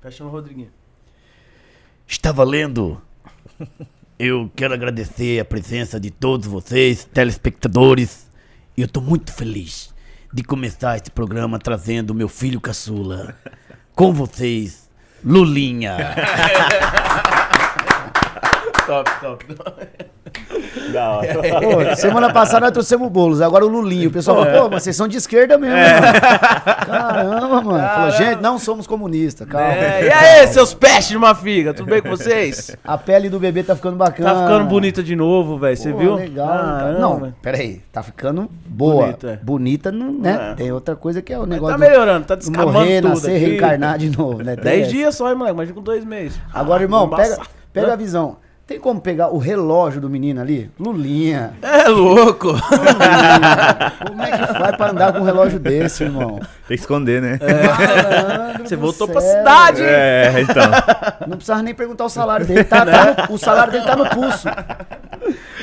Fecha no Rodriguinho. Está valendo. Eu quero agradecer a presença de todos vocês, telespectadores. E eu tô muito feliz de começar esse programa trazendo meu filho caçula. Com vocês, Lulinha. Top, top. Da hora. Pô, semana passada nós trouxemos bolos, agora o Lulinho. O pessoal falou, pô, mas vocês são de esquerda mesmo. É. mano. Caramba, mano. Falou, gente, não somos comunistas, calma. É, e aí, seus pestes de uma figa, tudo bem com vocês? A pele do bebê tá ficando bacana. Tá ficando bonita de novo, velho, você viu? Legal. Caramba. Não, peraí. Tá ficando boa. Bonita, é. Bonita, né? É. Tem outra coisa que é o Mas negócio tá melhorando, tá do descamando morrer, tudo nascer, aqui. reencarnar de novo, né? Tem Dez essa. dias só, hein, moleque, imagina com dois meses. Agora, irmão, pega, pega a visão. Tem como pegar o relógio do menino ali? Lulinha. É louco. Lulinha. Como é que faz pra andar com um relógio desse, irmão? Tem que esconder, né? Malandro Você voltou pra cidade, hein? É, então. Não precisava nem perguntar o salário dele. Tá, tá no- o salário dele tá no pulso.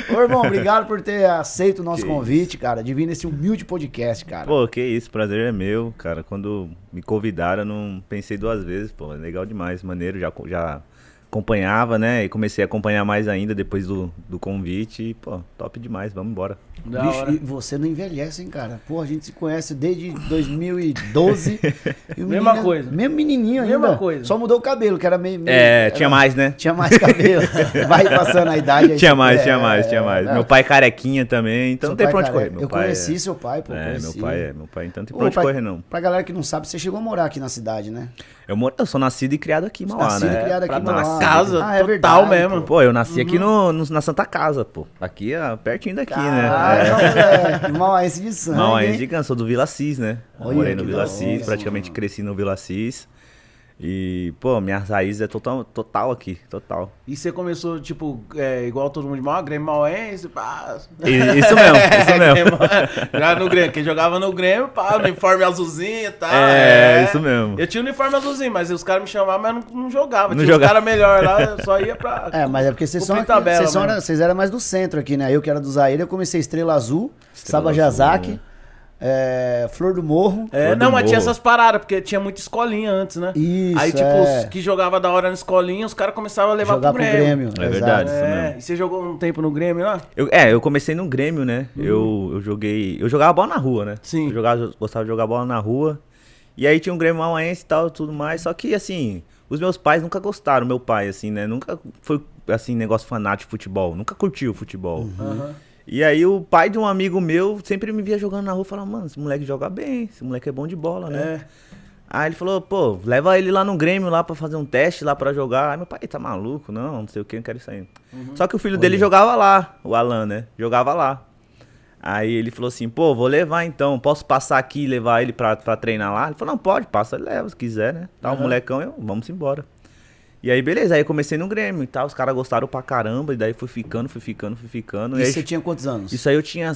Ô, irmão, obrigado por ter aceito o nosso Que convite, cara, de vir nesse humilde podcast, cara. Pô, que isso, prazer é meu, cara. Quando me convidaram, eu não pensei duas vezes, pô, é legal demais, maneiro, já, já acompanhava, né? E comecei a acompanhar mais ainda depois do, do convite. E, pô, top demais, vamos embora. Da Bicho, hora. e você não envelhece, hein, cara? Pô, a gente se conhece desde 2012. e o Mesma menino- coisa. Mesmo menininho ainda. Mesma coisa. Só mudou o cabelo, que era meio... meio- É, era- tinha mais, né? Tinha mais cabelo. Vai passando a idade aí. Tinha mais, é, tinha mais, tinha mais. é. Meu pai carequinha também, então Seu não tem pra onde correr. Meu Eu pai conheci é... seu pai, pô. É, conheci. meu pai é, meu pai, então não tem Ô, pra onde correr, não. Pra galera que não sabe, você chegou a morar aqui na cidade, né? Eu, moro, eu sou nascido e criado aqui em Mauá, Nascido e né? criado aqui pra em tá na Mauá. Casa, Ah, é total verdade, mesmo. pô. Pô, eu nasci aqui no, no- na Santa Casa, pô. Aqui, ó, pertinho daqui, né? Caralho, É. moleque. Mauaense de sangue, Mauaense de sou do Vila Cis, né? Olha, Morei no Vila Cis, praticamente cresci no Vila Cis. E, pô, minhas raízes é total, total aqui, total. E você começou, tipo, é, igual todo mundo de mal, Grêmio Mauense, pá. E- isso mesmo, isso mesmo. Já no Grêmio, quem jogava no Grêmio, pá, uniforme azulzinho e tal. É, isso mesmo. Eu tinha uniforme azulzinho, mas os caras me chamavam, mas não, não jogava. Não tinha jogava. os caras melhor lá, eu só ia pra. É, mas é porque vocês são, tabela vocês, são eram mais do centro aqui, né? Eu que era do Zaire, eu comecei Estrela Azul, Estrela Sabajazaki, Azul. É, Flor do Morro. É, Flor não, mas tinha Morro. essas paradas, porque tinha muita escolinha antes, né? Isso, Aí, tipo, é. os que jogava da hora na escolinha, os caras começavam a levar Jogar pro pro Grêmio. Grêmio. É verdade. isso É, mesmo. e você jogou um tempo no Grêmio lá? Eu- é, eu comecei no Grêmio, né? Eu, eu joguei. Eu jogava bola na rua, né? Sim. Eu jogava, gostava de jogar bola na rua. E aí tinha um Grêmio Mauaense e tal, tudo mais. Só que, assim, os meus pais nunca gostaram, meu pai, assim, né? Nunca foi, assim, negócio fanático de futebol. Nunca curtiu futebol. Aham. E aí o pai de um amigo meu sempre me via jogando na rua e falava, mano, esse moleque joga bem, esse moleque é bom de bola, né? É. Aí ele falou, pô, leva ele lá no Grêmio lá pra fazer um teste lá pra jogar. Aí meu pai, tá maluco? Não, não sei o que, não quero isso aí. Só que o filho dele jogava lá, o Alan, né? Jogava lá. Aí ele falou assim, pô, vou levar então, posso passar aqui e levar ele pra, pra treinar lá? Ele falou, não, pode, passa, leva se quiser, né? Tá, o molecão, eu, vamos embora. E aí, beleza, aí eu comecei no Grêmio e tal, os caras gostaram pra caramba, e daí fui ficando, fui ficando, fui ficando. E E aí, você tinha quantos anos? isso aí eu tinha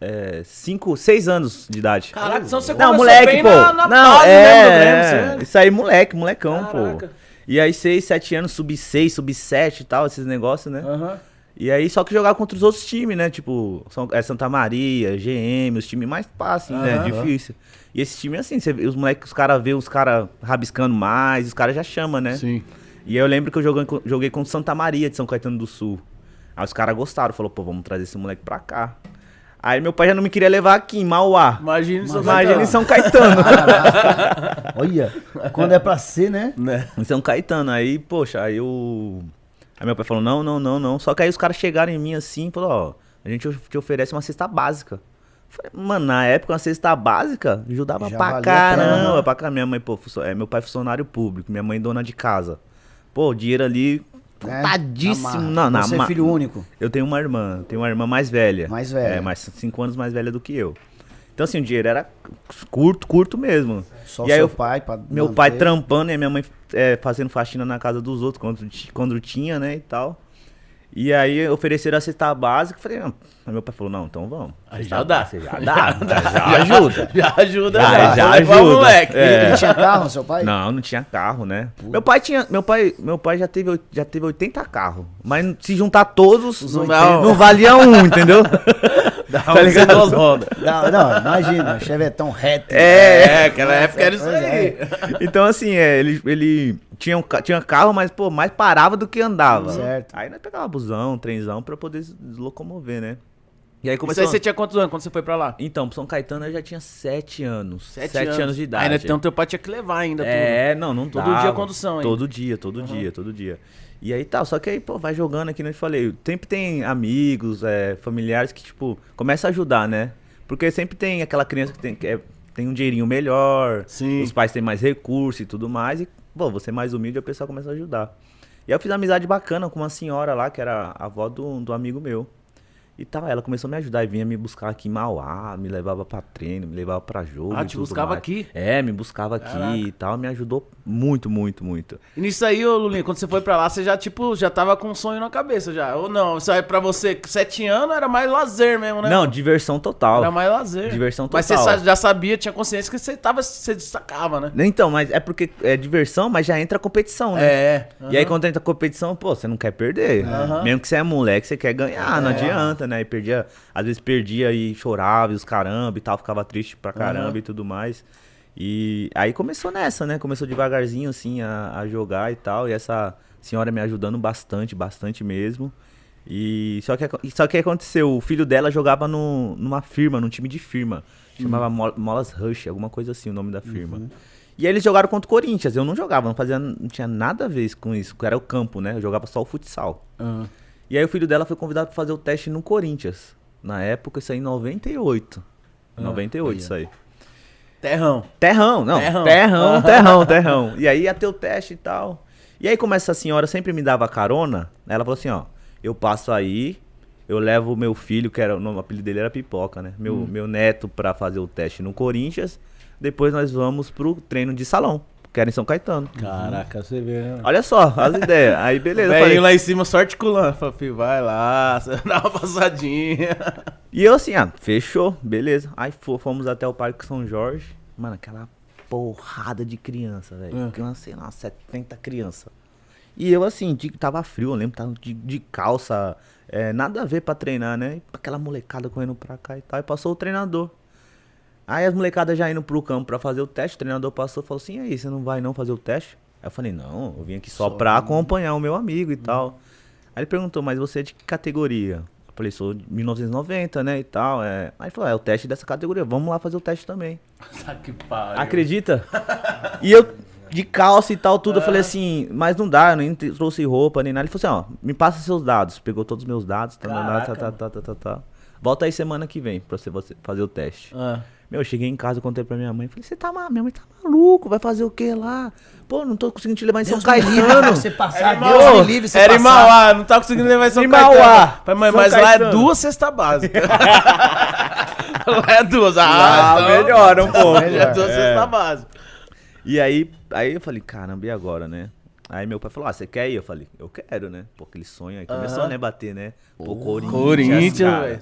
é, cinco, seis anos de idade. Caraca, então você Não, moleque, bem pô. na, na não, é, mesmo é. Grêmio, você... Isso aí, moleque, molecão, Caraca. pô. E aí, seis, sete anos, sub seis, sub sete e tal, esses negócios, né? Aham. E aí, só que jogava contra os outros times, né? Tipo, São, é, Santa Maria, GM, os times mais fáceis, né? Aham. Difícil. E esse time, assim, você os moleques, os caras vê os caras rabiscando mais, os caras já chamam, né? Sim. E aí eu lembro que eu joguei, joguei com Santa Maria de São Caetano do Sul. Aí os caras gostaram, falou, pô, vamos trazer esse moleque pra cá. Aí meu pai já não me queria levar aqui, em Mauá. Imagina isso. Imagina em São Caetano. Olha, quando é pra ser, né? Né? em São Caetano. Aí, poxa, aí eu. Aí meu pai falou, não, não, não, não. Só que aí os caras chegaram em mim assim e falou, ó, a gente te oferece uma cesta básica. Falei, mano, na época uma cesta básica ajudava Já pra caramba. Pra caramba. Minha mãe, pô, é, meu pai é funcionário público, minha mãe dona de casa. Pô, o dinheiro ali, É, contadíssimo. amarra. não, na, Você é filho único. Eu tenho uma irmã, tenho uma irmã mais velha. Mais velha. É, mais cinco anos mais velha do que eu. Então, assim, o dinheiro era curto, curto mesmo. Só e aí seu eu- pai Meu manter. pai trampando e a minha mãe é, fazendo faxina na casa dos outros quando, quando tinha, né, e tal. E aí ofereceram a cesta básica, falei, não. Meu pai falou, não, então vamos. Aí já dá. básica, Já dá, já ajuda. Já ajuda, Já- já, já o ajuda. moleque. É. Ele tinha carro, seu pai? Não, não tinha carro, né? Meu pai tinha, meu pai, meu pai já teve, já teve 80 carros, mas se juntar todos, Os não, 80. não valia um, entendeu? Dá Tá um ligado? duas rodas. Não, não, imagina, Chevetão reto. É, aquela época era isso Pois aí. é. Então assim, é, ele, ele tinha, um, tinha carro, mas pô, mais parava do que andava. Certo. Aí nós pegava busão, trenzão pra poder se locomover, né? E aí Isso começou. aí você tinha quantos anos quando você foi pra lá? Então, pro São Caetano eu já tinha 7 anos. Sete 7 anos. anos. de idade. Ainda então teu pai tinha que levar ainda É, não, não Todo dava. dia condução ainda. Todo dia, todo dia, todo dia. E aí tal, só que aí, pô, vai jogando aqui, não te falei. Sempre tem amigos, é, familiares que, tipo, começa a ajudar, né? Porque sempre tem aquela criança que tem, que é- tem um dinheirinho melhor, Sim. os pais têm mais recursos e tudo mais, e, pô, você é mais humilde, a pessoa começa a ajudar. E eu fiz amizade bacana com uma senhora lá, que era a avó do, do amigo meu. E tal, ela começou a me ajudar e vinha me buscar aqui em Mauá, me levava pra treino, me levava pra jogo. Ah, te buscava mais. aqui? É, me buscava aqui Caraca. e tal, me ajudou muito, muito, muito. E nisso aí, ô Lulinha, quando você foi pra lá, você já, tipo, já tava com um sonho na cabeça já. Ou não? Isso aí pra você, sete anos, era mais lazer mesmo, né? Não, diversão total. Era mais lazer. Diversão Mas você total. já sabia, tinha consciência que você tava, você destacava, né? Então, mas é porque é diversão, mas já entra a competição, né? É. E aí quando entra a competição, pô, você não quer perder. Aham. Mesmo que você é moleque, você quer ganhar, não adianta, né? E perdia, às vezes perdia e chorava e os caramba e tal, ficava triste pra caramba Aham. e tudo mais. E aí começou nessa, né? Começou devagarzinho, assim, a, a jogar e tal. E essa senhora me ajudando bastante, bastante mesmo. E só que, só que aconteceu, o filho dela jogava no, numa firma, num time de firma. Chamava Mo- Molas Rush, alguma coisa assim o nome da firma. E aí eles jogaram contra o Corinthians. Eu não jogava, não fazia, não tinha nada a ver com isso, era o campo, né? Eu jogava só o futsal. Ah. E aí o filho dela foi convidado pra fazer o teste no Corinthians. Na época, isso aí em 98. Ah, 98, isso aí. Terrão. Terrão, não. Terrão. Terrão, terrão, terrão, E aí ia ter o teste e tal. E aí, como essa senhora sempre me dava carona, ela falou assim, ó, eu passo aí, eu levo o meu filho, que era o nome- o apelido dele era Pipoca, né? Meu, meu neto pra fazer o teste no Corinthians. Depois nós vamos pro treino de salão, que era em São Caetano. Caraca, você vê, né? Olha só, as ideias. Aí beleza, eu Velho falei, lá em cima só articulando. Falei, vai lá, você dá uma passadinha. E eu assim, ah, fechou, beleza. Aí fo- fomos até o Parque São Jorge. Mano, aquela porrada de criança, velho. Hum. Que sei lá, 70 crianças. E eu assim, de, tava frio, eu lembro, tava de, de calça, é, nada a ver pra treinar, né? Aquela molecada correndo pra cá e tal. E passou o treinador. Aí as molecadas já indo pro campo pra fazer o teste, o treinador passou e falou assim, e aí, você não vai não fazer o teste? Aí eu falei, não, eu vim aqui só, pra acompanhar o meu amigo e tal. Aí ele perguntou, mas você é de que categoria? Eu falei, sou de 1990, né, e tal. É. Aí ele falou, é o teste dessa categoria, vamos lá fazer o teste também. Tá que pariu. Acredita? e eu, de calça e tal, tudo, eu falei assim, mas não dá, eu nem trouxe roupa nem nada. Ele falou assim, ó, me passa seus dados. Pegou todos os meus dados, tá, tá, Caraca, tá, tá, tá, tá, tá. Volta aí semana que vem pra você, fazer o teste. Ah. Meu, eu cheguei em casa, contei pra minha mãe, falei, você tá mal, minha mãe tá maluco, vai fazer o que lá? Pô, não tô conseguindo te levar em São Caetano. Você passar, Era Deus me livre, você Era em. Mauá, não tá conseguindo levar em São Em Caetano. Mauá. Falei, mãe, São mas lá é Caetano. duas cestas básicas. lá é duas. Ah, Ah, então- melhora um pouco. É duas É. cestas básicas. E aí, aí eu falei, caramba, e agora, né? Aí meu pai falou, ah, você quer ir? Eu falei, eu quero, né? Pô, aquele sonho aí começou, Aham. né, bater, né? Pô, Corinthians, Corinthians,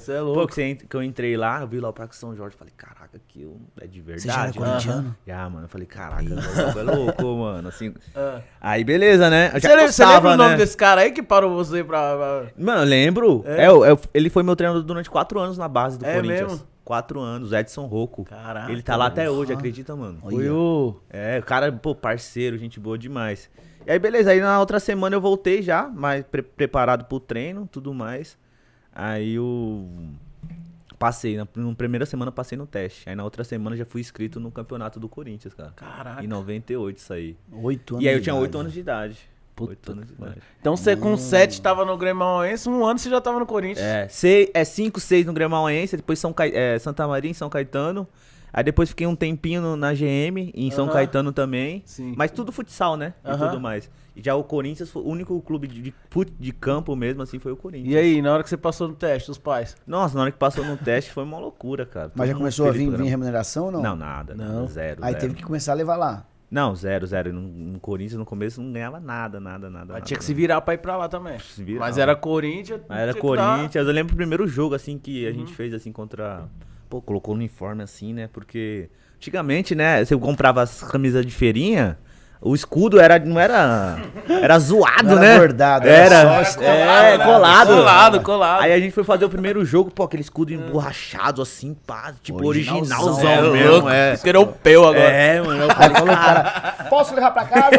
velho, é Pô, louco. que, você ent- que eu entrei lá, eu vi lá o Parque São Jorge, falei, caraca, aquilo é de verdade. Você já era né? corintiano? Já, mano, eu falei, caraca, é louco, mano, assim... Ah. Aí, beleza, né? Eu já Você lembra, você gostava, lembra o nome né? desse cara aí que parou você pra. pra- Mano, eu lembro. É? É, eu- eu- ele foi meu treinador durante quatro anos na base do É Corinthians. mesmo? Quatro anos, Edson Rocco. Caraca, Ele tá lá até hoje, acredita, mano? Foi o. É, o cara, pô, parceiro, gente boa demais. E aí, beleza, aí na outra semana eu voltei já, mais pre- preparado pro treino, tudo mais. Aí eu passei, na, na primeira semana eu passei no teste. Aí na outra semana já fui inscrito no campeonato do Corinthians, cara. Caraca. Em 98 isso aí. Oito anos E aí eu tinha. 8 anos de idade. Puta 8 anos de idade. Então você com 7 tava no Grêmio Mauense, um ano você já tava no Corinthians. É, sei, é 5, 6 no Grêmio-Mauense, depois São Cai- é, Santa Maria em São Caetano. Aí depois fiquei um tempinho no- na GM, em São Aham. Caetano também. Sim. Mas tudo futsal, né? E Aham. tudo mais. E já o Corinthians, foi o único clube de, de, de campo mesmo, assim, foi o Corinthians. E aí, na hora que você passou no teste, os pais? Nossa, na hora que passou no teste foi uma loucura, cara. Mas já Todo começou a vir, vir remuneração ou não? Não, nada. Não. Não. Zero. Aí zero. teve que começar a levar lá. Não, zero, zero. No, no Corinthians, no começo, não ganhava nada, nada, nada. Mas nada, tinha que se nada. virar pra ir pra lá também. Se virar. Mas era Corinthians. Mas era Corinthians. Eu lembro o primeiro jogo, assim, que a Uhum. gente fez, assim, contra... Pô, colocou o uniforme, assim, né? Porque antigamente, né, você comprava as camisas de feirinha... O escudo era, não era. Era zoado, Não era né? bordado, era era. só é, colado. Colado, colado. Aí a gente foi fazer o primeiro jogo, pô, aquele escudo emborrachado assim, pá, tipo Originalzão. originalzão É mesmo, louco, é. europeu agora. É, mano. Eu, o cara, posso levar pra casa?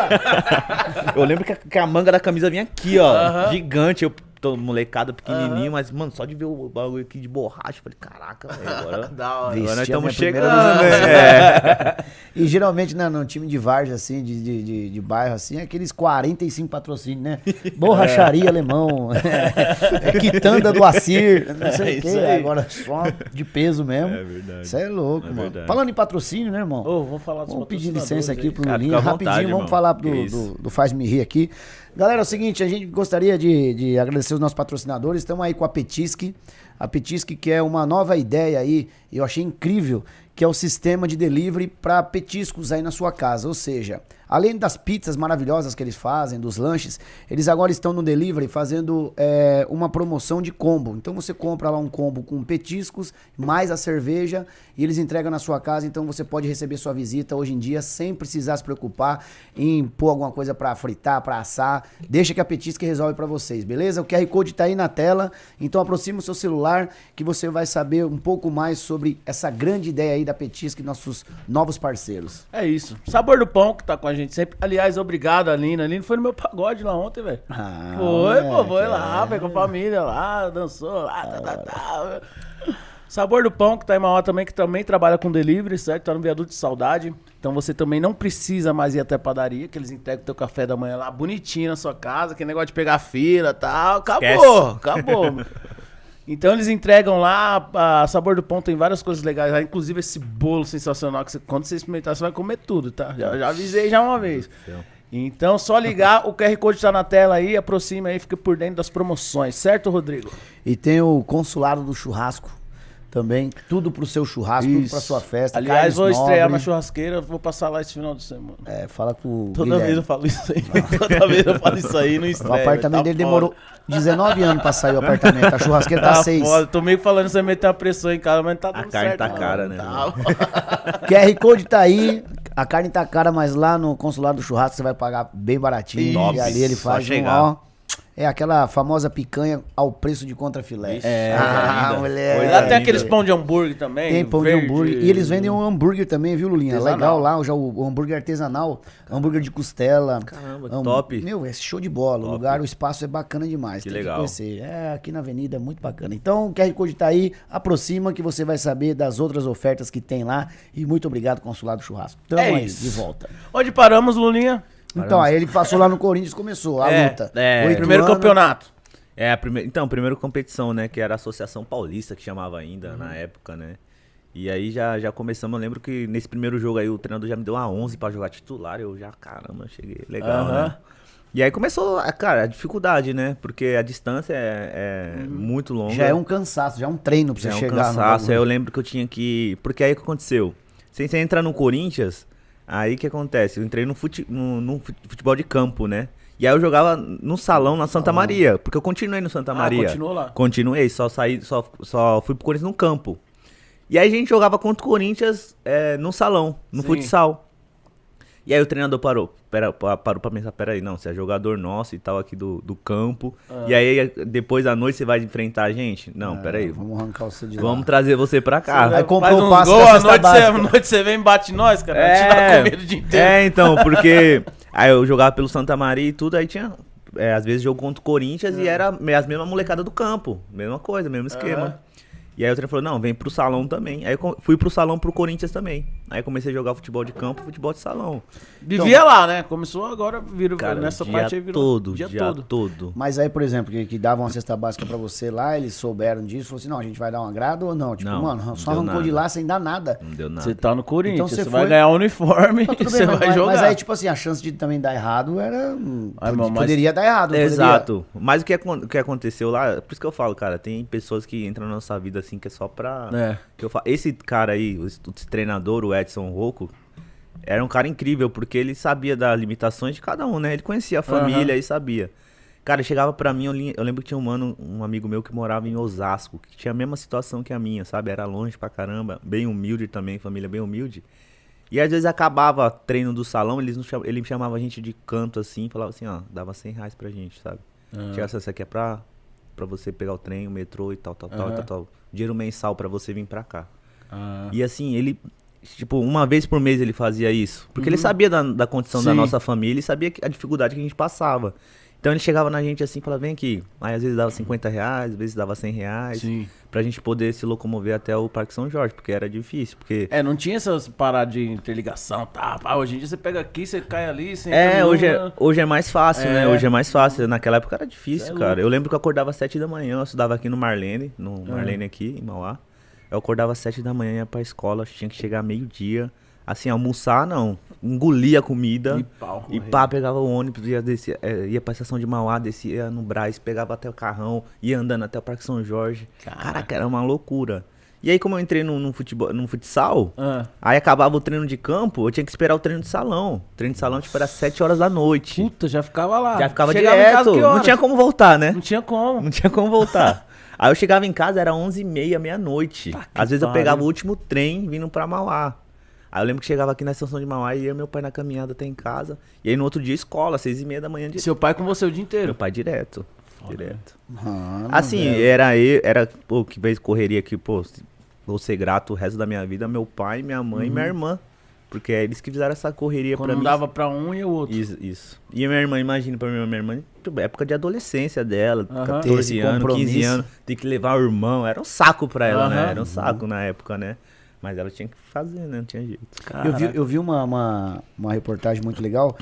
eu lembro que a, que a manga da camisa vinha aqui, ó. Gigante. Eu tô molecada pequenininho, mas, mano, só de ver o bagulho aqui de borracha, eu falei, caraca, velho, agora. Da hora. Agora nós estamos chegando, né? É. E geralmente, né, no time de Vargas, assim, de, de, de, de bairro, assim, é aqueles 45 patrocínios, né? Borracharia alemão, é, quitanda do Acir, não sei É o quê. Agora só de peso mesmo. É verdade. Isso é louco, É mano. verdade. Falando em patrocínio, né, irmão? Ô, vamos falar dos Vamos pedir licença aqui pro Lulinha. à Rapidinho, vontade, vamos irmão. falar do, do, do Faz Me Rir aqui. Galera, é o seguinte, a gente gostaria de, de agradecer os nossos patrocinadores. Estamos aí com a Petisque. A Petisque que é uma nova ideia aí, eu achei incrível, que é o sistema de delivery para petiscos aí na sua casa. Ou seja, além das pizzas maravilhosas que eles fazem, dos lanches, eles agora estão no delivery fazendo é, uma promoção de combo. Então você compra lá um combo com petiscos, mais a cerveja, e eles entregam na sua casa. Então você pode receber sua visita hoje em dia sem precisar se preocupar em pôr alguma coisa para fritar, para assar. Deixa que a Petisque resolve para vocês, beleza? O QR Code tá aí na tela. Então aproxima o seu celular que você vai saber um pouco mais sobre essa grande ideia aí da Petisque e nossos novos parceiros. É isso. Sabor do pão que tá com a gente sempre. Aliás, obrigado, Aline. Aline foi no meu pagode lá ontem, velho. Ah, foi, pô, foi lá, foi com a família lá, dançou lá, tá, tá, tá. Sabor do Pão, que tá em Mauá também, que também trabalha com delivery, certo? Tá no viaduto de saudade. Então você também não precisa mais ir até a padaria, que eles entregam o teu café da manhã lá bonitinho na sua casa, que negócio de pegar fila e tal. Acabou, Esquece. acabou. Então eles entregam lá, a Sabor do Pão tem várias coisas legais lá, inclusive esse bolo sensacional que você, quando você experimentar, você vai comer tudo, tá? Já, já avisei já uma vez. Então só ligar, o QR Code tá na tela aí, aproxima aí, fica por dentro das promoções, certo, Rodrigo? E tem o consulado do churrasco também. Tudo pro seu churrasco, tudo pra sua festa. Aliás, vou estrear nobre. minha churrasqueira, vou passar lá esse final de semana. É, fala com o Toda Guilherme. vez eu falo isso aí. Toda vez eu falo isso aí no O estreia. apartamento tá dele foda. demorou 19 anos pra sair o apartamento. A churrasqueira tá, Tá 6. foda. Tô meio falando você meter uma pressão em casa, mas não tá dando carne certo. tá não. cara, né, Tá. QR Code tá aí. A carne tá cara, mas lá no consulado do churrasco você vai pagar bem baratinho. Top. E ali ele Só faz um, chegar. ó. É aquela famosa picanha ao preço de contrafilé. É, ah, moleque. Coisa Lá tem aqueles pão de hambúrguer também. Tem pão verde. de hambúrguer. E eles vendem um hambúrguer também, viu, Lulinha? Artesanal. Legal lá, já o, o hambúrguer artesanal, hambúrguer de costela. Caramba, top. Meu, é show de bola. O Top. lugar, o espaço é bacana demais. Que tem legal. que conhecer. É, aqui na avenida é muito bacana. Então, o QR Code tá aí, aproxima que você vai saber das outras ofertas que tem lá. E muito obrigado, Consulado Churrasco. Tamo É aí, isso. de volta. Onde paramos, Lulinha? Então, aí ele passou lá no Corinthians começou a É, luta. é. Oito Primeiro anos. campeonato. É, a primeira, então, a primeira competição, né? Que era a Associação Paulista, que chamava ainda na época, né? E aí já, já começamos, eu lembro que nesse primeiro jogo aí o treinador já me deu uma 11 pra jogar titular, eu já, caramba, cheguei, legal, Aham. né? E aí começou, cara, a dificuldade, né? Porque a distância é, é muito longa. Já é um cansaço, já é um treino pra você Já é um chegar no cansaço. Aí eu lembro que eu tinha que. Porque aí o que aconteceu? Se você entra no Corinthians, aí o que acontece? Eu entrei no, fute... no, no fute- futebol de campo, né? E aí eu jogava no salão na Santa Maria, porque eu continuei no Santa Ah, Maria. continuou lá. Continuei, só saí, só, só fui pro Corinthians no campo. E aí a gente jogava contra o Corinthians é, no salão, no Sim. futsal. E aí o treinador parou, pera, pa- parou pra pensar, peraí, não, você é jogador nosso e tal aqui do, do campo. Ah. E aí depois da noite você vai enfrentar a gente? Não, Ah, peraí, Vamos arrancar você de Vamos lá. trazer você pra cá. Aí comprou Faz o passe gol, da cesta noite você, à noite você vem e bate nós, cara. É. Te dá comida o dia inteiro. é, então, porque aí eu jogava pelo Santa Maria e tudo, aí tinha, é, às vezes, jogo contra o Corinthians É. e era as mesmas molecadas do campo. Mesma coisa, mesmo esquema. E aí o treinador falou, não, vem pro salão também. Aí eu fui pro salão pro Corinthians também. Aí comecei a jogar futebol de campo, futebol de salão. Vivia lá, né? Começou agora, virou Cara, nessa dia parte aí virou. todo, dia, dia todo. todo. Mas aí, por exemplo, que, que davam uma cesta básica pra você lá, eles souberam disso, falou assim, não, a gente vai dar um agrado ou não? Tipo, Não, mano, não só arrancou de nada. lá sem dar nada. Não deu nada. Você tá no Corinthians, Então você você vai foi- ganhar uniforme Tá, e você mas, vai mas- jogar. mas aí, tipo assim, a chance de também dar errado era... Ai, mas- Poderia dar errado. não Exato. Mas o que, acon- o que aconteceu lá, por isso que eu falo, cara, tem pessoas que entram na nossa vida assim que é só pra. É. Que eu falo, esse cara aí, o, esse treinador, o Edson Rocco, era um cara incrível, porque ele sabia das limitações de cada um, né? Ele conhecia a família e sabia. Cara, chegava pra mim, eu, li- eu lembro que tinha um mano, um amigo meu que morava em Osasco, que tinha a mesma situação que a minha, sabe? Era longe pra caramba, bem humilde também, família bem humilde. E às vezes acabava treino do salão, eles não cham- ele chamava a gente de canto assim, falava assim, ó, dava 100 reais pra gente, sabe? Chegava assim, isso aqui é pra, pra você pegar o trem, o metrô e tal, tal, tal, Aham. tal, tal. Dinheiro mensal pra você vir pra cá. Ah. E assim, ele, tipo, uma vez por mês ele fazia isso. Porque ele sabia da, da condição da Sim. nossa família e sabia que- a dificuldade que a gente passava. Então ele chegava na gente assim e falava, vem aqui. Aí às vezes dava 50 reais, às vezes dava 100 reais. Sim. Pra gente poder se locomover até o Parque São Jorge, porque era difícil. Porque. É, não tinha essas paradas de interligação, tá? Pá, hoje em dia você pega aqui, você cai ali, você É, hoje é, hoje é mais fácil, né? É. Hoje é mais fácil. Naquela época era difícil, é cara. louco. Eu lembro que eu acordava às 7 da manhã, eu estudava aqui no Marlene, no Marlene aqui, em Mauá. Eu acordava às 7 da manhã, ia pra escola, tinha que chegar meio-dia. Assim, almoçar não. Engolia a comida. E pau. E pá, pegava o ônibus, ia, descia, é, ia pra estação de Mauá, descia no Brás, pegava até o carrão, ia andando até o Parque São Jorge. Caraca, era uma loucura. E aí, como eu entrei no, no futebol, no futsal, Ah. aí acabava o treino de campo, eu tinha que esperar o treino de salão. O treino de salão, tipo, era 7 horas da noite. Puta, já ficava lá. Já ficava Chegava direto. Não tinha como voltar, né? Não tinha como. Não tinha como voltar. Aí eu chegava em casa, era 11h30, meia-noite. Tá Às vezes eu pegava o último trem vindo pra Mauá. Aí eu lembro que chegava aqui na estação de Mauá e ia meu pai na caminhada até em casa. E aí no outro dia escola, 6h30 da manhã de Seu pai com você o dia inteiro. Meu pai direto. Direto. Mano, Assim, velho. era eu, era, pô, que vez correria aqui, pô, vou ser grato o resto da minha vida, meu pai, minha mãe e minha irmã. Porque é eles que fizeram essa correria Uhum. Quando pra não mim. dava pra um e o outro. Isso, isso. E a minha irmã, imagina pra minha, minha irmã, época de adolescência dela, Aham. 14 Esse anos, 15 compromisso. anos, tem que levar o irmão, era um saco pra ela, né? Era um saco na época, né? Mas ela tinha que fazer, né? Não tinha jeito. Eu vi, eu vi uma, uma, uma reportagem muito legal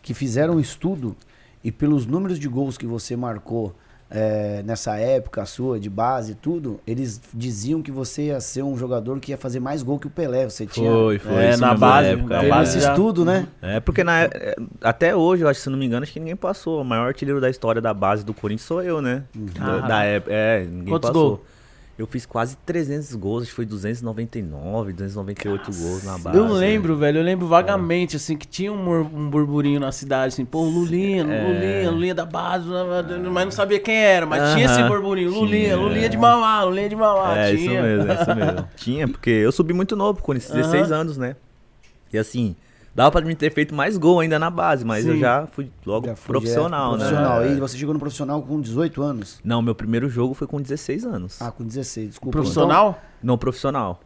que fizeram um estudo e pelos números de gols que você marcou é, nessa época sua, de base e tudo, eles diziam que você ia ser um jogador que ia fazer mais gol que o Pelé. Você tinha É, na base, na teve base esse já- estudo, né? É, porque na, é, até hoje, eu acho, se não me engano, acho que ninguém passou. O maior artilheiro da história da base do Corinthians sou eu, né? Da, Caraca. da época. É, ninguém Quantos passou. gols? Eu fiz quase 300 gols, acho que foi 299, 298 gols na base. Eu lembro, velho, eu lembro vagamente, assim, que tinha um, um burburinho na cidade, assim, pô, Lulinha, Lulinha, Lulinha da base, mas não sabia quem era, mas tinha esse burburinho, Lulinha, Tinha, Lulinha é. de Mauá, Lulinha de Mauá, É, isso tinha. mesmo, é isso mesmo. Tinha, porque eu subi muito novo, com 16 anos, né? E assim, dava pra mim ter feito mais gol ainda na base, mas eu Sim. já fui logo Já foi profissional, direto né? Profissional. É. E você chegou no profissional com 18 anos. Não, meu primeiro jogo foi com 16 anos. Ah, com 16, desculpa. Profissional? Não profissional.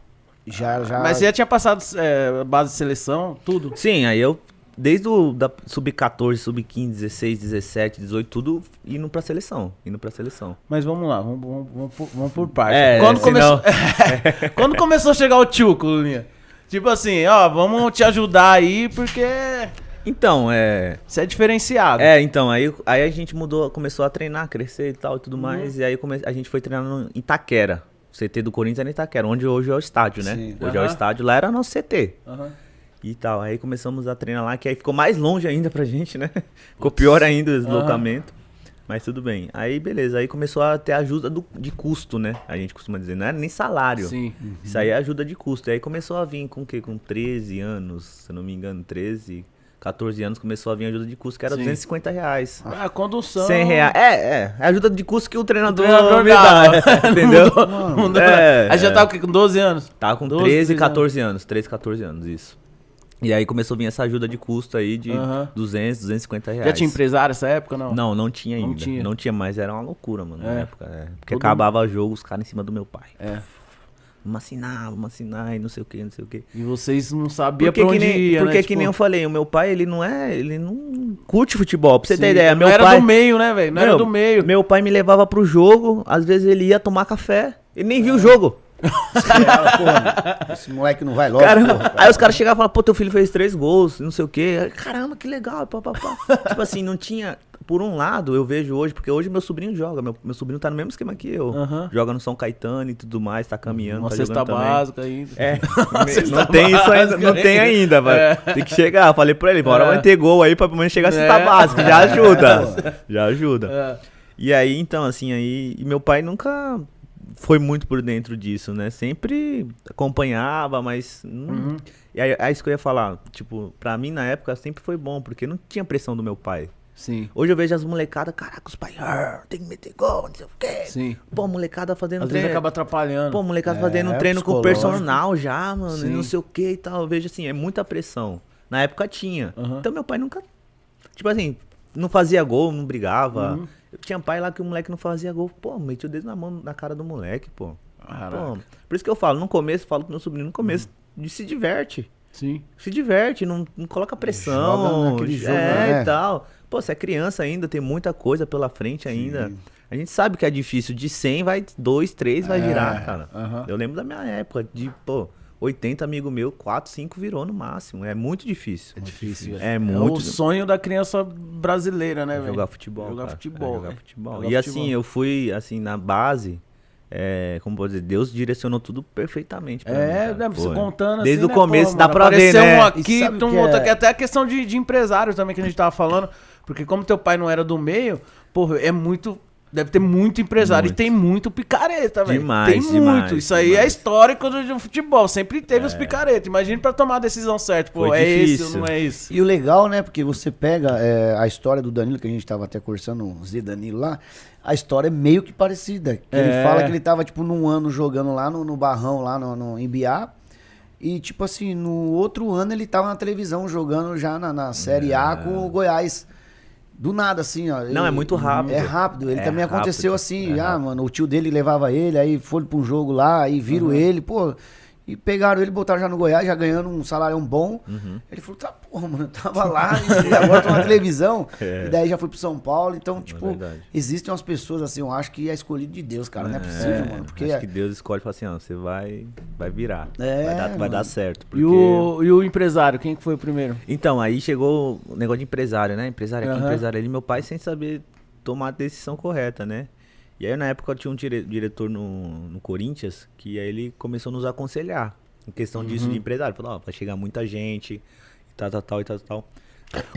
Então, já, já. Mas você já tinha passado é, base de seleção, tudo? Sim, aí eu, desde o da sub-14, sub-15, 16, 17, 18, tudo indo pra seleção. Indo pra seleção. Mas vamos lá, vamos, vamos, vamos, por, vamos por parte. É, quando, senão- começou... quando começou a chegar o Tchuco, Lulinha? Tipo assim, ó, vamos te ajudar aí, porque Então, é. você é diferenciado. É, então, aí, aí a gente mudou, começou a treinar, crescer e tal e Uhum. tudo mais. E aí come- a gente foi treinar no Itaquera. O CT do Corinthians era em Itaquera, onde hoje é o estádio, né? Sim. Hoje é o estádio, lá era nosso CT. Aham. E tal. Aí começamos a treinar lá, que aí ficou mais longe ainda pra gente, né? Ficou pior ainda o deslocamento. Mas tudo bem. Aí beleza, aí começou a ter ajuda do- de custo, né? A gente costuma dizer, não era nem salário. Sim. Isso aí é ajuda de custo. E aí começou a vir com o quê? Com 13 anos, se eu não me engano, 13, 14 anos, começou a vir ajuda de custo, que era Sim. 250 reais. Ah, condução. 100 reais. É, é. É ajuda de custo que o treinador, treinador me dá. dava. Entendeu? Não dá. É, Aí já é. tava o quê, com 12 anos? Tava com 12, 13, 13 14 anos. 13, 14 anos, isso. E aí começou a vir essa ajuda de custo aí de Aham. 200, 250 reais. Já tinha empresário nessa época, não? Não, não tinha ainda. Não Não tinha. tinha, mas era uma loucura, mano, na É. época. é. Porque Todo acabava jogo, os caras em cima do meu pai. É. Vamos assinar, vamos assinar e não sei o que, não sei o que. E vocês não sabiam Porque, pra que onde nem, ia, porque né? que nem eu falei, o meu pai, ele não é, ele não curte futebol. Pra você Sim, ter ideia, não meu era pai... do meio, né, velho? Não era do meio. Meu pai me levava pro jogo, às vezes ele ia tomar café, ele nem viu o jogo. Porra, esse moleque não vai logo. Caramba. porra. Aí os caras chegavam e falavam, pô, teu filho fez três gols, não sei o quê. Caramba, que legal, pá, pá, pá. tipo assim, não tinha. Por um lado, eu vejo hoje, porque hoje meu sobrinho joga. Meu, meu sobrinho tá no mesmo esquema que eu. Aham. Joga no São Caetano e tudo mais, tá caminhando, Uma tá cesta também. básica ainda. É, Cesta não tem isso ainda, não tem ainda, vai. É. Tem que chegar. Falei pra ele, bora É. vai ter gol aí pra pelo menos chegar a cesta É. básica. Já ajuda. Já ajuda. É. E aí, então, assim, aí. E meu pai nunca. Foi muito por dentro disso, né? Sempre acompanhava, mas. não- Uhum. E aí, é isso que eu ia falar. Tipo, pra mim na época sempre foi bom, porque não tinha pressão do meu pai. Sim. Hoje eu vejo as molecadas, caraca, os pais, "Ah, tem que meter gol, não sei o quê. Sim. Pô, molecada fazendo Às vezes treino. acaba atrapalhando. Pô, molecada É, fazendo um treino com personal já, mano, e Sim. não sei o que e tal. Eu vejo assim, é muita pressão. Na época tinha. Aham. Então meu pai nunca. Tipo assim, não fazia gol, não brigava. Uhum. Tinha pai lá que o moleque não fazia gol. Pô, meti o dedo na mão na cara do moleque, pô. Pô, por isso que eu falo, no começo, falo pro meu sobrinho, no começo, de se diverte. Sim. Se diverte, não, não coloca pressão. Joga naquele jogo, é, né? e tal. Pô, você é criança ainda, tem muita coisa pela frente ainda. A gente sabe que é difícil. De 100 vai, 2, 3 vai É, virar, cara. aham. Eu lembro da minha época, de, pô, 80 amigo meu, 4, 5 virou no máximo. É muito difícil. É Difícil. É É muito o sonho da criança brasileira, né, velho? jogar futebol. Jogar cara. futebol. É, jogar velho. futebol. Jogar e futebol. assim, eu fui, assim, na base, é, como pode dizer, Deus direcionou tudo perfeitamente mim, É, cara. né, contando Desde assim, o né, começo pô, dá pra ver, né? um aqui, um que outro é- aqui. Até a questão de, de empresário também que a gente tava falando. Porque como teu pai não era do meio, porra, é muito... Deve ter muito empresário Muito. e tem muito picareta, velho. Demais, Tem demais, muito. Isso aí é demais. histórico do, do futebol. Sempre teve os picaretas. Imagina pra tomar a decisão certa. Pô, Foi é difícil. ou não é esse? E o legal, né? Porque você pega é, a história do Danilo, que a gente tava até conversando, o Zé Danilo lá, a história é meio que parecida. Que Ele É. fala que ele tava, tipo, num ano jogando lá no, no Barrão, lá no, no em Biá. E, tipo assim, no outro ano ele tava na televisão jogando já na, na Série A com o Goiás. Do nada, assim, ó. Não, é Ele- muito rápido. É rápido. Ele É também aconteceu rápido, assim, é ah, rápido. mano, o tio dele levava ele, aí foi pra um jogo lá, aí viram ele, pô. E pegaram ele, botaram já no Goiás, já ganhando um salário bom. Uhum. Ele falou, tá, porra, mano, eu tava lá, e agora tô na televisão. É. E daí já fui pro São Paulo. Então, tipo, verdade. existem umas pessoas assim, eu acho que é escolhido de Deus, cara. Não é possível, mano. Porque Acho que Deus escolhe e fala assim, ó, você vai, vai virar. É, vai, dar, vai dar certo. E Porque... o, e o empresário, quem que foi o primeiro? Então, aí chegou o negócio de empresário, né? Empresário aqui, Aham. empresário ali. Meu pai sem saber tomar a decisão correta, né? E aí, na época, eu tinha um dire- diretor no, no Corinthians que aí ele começou a nos aconselhar em questão Uhum. disso de empresário. Falou, ó, vai chegar muita gente, e tal, tal, tal, e tal, tal.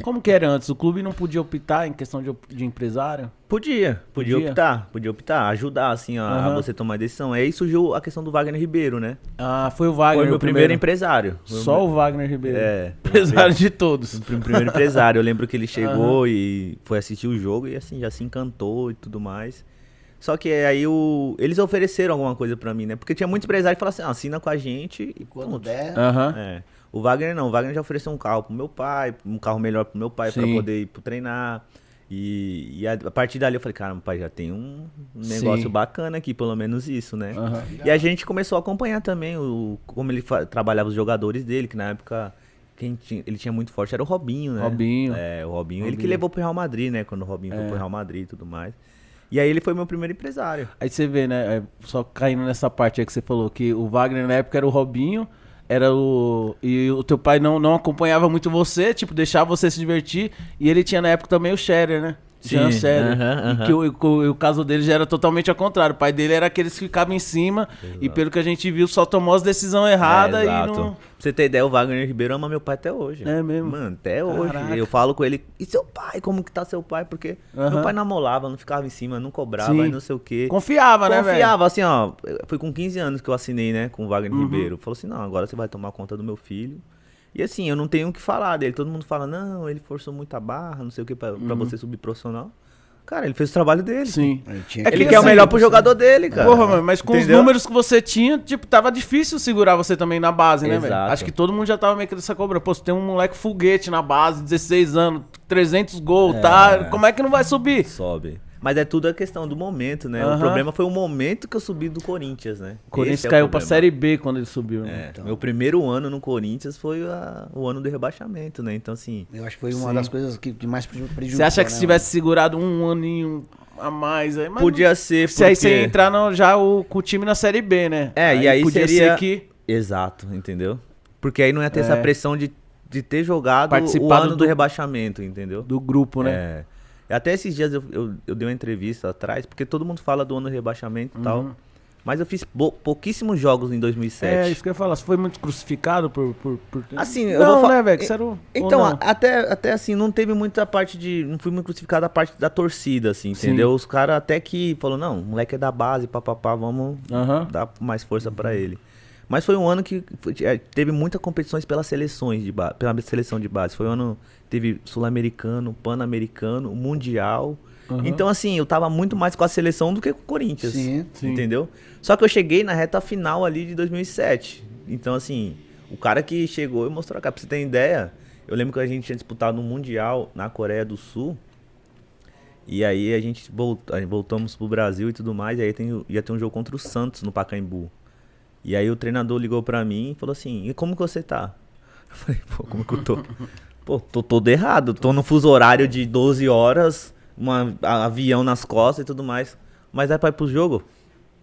Como que era antes? O clube não podia optar em questão de, de empresário? Podia, podia, Podia? optar, podia optar, ajudar, assim, a Aham. você tomar a decisão. Aí surgiu a questão do Wagner Ribeiro, né? Ah, foi o Wagner. Foi meu o primeiro empresário. Foi o Só meu- o Wagner Ribeiro. É. Empresário de todos. O prim- primeiro empresário. Eu lembro que ele chegou e foi assistir o jogo e assim, já se encantou e tudo mais. Só que aí o... eles ofereceram alguma coisa pra mim, né? Porque tinha muitos empresários que falavam assim, ah, assina com a gente e quando ponto. der. Aham. É. O Wagner não, o Wagner já ofereceu um carro pro meu pai, um carro melhor pro meu pai pra Sim. poder ir pro treinar. E, e a, a partir dali eu falei, cara, meu pai já tem um negócio Sim. bacana aqui, pelo menos isso, né? Aham. E a gente começou a acompanhar também o, como ele trabalhava os jogadores dele, que na época quem tinha- ele tinha muito forte era o Robinho, né? Robinho. É, o Robinho. Ele que Robinho. levou pro Real Madrid, né? Quando o Robinho foi É. pro Real Madrid e tudo mais. E aí ele foi meu primeiro empresário. Aí você vê, né? é, Só caindo nessa parte aí que você falou, que o Wagner na época era o Robinho, era o. E o teu pai não, não acompanhava muito você, tipo, deixava você se divertir. E ele tinha na época também o Scherer, né? Jean Sim, Scherer. aham, E aham. que o, o, o caso dele já era totalmente ao contrário. O pai dele era aqueles que ficavam em cima e pelo que a gente viu, só tomou as decisões erradas É, e exato. não. Pra você ter ideia, o Wagner Ribeiro ama meu pai até hoje. É mesmo? Mano, até hoje. Caraca. Eu falo com ele, e seu pai? Como que tá seu pai? Porque Aham. meu pai namorava, não ficava em cima, não cobrava Sim. e não sei o quê. Confiava, né, velho? Confiava, assim, ó. Foi com 15 anos que eu assinei, né, com o Wagner Uhum. Ribeiro. Falou assim: não, agora você vai tomar conta do meu filho. E assim, eu não tenho o que falar dele. Todo mundo fala: não, ele forçou muita barra, não sei o que, pra, pra você subir profissional. Cara, ele fez o trabalho dele. Uhum. Sim. Ele tinha É Ele que quer o assim, melhor pro jogador dele, cara. Porra, mano, mas com Entendeu? os números que você tinha, tipo, tava difícil segurar você também na base, né, velho? Exato. Acho que todo mundo já tava meio que dessa cobra. Pô, você tem um moleque foguete na base, 16 anos, 300 gols, tá? Como é que não vai subir? Sobe. Mas é tudo a questão do momento, né? Aham. O problema foi o momento que eu subi do Corinthians, né? O Corinthians Esse é o caiu pra. Série B quando ele subiu, né? É, meu primeiro ano no Corinthians foi a- o ano do rebaixamento, né? Então, assim, Eu acho que foi uma Sim. das coisas que, que mais preju- prejudicou. Você acha que né, se tivesse segurado um aninho a mais aí, mas podia ser Se aí você ia porque- entrar no- já o, com o time na Série B, né? É, e aí podia seria- ser que. Exato, entendeu? Porque aí não ia ter É. essa pressão de, de ter jogado o ano do, do- rebaixamento, entendeu? Do grupo, né? É. Até esses dias eu, eu, eu dei uma entrevista atrás, porque todo mundo fala do ano do rebaixamento e Uhum. tal. Mas eu fiz pou- pouquíssimos jogos em 2007. É, isso que eu ia falar. Você foi muito crucificado por. por, por... Assim, eu não, vou fa- né, velho? Então, a- até, até assim, não teve muita parte de. Não fui muito crucificado a parte da torcida, assim, Sim. entendeu? Os caras até que falou, não, o moleque é da base, papapá, vamos dar mais força pra ele. Mas foi um ano que é, teve muitas competições pelas seleções de base, pela seleção de base. Foi um ano teve sul-americano, pan-americano, mundial. Aham. Então assim, eu tava muito mais com a seleção do que com o Corinthians. Sim. Sim. Entendeu? Só que eu cheguei na reta final ali de 2007. Então assim, o cara que chegou e mostrou a cara, pra você ter ideia, eu lembro que a gente tinha disputado um mundial na Coreia do Sul. E aí a gente, voltamos pro Brasil e tudo mais, e aí tem, ia ter um jogo contra o Santos no Pacaembu. E aí o treinador ligou pra mim e falou assim: "E como que você tá?" Eu falei: "Pô, como que eu tô?" Pô, tô todo errado, tô no fuso horário de 12 horas, um avião nas costas e tudo mais. Mas aí pra ir pro jogo,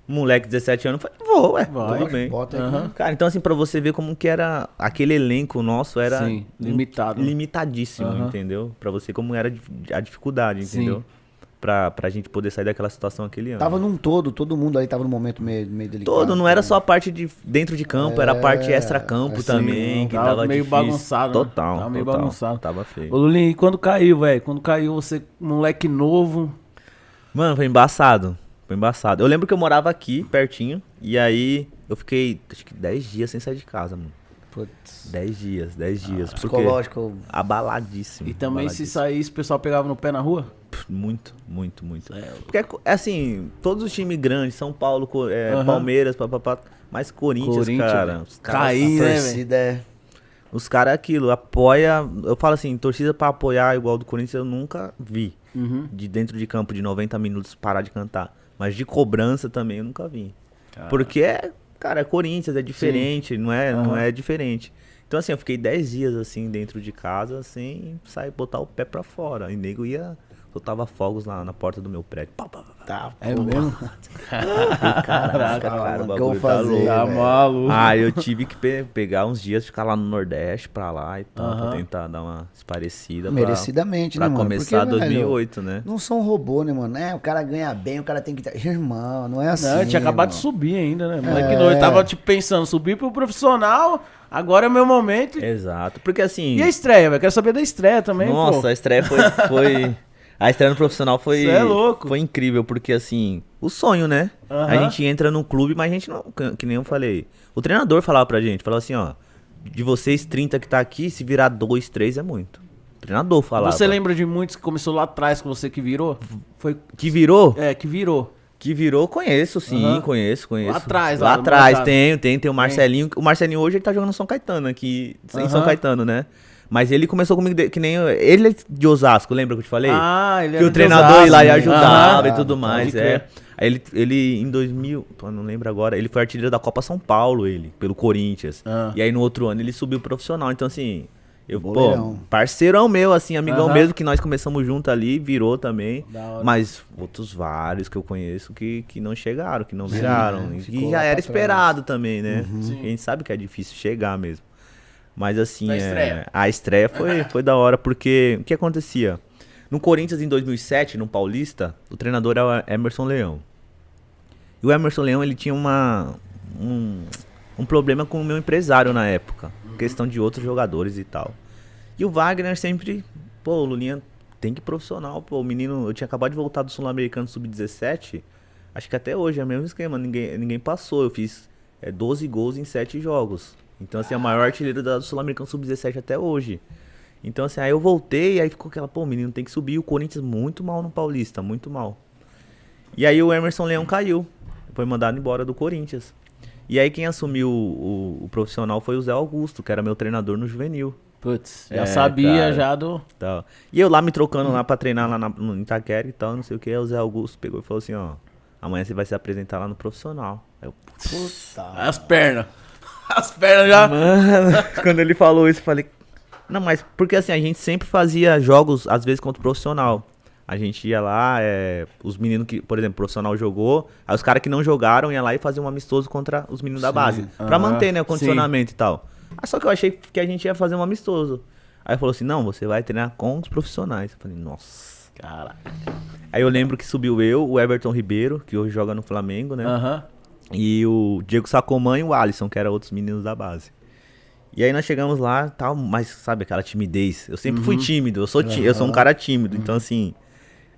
moleque de 17 anos, eu falei: "Vou, ué, Vai, tudo bem." Bota aí. Aham. Cara, então assim, pra você ver como que era aquele elenco nosso era Sim, limitado. limitadíssimo, Aham. entendeu? Pra você como era a dificuldade, Sim. Pra, pra gente poder sair daquela situação aquele ano. Tava num todo, todo mundo ali tava num momento meio, meio delicado. Todo, não era só a parte de dentro de campo, era a parte É, extra-campo assim, também, que tava tava meio difícil. bagunçado, né? Total, Tava meio total. bagunçado. Tava feio. Ô, Lulinho, e quando caiu, velho? Quando caiu, você, moleque novo. Mano, foi embaçado. Foi embaçado. Eu lembro que eu morava aqui, pertinho, e aí eu fiquei, acho que 10 dias sem sair de casa, mano. Putz. 10 dias, 10 dias. porque Psicológico. Abaladíssimo. E também, se abaladíssimo. saísse, o pessoal pegava no pé na rua? Muito, muito, muito. Porque, assim, todos os times grandes, São Paulo, é, Aham. Palmeiras, papapá, mas Corinthians, Corinthians, cara. velho. Os caras Caí, A né, torcida é. os cara é aquilo, apoia. Eu falo assim, torcida pra apoiar igual do Corinthians eu nunca vi. Uhum. De dentro de campo de 90 minutos parar de cantar. Mas de cobrança também eu nunca vi. Porque é, cara, é Corinthians, é diferente, não é, não Aham. é diferente. Então assim, eu fiquei 10 dias assim dentro de casa sem sair botar o pé pra fora. E nego ia soltava fogos na, na porta do meu prédio. Pá, pá, pá, pá. Tá, É pô. mesmo? Caraca, cara, o que eu tá fazer. Tá maluco. Ah, eu tive que pe- pegar uns dias, ficar lá no Nordeste pra lá e tal, pra tentar dar uma esparecida. Merecidamente, pra, né, pra mano? começar Porque, velho, 2008, né? Não são robô, né, mano? É, o cara ganha bem, o cara tem que. Irmão, não é assim. Não, eu tinha acabado de subir ainda, né? Moleque É. Eu tava, tipo, pensando, subir pro profissional, agora é o meu momento. Exato, porque assim... E a estreia, velho? Quero saber da estreia também, Nossa, pô. a estreia foi, foi- A estreia no profissional foi. Cê é louco. Foi incrível, porque assim, o sonho, né? A Aham. gente entra no clube, mas a gente não. que- nem eu falei. O treinador falava pra gente, falava assim, ó. De vocês 30 que tá aqui, se virar 2, 3 é muito. O treinador falava. Você lembra de muitos que começou lá atrás com você que virou? Foi. Que virou? É, que virou. Que virou, conheço, sim, Aham. conheço, conheço. Lá atrás, lá lá atrás, tenho, tem, tem o Marcelinho. O Marcelinho hoje ele tá jogando São Caetano aqui, em São. Caetano, né? Mas ele começou comigo, de- que nem. eu- Ele é de Osasco, lembra que eu te falei? Ah, ele que o treinador Osasco, ia lá e ajudava Aham. e tudo mais, é. Aí ele, ele, em 2000, pô, não lembro agora, ele foi artilheiro da Copa São Paulo, ele, pelo Corinthians. Ah. E aí no outro ano ele subiu profissional. Então, assim, eu, Boleirão. pô, parceirão meu, assim, amigão Aham. mesmo, que nós começamos junto ali, virou também. Mas outros vários que eu conheço que, que não chegaram, que não viraram. é, e já era esperado também, né? Sim. A gente sabe que é difícil chegar mesmo. Mas assim, é, estreia. a estreia foi, foi da hora, porque o que acontecia? No Corinthians em 2007, no Paulista, o treinador era o Emerson Leão. E o Emerson Leão, ele tinha uma, um, um problema com o meu empresário na época. Questão de outros jogadores e tal. E o Wagner sempre, pô, o Lulinha tem que ir profissional, pô. O menino, eu tinha acabado de voltar do Sul-Americano Sub-17. Acho que até hoje é o mesmo esquema, ninguém, ninguém passou. Eu fiz é, 12 gols em 7 jogos. Então, assim, é o maior artilheiro da- do Sul-Americano Sub-17 até hoje. Então, assim, aí eu voltei, aí ficou aquela, pô, o menino tem que subir. O Corinthians muito mal no Paulista, muito mal. E aí o Emerson Leão caiu. Foi mandado embora do Corinthians. E aí quem assumiu o, o- o profissional foi o Zé Augusto, que era meu treinador no juvenil. Putz, já É, sabia cara. já do. Tal. E eu lá me trocando lá pra treinar lá na, no Itaquera e tal, não sei o que. Aí o Zé Augusto pegou e falou assim, ó. Amanhã você vai se apresentar lá no profissional. Aí eu, Puta. As pernas. As pernas já. Mano, quando ele falou isso, eu falei. Não, mas porque assim, a gente sempre fazia jogos, às vezes, contra o profissional. A gente ia lá, é, os meninos que, por exemplo, o profissional jogou, aí os caras que não jogaram iam lá e faziam um amistoso contra os meninos da base. Pra Aham, manter, né, o sim. condicionamento e tal. Ah, só que eu achei que a gente ia fazer um amistoso. Aí falou assim, não, você vai treinar com os profissionais. Eu falei, nossa. Cara. Aí eu lembro que subiu eu, o Everton Ribeiro, que hoje joga no Flamengo, né? Aham. E o Diego Sacomã e o Alisson, que eram outros meninos da base. E aí nós chegamos lá, tal, mas sabe aquela timidez? Eu sempre Uhum. fui tímido, eu sou, ti- eu sou um cara tímido, então assim.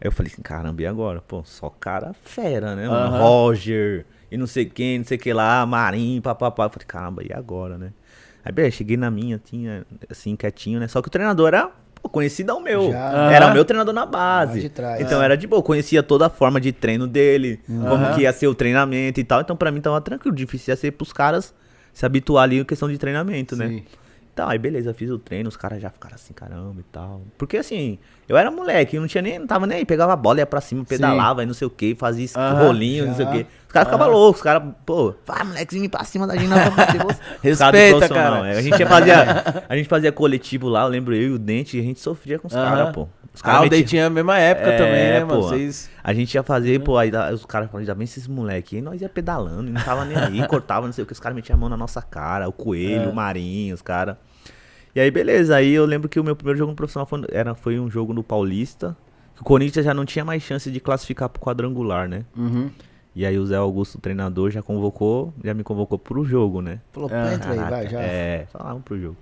Aí eu falei assim, caramba, e agora? Pô, só cara fera, né, mano? Roger, e não sei quem, não sei o que lá, Marinho, papapá. Eu falei, caramba, e agora, né? Aí, beleza, cheguei na minha, tinha, assim, quietinho, né? Só que o treinador era, pô, conhecidão meu. Já. Era Aham. meu treinador na base. de trás. Então era de boa, eu conhecia toda a forma de treino dele, como Aham. que ia ser o treinamento e tal. Então pra mim tava tranquilo, difícil ia ser pros caras se habituar ali em questão de treinamento, né? Sim. Então, aí beleza, fiz o treino, os caras já ficaram assim, caramba e tal. Porque assim, eu era moleque, eu não tinha nem, não tava nem aí, pegava a bola, ia pra cima, pedalava e não sei o que, fazia Aham, rolinho, não sei o já. que. Os caras ficavam loucos, os caras, pô, vai molequezinho ir pra cima da gente, nós vamos bater você. Respeita, cara. é. A gente fazia, a gente fazia coletivo lá, eu lembro eu e o Dente, e a gente sofria com os caras, pô. Os Ah, caras o Day tinha a mesma época É, também, né, mano? pô. Vocês... a gente ia fazer, pô, aí os caras falavam, já vem esses moleque. E nós ia pedalando, e não tava nem aí, cortava, não sei o que, os caras metiam a mão na nossa cara, o coelho, É. o marinho, os caras. E aí, beleza, aí eu lembro que o meu primeiro jogo no profissional foi, era, foi um jogo no Paulista. que O Corinthians já não tinha mais chance de classificar pro quadrangular, né? Uhum. E aí o Zé Augusto, o treinador, já convocou, já me convocou pro jogo, né? Falou, pô, entra aí, vai, já. É, vamos pro jogo.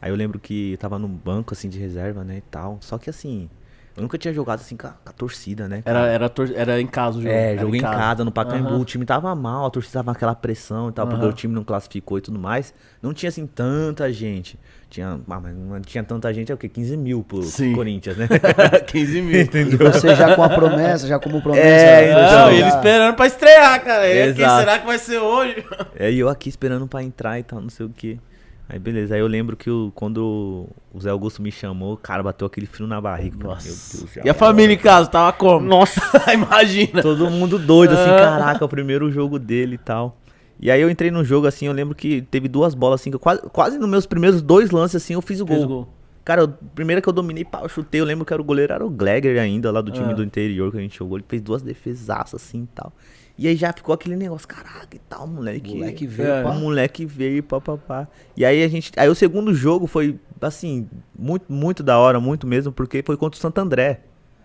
Aí eu lembro que tava no banco, assim, de reserva, né, e tal. Só que assim, eu nunca tinha jogado assim com a, com a torcida, né? Era, cara? era, tor- era em casa o jogo. É, era jogo em casa, no Pacaembu, Aham. o time tava mal, a torcida tava naquela pressão e tal, porque Aham. o time não classificou e tudo mais. Não tinha, assim, tanta gente. Tinha, ah, mas não tinha tanta gente, é o quê? 15 mil pro Sim. Corinthians, né? 15 mil. E você já com a promessa, já como promessa. É, né? então. Não, Já- e ele esperando pra estrear, cara. E quem Exato. será que vai ser hoje? É, e eu aqui esperando pra entrar e tal, não sei o que. Aí beleza, aí eu lembro que o, quando o Zé Augusto me chamou, cara, bateu aquele frio na barriga. Meu Deus, E a família em casa tava como? Nossa! Imagina. Todo mundo doido, assim, Ah. caraca, o primeiro jogo dele e tal. E aí eu entrei no jogo, assim, eu lembro que teve duas bolas, assim, que eu quase, quase nos meus primeiros dois lances, assim, eu fiz o gol. o gol. Cara, o primeiro que eu dominei, pá, eu chutei, eu lembro que era o goleiro, era o Glegger ainda, lá do time Ah. do interior que a gente jogou. Ele fez duas defesaças, assim, e tal. E aí já ficou aquele negócio, caraca, e tal, moleque. Moleque veio, É. pá. O moleque veio, papapá. E aí a gente. Aí o segundo jogo foi, assim, muito, muito da hora, muito mesmo, porque foi contra o Santo André.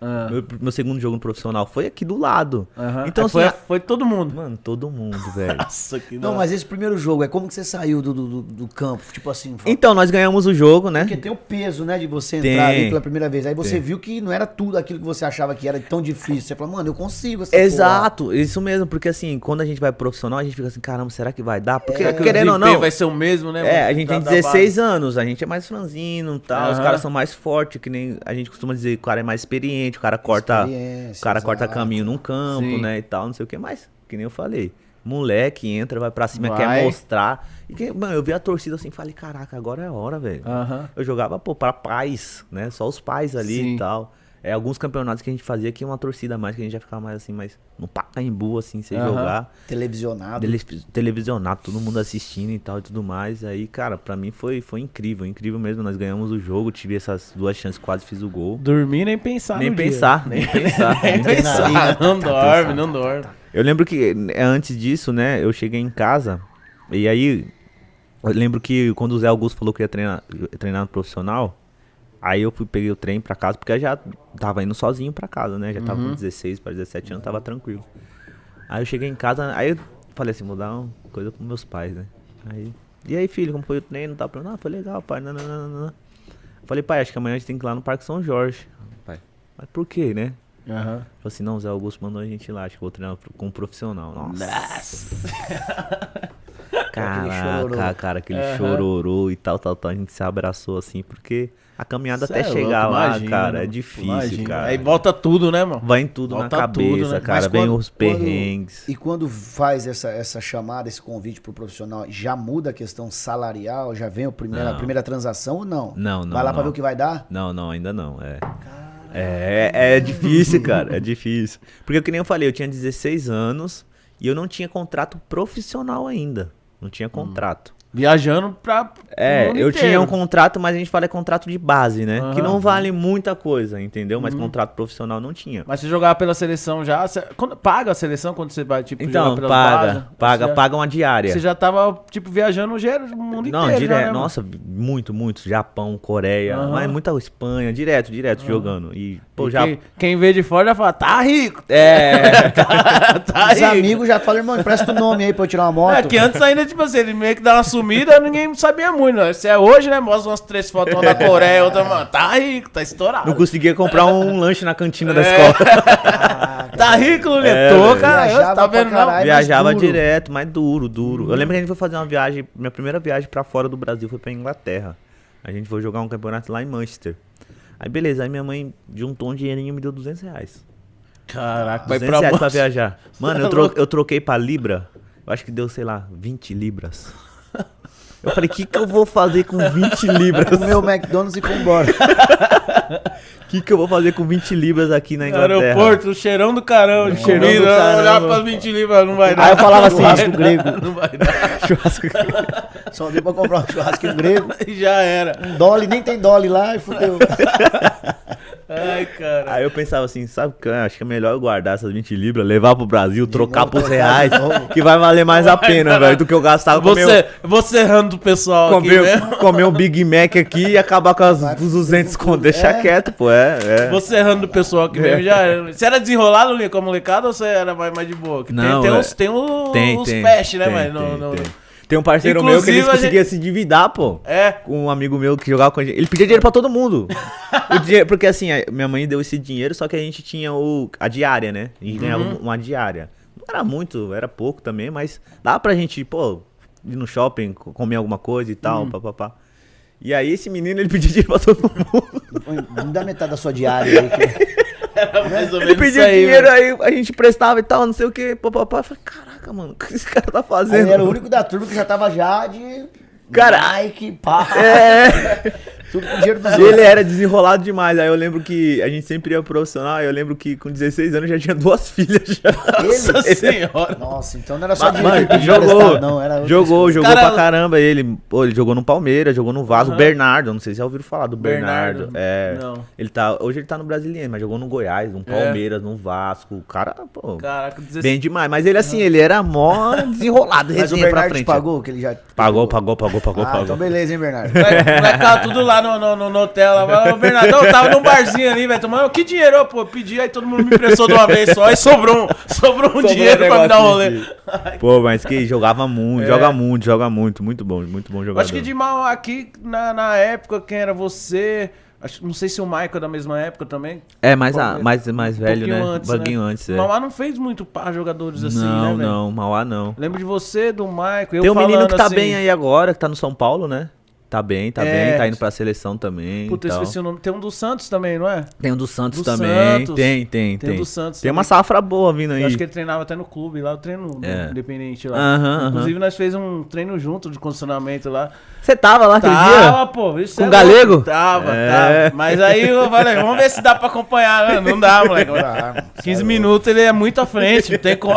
Ah. Meu, meu segundo jogo no profissional foi aqui do lado. Aham. Então, Aí assim, foi, a- foi todo mundo. Mano, todo mundo, velho. Nossa, que Não, mas esse primeiro jogo, é como que você saiu do, do, do- campo? Tipo assim, fala- Então, nós ganhamos o jogo, né? porque tem o peso, né, de você Tem. entrar ali pela primeira vez. Aí você Tem. viu que não era tudo aquilo que você achava que era tão difícil. Você falou, mano, eu consigo essa porra. Exato, isso mesmo, porque assim, quando a gente vai profissional, a gente fica assim, caramba, será que vai dar? Porque, o querendo ou não, vai ser o mesmo, né? é, a gente Da- tem da 16 anos, a gente é mais franzino e tal, os Aham. caras são mais fortes, que nem a gente costuma dizer, o cara é mais experiente, o cara corta, o cara corta exato. caminho num campo, Sim. né, e tal, não sei o que mais, que nem eu falei. Moleque entra, vai pra cima, Vai. quer mostrar. E que, mano, eu vi a torcida assim, falei, caraca, agora é a hora, velho. Aham. Eu jogava, pô, pra pais, né? Só os pais ali Sim. e tal. É, alguns campeonatos que a gente fazia que uma torcida a mais, que a gente já ficava mais assim, mais no Pacaembu, assim, sem Aham. jogar. Televisionado. Tele, televisionado, todo mundo assistindo e tal e tudo mais. Aí, cara, pra mim foi, foi incrível, incrível mesmo. Nós ganhamos o jogo, tive essas duas chances, quase fiz o gol. Dormir nem pensar nem no dia. pensar, nem pensar. Nem pensar. pensar. Não Tá dorme, não dorme. Eu lembro que eh, antes disso, né, eu cheguei em casa e aí eu lembro que quando o Zé Augusto falou que ia treinar, treinar no profissional, aí eu fui peguei o trem pra casa porque eu já tava indo sozinho pra casa, né? Já tava com 16 para 17 anos, tava tranquilo. Aí eu cheguei em casa, aí eu falei assim, vou dar uma coisa pros meus pais, né? Aí, e aí, filho, como foi o treino? Tá falando, ah, foi legal, pai. Não, não, não, não, não. Falei, pai, acho que amanhã a gente tem que ir lá no Parque São Jorge. Pai, mas por quê, né? Aham. Falei assim, não, o Zé Augusto mandou a gente ir lá, acho que eu vou treinar com um profissional. Nossa. Caraca, chororô. cara, aquele Aham. chororô e tal, tal, tal. A gente se abraçou assim, porque a caminhada Cê até é chegar louco, lá, imagina, cara, é difícil, Imagina. cara. Aí volta tudo, né, mano? Vai em tudo Volta na cabeça, tudo, né? cara. Mas Vem quando- os quando- perrengues. E quando faz essa, essa chamada, esse convite pro profissional, já muda a questão salarial? Já vem a primeira, a primeira transação ou não? Não, não, Vai lá pra não. ver o que vai dar? Não, não, ainda não. É. É, é difícil, cara. É difícil. Porque, que nem eu falei, eu tinha 16 anos e eu não tinha contrato profissional ainda. Não tinha contrato. Viajando pra. É, eu inteiro. tinha um contrato, mas a gente fala é contrato de base, né? Que Aham. não vale muita coisa, entendeu? Uhum. Mas contrato profissional não tinha. Mas você jogava pela seleção já. Você, quando, paga a seleção quando você vai, tipo, Então, paga, bases? paga, já- paga uma diária. Você já tava, tipo, viajando o gênero o mundo Não, inteiro. direto. já, né? Nossa, muito, muito. Japão, Coreia, Aham. mas muita Espanha, direto, direto jogando. E, pô, E já. quem, quem vê de fora já fala, tá rico. É. tá Os rico. amigos já falam, irmão, empresta o nome aí pra eu tirar uma moto. É que antes ainda, tipo assim, ele meio que dá uma sumida, ninguém sabia muito. Né? Se é hoje, né? Mostra umas três fotos, uma da Coreia, outra, mano, tá rico, tá estourado. Não conseguia comprar um lanche na cantina da É. escola. Tá rico, Lulê? É, cara. Viajava Tá vendo, não? caralho. mais Viajava duro. direto, mas duro, duro. Eu lembro que a gente foi fazer uma viagem, minha primeira viagem pra fora do Brasil foi pra Inglaterra. A gente foi jogar um campeonato lá em Manchester. Aí beleza, aí minha mãe juntou um dinheirinho e me deu 200 reais. Caraca, vai 200 pra reais pra viajar. Mano, eu, Tá tro- eu troquei pra Libra, eu acho que deu, sei lá, 20 libras. Eu falei, o que, que eu vou fazer com 20 libras? O meu McDonald's e embora. O que, que eu vou fazer com 20 libras aqui na Inglaterra? Aeroporto, o cheirão do caramba, de Cheirão comida, do caramba. olhar pras 20 libras, não vai dar. Aí eu falava assim, churrasco grego. Não vai dar. Churrasco. Só deu pra comprar um churrasquinho grego. E já era. Um dolly, nem tem dolly lá e fudeu. Ai, cara. Aí eu pensava assim, sabe o que? eu Acho que é melhor eu guardar essas 20 libras, levar pro Brasil, trocar pros reais, que vai valer mais a pena, velho, do que eu gastava com meu... Você, você errando o pessoal aqui Comer, mesmo. comer um Big Mac aqui e acabar com as, os 200 com conto. tudo. Deixa É. quieto, pô, é, é. Você errando o pessoal aqui mesmo já era. Você era desenrolado, Linha, com a molecada ou você era mais, mais de boa? Que tem- Não, tem, é- uns, tem uns, Tem, uns tem. peste, né, tem, mas tem, um parceiro meu que ele Inclusive, a conseguia se endividar, pô. É. Com um amigo meu que jogava com a gente. Ele pedia dinheiro pra todo mundo. O dinheiro- porque assim, a- minha mãe deu esse dinheiro, só que a gente tinha o, a diária, né? A gente ganhava Uhum. uma diária. Não era muito, era pouco também, mas dava pra gente, pô, ir no shopping, co- comer alguma coisa e Uhum. tal, papapá. E aí esse menino, ele pedia dinheiro pra todo mundo. Me dá metade da sua diária aí. que- Era mais ou Ele menos pedia isso aí, dinheiro, mano. aí a gente prestava e tal, não sei o que, papapá. Eu falei, caraca, mano, o que esse cara tá fazendo? ele era o único da turma que já tava já de. Cara, Nike, pá. É. Tudo com dinheiro dos Ele era desenrolado demais. Aí eu lembro que a gente sempre ia profissional. Eu lembro que com 16 anos já tinha duas filhas. Já. Nossa Ele? senhora. Nossa, então não era só dinheiro Mano, jogou, não. Era jogou, jogou Cara, pra caramba ele. Pô, ele jogou no Palmeiras, jogou no Vasco. Aham. Bernardo, não sei se já ouviram falar do Bernardo. Bernardo, É. não. Ele tá, hoje ele tá no Brasiliense, mas jogou no Goiás, no Palmeiras, no Vasco. O cara, pô, Caraca, 16 bem demais. Mas ele assim, ele era mó desenrolado, Mas o Bernardo pagou, que ele já. Pagou, pagou, pagou, pagou, Ah, pagou. então beleza, hein, Bernardo? Vai, vai ficar tudo lá no, no, no, no hotel. Lá. Bernardo, eu tava num barzinho ali, velho. Tomando. Que dinheiro? Pô, pedi, aí todo mundo me emprestou de uma vez só. Aí sobrou um, sobrou um Sobrou dinheiro um pra me dar um rolê. Pô, mas que jogava muito, É. joga muito, joga muito, muito bom, muito bom Eu jogador. Acho que de mal aqui, na, na época, quem era você. Acho, não sei se o Michael é da mesma época também. É, mais, Pô, a, mais, mais velho, né? pouquinho um antes, pouquinho né? antes, é. O Mauá não fez muito par jogadores assim, não, né, velho? não, Mauá não. Lembro de você, do Michael. Eu Tem um menino que tá assim, bem aí agora, que tá no São Paulo, né? Tá bem, tá É. bem, tá indo pra seleção também. Puta, eu tal. esqueci o nome. Tem um do Santos também, não é? Tem um do Santos Do também. Santos. Tem, tem, Tem tem. um do Santos Tem uma também. safra boa vindo aí. Eu acho que ele treinava até no clube lá, eu treino no É. independente lá. Aham, aham. Inclusive, nós fez um treino junto de condicionamento lá. Você tava lá aquele Tava, dia? pô. Isso Com é galego? Tava, É. tava. Mas aí eu falei, vamos ver se dá pra acompanhar. né? Não dá, moleque. Ah, 15 minutos ele é muito à frente, não tem como.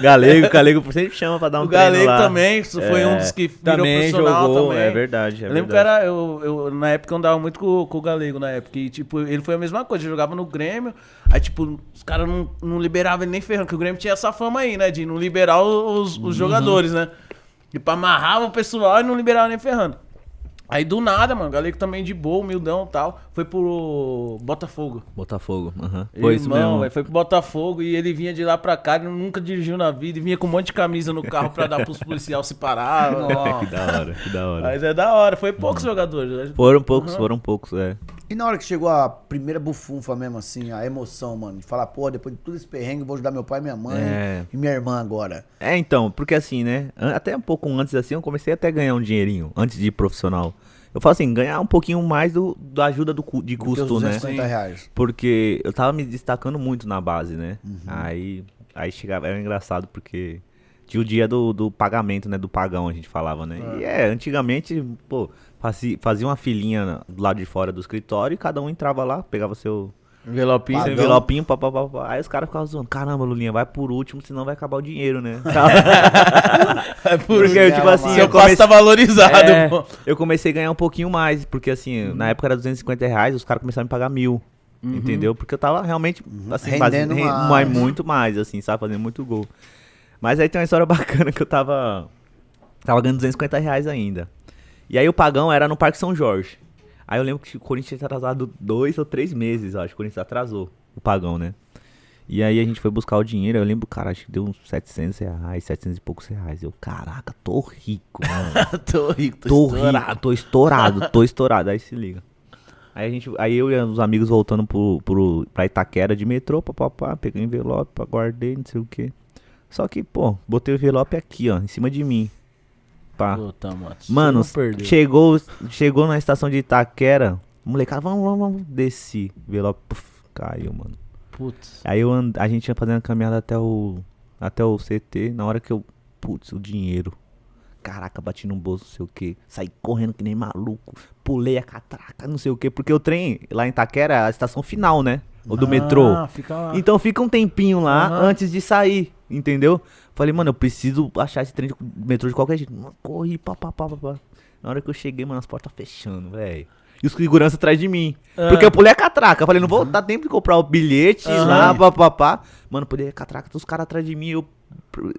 Galego, Galego sempre chama pra dar um o treino Galego lá. também, isso foi um dos que virou também profissional jogou, também. é verdade, é eu lembro que verdade. era, eu, eu, na época eu andava muito com, com o Galego, na época. E, tipo, ele foi a mesma coisa, jogava no Grêmio, aí, tipo, os caras não, não liberavam ele nem ferrando, porque o Grêmio tinha essa fama aí, né, de não liberar os, Uhum. os jogadores, né. Tipo, amarrava o pessoal e não liberava nem ferrando. Aí, do nada, mano, o Galego também de boa, humildão e tal, foi pro Botafogo. Botafogo, aham. Foi isso mesmo. velho, foi pro Botafogo e ele vinha de lá pra cá, ele nunca dirigiu na vida, e vinha com um monte de camisa no carro pra dar pros policiais se parar. Que da hora, que da hora. Mas é da hora, foi poucos jogadores. né? Foram poucos, Uhum. foram poucos, é. E na hora que chegou a primeira bufunfa mesmo, assim, a emoção, mano, de falar, pô, depois de tudo esse perrengue, vou ajudar meu pai minha mãe É. e minha irmã agora. É, então, porque assim, né? Até um pouco antes assim, eu comecei até a ganhar um dinheirinho, antes de ir profissional. Eu falo assim, ganhar um pouquinho mais do, da ajuda do, de Do custo, né? 250 reais. Porque eu tava me destacando muito na base, né? Uhum. Aí, aí chegava, era engraçado porque tinha o dia do, do pagamento, né? Do pagão, a gente falava, né? E é, antigamente, pô, fazia, uma filinha do lado de fora do escritório e cada um entrava lá, pegava seu, Envelopinho. Pagão. envelopinho, pá, pá, pá, pá. Aí os caras ficavam zoando. Caramba, Lulinha, vai por último, senão vai acabar o dinheiro, né? É por Porque, isso. tipo assim, Seu eu comecei- tá valorizado, É, eu comecei a ganhar um pouquinho mais, porque assim, na época era 250 reais, os caras começaram a me pagar mil. Entendeu? Porque eu tava realmente, assim, base- ren- mais. mais, muito mais, assim, sabe? Fazendo muito gol. Mas aí tem uma história bacana que eu tava. Tava ganhando 250 reais ainda. E aí o pagão era no Parque São Jorge. Aí eu lembro que o Corinthians tinha atrasado dois ou três meses, eu acho. que O Corinthians atrasou o pagão, né? E aí a gente foi buscar o dinheiro, eu lembro, cara, acho que deu uns 700 reais, 700 e poucos reais. Eu, caraca, tô rico, mano. tô rico, tô, Tô estourado. rico, tô estourado, tô estourado. Aí se liga. Aí, a gente, aí eu e os amigos voltando pro, pro, pra Itaquera de metrô, papapá, peguei o envelope, guardei, não sei o que. Só que, pô, botei o envelope aqui, ó, em cima de mim. Pá. Puta, mano. Chegou, chegou na estação de Itaquera, molecada, vamos, vamos, vamos, desci. Puf, caiu, mano. Putz. Aí eu and- a gente ia fazendo a caminhada até o até o CT, na hora que eu, putz, o dinheiro. Caraca, bati no bolso, não sei o que. Saí correndo que nem maluco. Pulei a catraca, não sei o que. Porque o trem lá em Itaquera é a estação final, né? O do metrô. Ah, fica lá. Então fica um tempinho lá Aham. antes de sair, entendeu? Falei, mano, eu preciso achar esse trem de metrô de qualquer jeito. Mano, Corri, pá, pá, pá, pá. Na hora que eu cheguei, mano, as portas fechando, velho. E os segurança atrás de mim. Ah. Porque eu pulei a catraca. Falei, não vou dar tempo de comprar o bilhete lá, pá, pá, pá. Mano, pulei a catraca, os caras atrás de mim, eu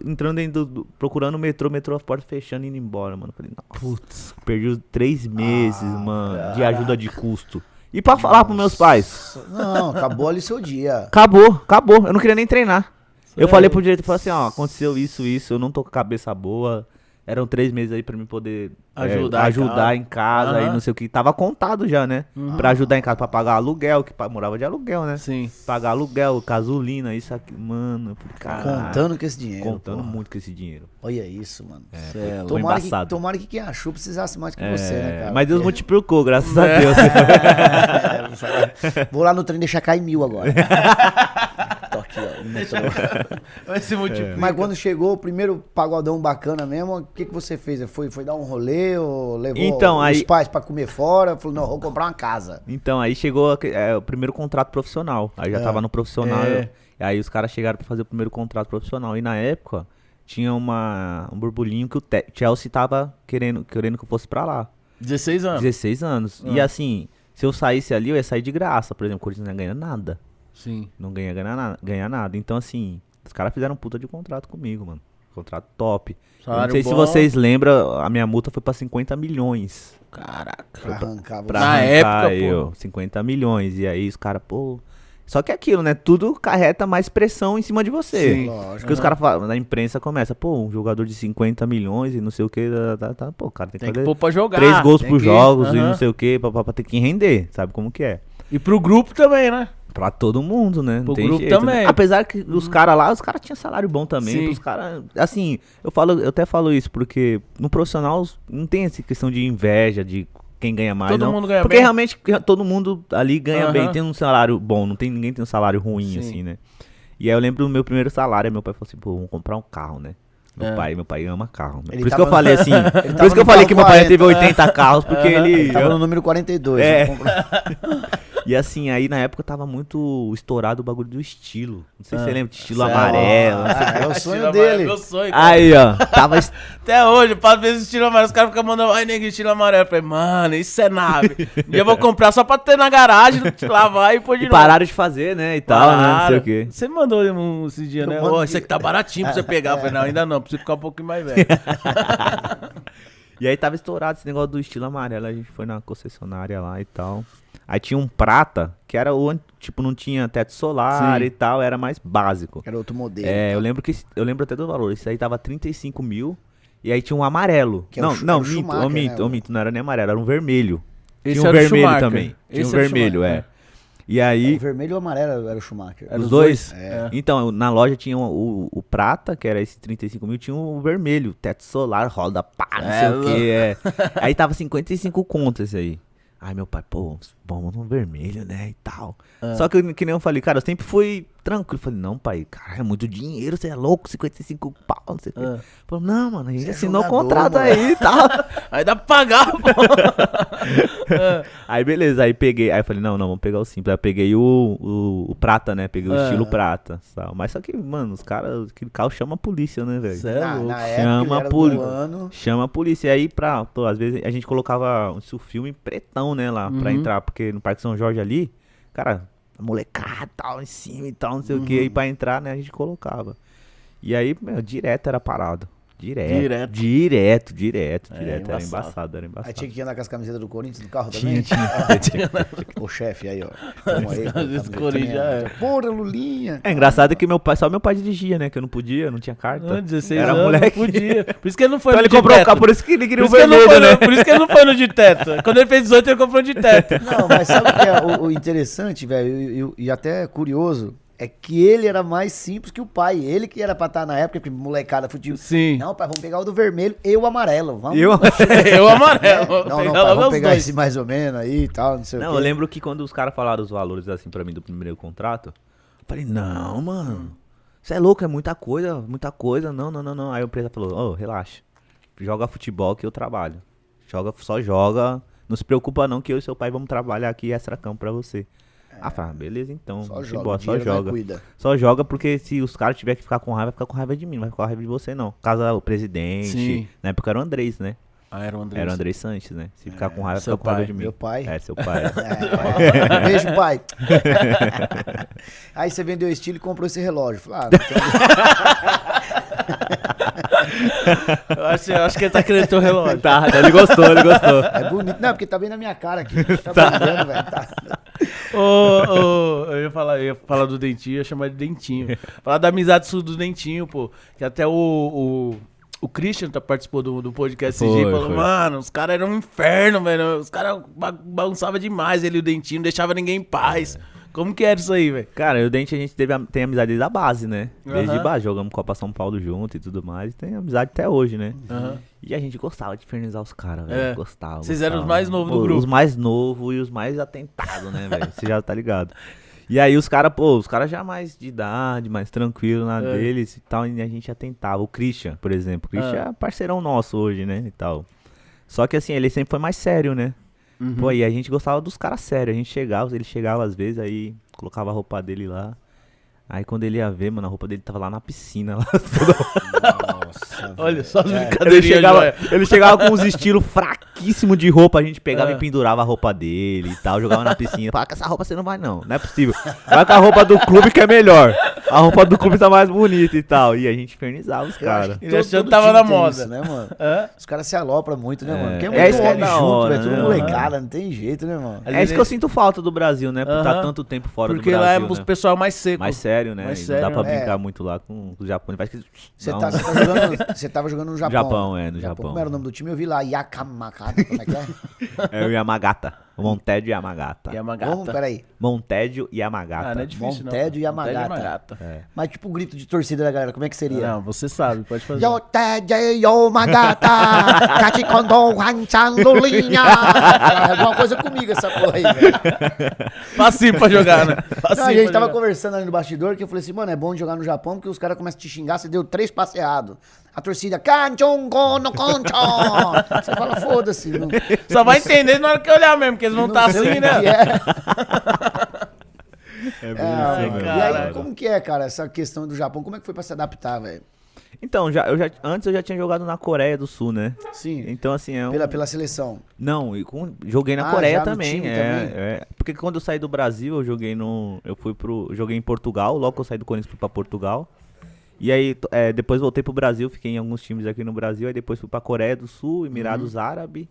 entrando dentro do, do- procurando o metrô, metrô, as portas fechando e indo embora, mano. Falei, nossa, Putz. perdi três meses, mano, de ajuda de custo. E pra falar pros meus pais, Não, acabou ali seu dia. Acabou, acabou. Eu não queria nem treinar. Eu falei pro diretor, falei assim, ó, aconteceu isso, isso, eu não tô com a cabeça boa. Eram três meses aí pra mim poder é, Ajudar em ajudar casa. em casa e não sei o que. Tava contado já, né? Pra ajudar em casa, pra pagar aluguel, que morava de aluguel, né? Sim. Pagar aluguel, gasolina, isso aqui. Mano, caralho. Contando com esse dinheiro. Contando porra. muito com esse dinheiro. Olha isso, mano. Cê é foi Tomara que, embaçado. tomara que quem achou precisasse mais que É, você, né, cara? mas Deus Porque- multiplicou, graças a Deus. É, Vou lá no trem deixar cair mil agora. Tô aqui, ó. no metrô. Vai se multiplicar. Mas quando chegou o primeiro pagodão bacana mesmo, o que, que você fez? Foi, foi dar um rolê ou levou Então, os aí- pais pra comer fora? Falou, não, vou comprar uma casa. Então, aí chegou é, o primeiro contrato profissional. Aí já É. tava no profissional. É. eu- e aí os caras chegaram pra fazer o primeiro contrato profissional. E na época, tinha uma, um burburinho que o Te- Chelsea tava querendo, querendo que eu fosse pra lá. 16 anos. 16 anos. E Ah. assim, se eu saísse ali, eu ia sair de graça. Por exemplo, o Corinthians não ia ganhar nada. Sim. Não ganha ganhar, na- ganhar nada. Então, assim, os caras fizeram um puta de contrato comigo, mano. Contrato top. Eu não Salário sei se bom. vocês lembram, a minha multa foi pra 50 milhões. Caraca. Pra arrancar Pra Na época, eu, pô. 50 milhões. E aí os caras, pô. Só que é aquilo, né? Tudo carreta mais pressão em cima de você. Sim. Lógico. Porque os caras falam, na imprensa começa, pô, um jogador de 50 milhões e não sei o que, tá, tá, tá, pô, o cara tem que Tem que fazer pôr pra jogar. três gols tem por que- jogos e Aham. não sei o que, pra, pra, pra ter que render, sabe como que é? E pro grupo também, né? Pra todo mundo, né? Não Pro tem grupo jeito, né? também. Apesar que os caras lá, os caras tinham salário bom também. Sim. Os caras, assim, eu falo, eu até falo isso, porque no profissional não tem essa questão de inveja, de quem ganha mais. Todo não. mundo ganha porque bem. realmente todo mundo ali ganha Aham. bem, tem um salário bom, não tem ninguém tem um salário ruim, Sim. assim, né? E aí eu lembro do meu primeiro salário, aí meu pai falou assim, pô, vamos comprar um carro, né? Meu É. pai, meu pai ama carro. né? Ele Por isso que eu falei assim, por isso que eu falei que meu pai já 40. teve 80 carros, porque ele... Ele tava no número 42. É. E assim, aí na época tava muito estourado o bagulho do estilo. Não sei se Ah. você lembra, estilo Certo. amarelo. Ah, é o sonho Estilo dele. amarelo, Meu sonho. Aí, ó, tava. est- Até hoje, para ver esse estilo amarelo, os caras ficam mandando, ai, neguinho, estilo amarelo. Eu falei, mano, isso é nave. Dia eu vou comprar só pra ter na garagem, lavar e pôr de E novo. pararam de fazer, né? E tal, né? Não sei Pararam. o quê. Você me mandou um esse dia, né? Ó, esse aqui tá baratinho pra você pegar. Eu falei, não, ainda não, preciso ficar um pouquinho mais velho. E aí tava estourado esse negócio do estilo amarelo. A gente foi na concessionária lá e tal. Aí tinha um prata, que era o. Tipo, não tinha teto solar Sim. e tal, era mais básico. Era outro modelo. É, eu lembro que. Eu lembro até do valor. Esse aí tava 35 mil. E aí tinha um amarelo. Que o não, Schu- não, era o minto, ô, minto, né, o- minto, não era nem amarelo, era um vermelho. Esse tinha um o vermelho também. Tinha Esse um o vermelho, é. E aí. O vermelho ou o amarelo era o Schumacher. Era Os dois? dois? É. Então, na loja tinha o, o, o prata, que era esse 35 mil, tinha o vermelho, teto solar, roda pá, não É, sei o que. É. Aí tava 55 contas esse aí. Aí meu pai, pô, vamos no vermelho, né, e tal. Ah. Só que, que nem eu falei, cara, eu sempre fui tranquilo. Eu falei, não, pai, cara, é muito dinheiro, você é louco, 55 pau, não sei o quê. Ah. Falou, não, mano, a gente Você é assinou o contrato moleque." aí e tal. Aí dá pra pagar, pô. Aí beleza, aí peguei, aí eu falei, não, não, vamos pegar o simples. Aí eu peguei o, o, o prata, né? Peguei o Ah. estilo prata. Tal. Mas só que, mano, os caras, aquele carro chama a polícia, né, velho? É Na, na Chama a ano. Chama a polícia. E aí, pra, pô, às vezes a gente colocava o filme pretão, né, lá, pra Uhum. entrar. Porque no Parque São Jorge ali, cara, molecada tal, em cima e tal, não sei o que. Aí pra entrar, né, a gente colocava. E aí, meu, direto era parado. Direto. Direto. Direto, direto, É, direto. Era embaçado. embaçado, era Aí embaçado. tinha que andar com as camisetas do Corinthians no carro Tinha, também? tinha. Ô chefe, aí, ó. Toma aí. do camiseta Corinthians já é. Porra, Lulinha. É engraçado que meu pai, só meu pai dirigia, né? Que eu não podia, não tinha carta. Ah, 16 Era anos, moleque. não podia. Por isso que ele não foi Então no ele de comprou o carro, por isso que ele Por queria o não vermelho, foi né? no, por isso que ele não foi no de teto. Quando ele fez 18, ele comprou de teto. Não, mas sabe o que é o, o interessante, velho, e até curioso, é que ele era mais simples que o pai. Ele que era pra estar na época, porque molecada futebol. Sim. Não, pai, vamos pegar o do vermelho e o amarelo. Vamos. Eu, eu amarelo. vou Não, não, pai, vamos os pegar dois. esse mais ou menos aí e tal, não sei não, o eu quê. lembro que quando os caras falaram os valores assim pra mim do primeiro contrato, eu falei, não, mano. Você é louco, é muita coisa, muita coisa. Não, não, não, não. Aí a empresa falou, ô, relaxa. Joga futebol que eu trabalho. Joga, só joga. Não se preocupa não que eu e seu pai vamos trabalhar aqui extra campo pra você. Ah, fala, beleza então. Só joga, o só joga. Só joga porque se os caras tiverem que ficar com raiva, vai ficar com raiva de mim, não vai ficar com raiva de você, não. Caso o presidente. Sim. Na época era o Andrés, né? Ah, era o André. Era o Andrés Sanches, né? Se ficar com raiva, seu fica com raiva pai, de mim. meu pai. É, seu pai. É, beijo, pai. Aí você vendeu o estilo e comprou esse relógio. Falei, ah, Eu acho, eu acho que ele tá querendo ter o relógio. tá, ele gostou, ele gostou. é bonito. Não, porque tá bem na minha cara aqui. Tá, brilhando, velho. Tá. Eu ia falar, eu ia falar do Dentinho, eu ia chamar de Dentinho. Falar da amizade sua do Dentinho, pô. Que até o, o, o Christian tá, participou do, do podcast esse Foi, dia e falou, foi. mano, os caras eram um inferno, velho. Os caras ba- bagunçavam demais ele e o Dentinho, não deixava ninguém em paz. Como que era isso aí, velho? Cara, eu e o Dente a gente teve, tem amizade desde a base, né? Desde Aham. base, jogamos Copa São Paulo junto e tudo mais. Tem amizade até hoje, né? Aham. E a gente gostava de infernizar os caras, velho. É. Gostava. Vocês eram os mais novos do Pô, grupo. Os mais novos e os mais atentados, né, velho? Você já tá ligado. E aí os caras, pô, os caras já mais de idade, mais tranquilo na É. deles e tal, e a gente atentava. O Christian, por exemplo. O Christian Ah. é parceirão nosso hoje, né, e tal. Só que assim, ele sempre foi mais sério, né? Uhum. Pô, e a gente gostava dos caras sérios. A gente chegava, ele chegava às vezes, aí colocava a roupa dele lá. Aí quando ele ia ver, mano, a roupa dele tava lá na piscina. Lá. Nossa, Olha só as Ele brincadeirinhas. chegava, joia. ele chegava com uns estilos fraquíssimos de roupa, a gente pegava Ah. e pendurava a roupa dele e tal, jogava na piscina. Falava, com essa roupa você não vai não, não é possível. Vai com a roupa do clube que é melhor. A roupa do clube tá mais bonita e tal. E a gente infernizava os caras. Ele achando que tava na moda. Isso, né, mano? Hã? Os caras se alopram muito, né, É. mano? Porque é É muito isso que é homem da junto, hora, velho. Tudo né, molecada, não tem jeito, né, mano? É isso que eu sinto falta do Brasil, né? Por estar Aham. tanto tempo fora Porque do lá é Brasil, os né? pessoal mais seco. Mais sério, né? Mais E sério, não dá pra é. brincar muito lá com os japoneses. Parece que... Você tá, tá jogando, você tava jogando no Japão. Japão, é, no Japão. Como era o nome do time? Eu vi lá, Yakamakata, como é que é? É o Yamagata. O Montédio Yamagata. Yamagata. Vamos, peraí. Montédio Yamagata. Ah, não é difícil, não. Montédio e Montédio Yamagata. É. Mas tipo o grito de torcida da galera, como é que seria? Não, você sabe, pode fazer. Yo Teje Yo Magata, Kachikondo Hanchan Lulinha. É alguma coisa comigo essa porra aí, velho. Facinho pra jogar, né? Não, Facinho a gente tava jogar. conversando ali no bastidor que eu falei assim, mano, é bom jogar no Japão porque os caras começam a te xingar, você deu três passes errados. A torcida, Kanchongo no. Você fala, foda-se. Não, Só vai entender na hora que olhar mesmo, porque eles vão não estar o assim, né? é. É É, Ai, e caralho. aí, como que é, cara, essa questão do Japão? Como é que foi pra se adaptar, velho? Então, já, eu já, antes eu já tinha jogado na Coreia do Sul, né? Sim, Então, assim, é um... pela, pela seleção. Não, e com- joguei na Ah, Coreia já no também, time é, também? é. Porque quando eu saí do Brasil, eu joguei no... Eu fui pro... Joguei em Portugal, logo que eu saí do Corinthians fui pra Portugal. E aí, é, depois voltei pro Brasil, fiquei em alguns times aqui no Brasil. Aí depois fui pra Coreia do Sul, Emirados Uhum. Árabes.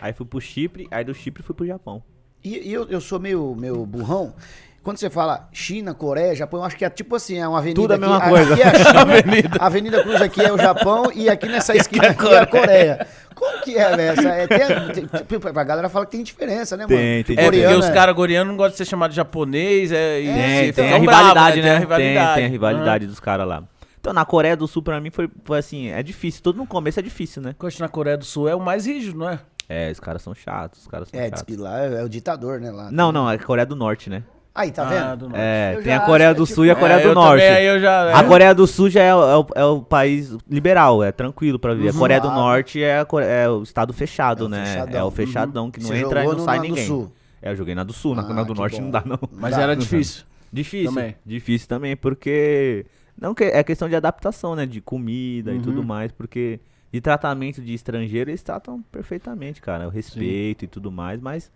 Aí fui pro Chipre, aí do Chipre fui pro Japão. E, e eu, eu sou meio, meio burrão. Quando você fala China, Coreia, Japão, eu acho que é tipo assim, é uma avenida. Tudo a aqui, mesma coisa. Aqui é a China, a Avenida Cruz aqui é o Japão e aqui nessa esquina aqui é a Coreia. Como que é, velho? Essa- É, tem, tem, tipo, a galera fala que tem diferença, né, mano? Tem, tem É, porque Coreano os é- caras coreanos não gostam de ser chamados de japonês. É, e Tem, se tem ficam a rivalidade, Tem né? a Tem, rivalidade. tem a rivalidade dos caras lá. Então, na Coreia do Sul, pra mim, foi, foi assim, é difícil. Todo no começo é difícil, né? Coxa na Coreia do Sul é o mais rígido, não é? É, os caras são chatos, os caras são É, diz chatos. que lá é, é o ditador, né? Lá. Não, não, é Coreia do Norte, né? Aí, tá Ah, vendo? do norte. É, Eu tem a Coreia acho que do é tipo- Sul e a Coreia É, do eu Norte. também, já, A é. Coreia do Sul já é, o- é o, é o país liberal, é tranquilo pra ver. A Coreia do Ah. Norte é, a Core- é o estado fechado, É o né? fechadão. É o fechadão que não Você entra e não no- sai ninguém. Sul. É, eu joguei na do Sul, na, Ah, na do Norte bom. não dá não. Mas Dá, era difícil. Difícil. Também. Difícil também, porque. Não, que é questão de adaptação, né? De comida e Uhum. tudo mais, porque de tratamento de estrangeiro eles tratam perfeitamente, cara. O respeito e tudo mais, mas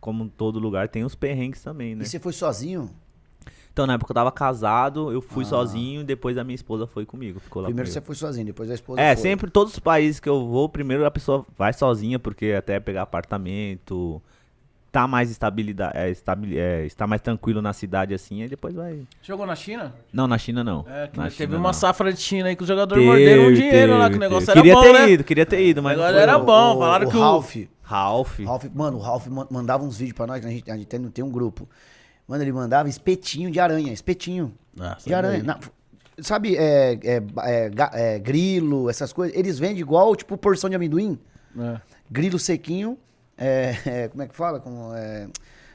como todo lugar tem os perrengues também, né? E você foi sozinho? Então, na época eu tava casado, eu fui Ah. sozinho, depois a minha esposa foi comigo. Ficou lá Primeiro comigo. você foi sozinho, depois a esposa É, foi. sempre todos os países que eu vou, primeiro a pessoa vai sozinha, porque até pegar apartamento, tá mais estabilidade, é, estabil, é, está mais tranquilo na cidade assim, aí depois vai. Jogou na China? Não, na China não. É, que na teve China, uma não. safra de China aí que os jogadores morderam um Teve, dinheiro lá, que teve, o negócio teve. era Queria bom, ter né? ido, queria ter ido, mas Agora era bom, o- falaram o que o- Ralph, Ralph. Ralph, mano, o Ralph man- mandava uns vídeos pra nós, que a gente, a gente tem, tem um grupo. Mano, ele mandava espetinho de aranha, espetinho Nossa, de aranha. Na- sabe, é, é, é, é, grilo, essas coisas, eles vendem igual, tipo, porção de amendoim. É. Grilo sequinho, é, é, como é que fala? Como, é,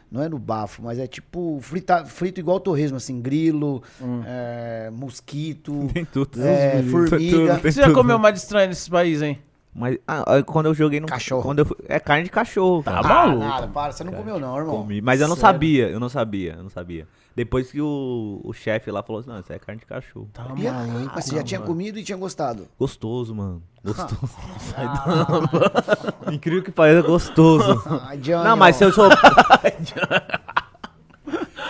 não é no bafo, mas é tipo frita, frito igual torresmo, assim, grilo, Hum. é, mosquito, Tem tudo. é, formiga. O que você já comeu mais de estranho nesses países, hein? Mas ah, ah, quando eu joguei no. Cachorro. Quando eu fui- é carne de cachorro. Tá cara. maluco. nada, para, você não comeu não, irmão. Comi, mas eu não Sério? sabia, eu não sabia, eu não sabia. Depois que o, o chefe lá falou assim, não, isso é carne de cachorro. Tá E- maluco. mas você já tinha mano. comido e tinha gostado. Gostoso, mano. Gostoso. Incrível que pareça gostoso. Ai, Johnny, Não, mas ó. se eu sou.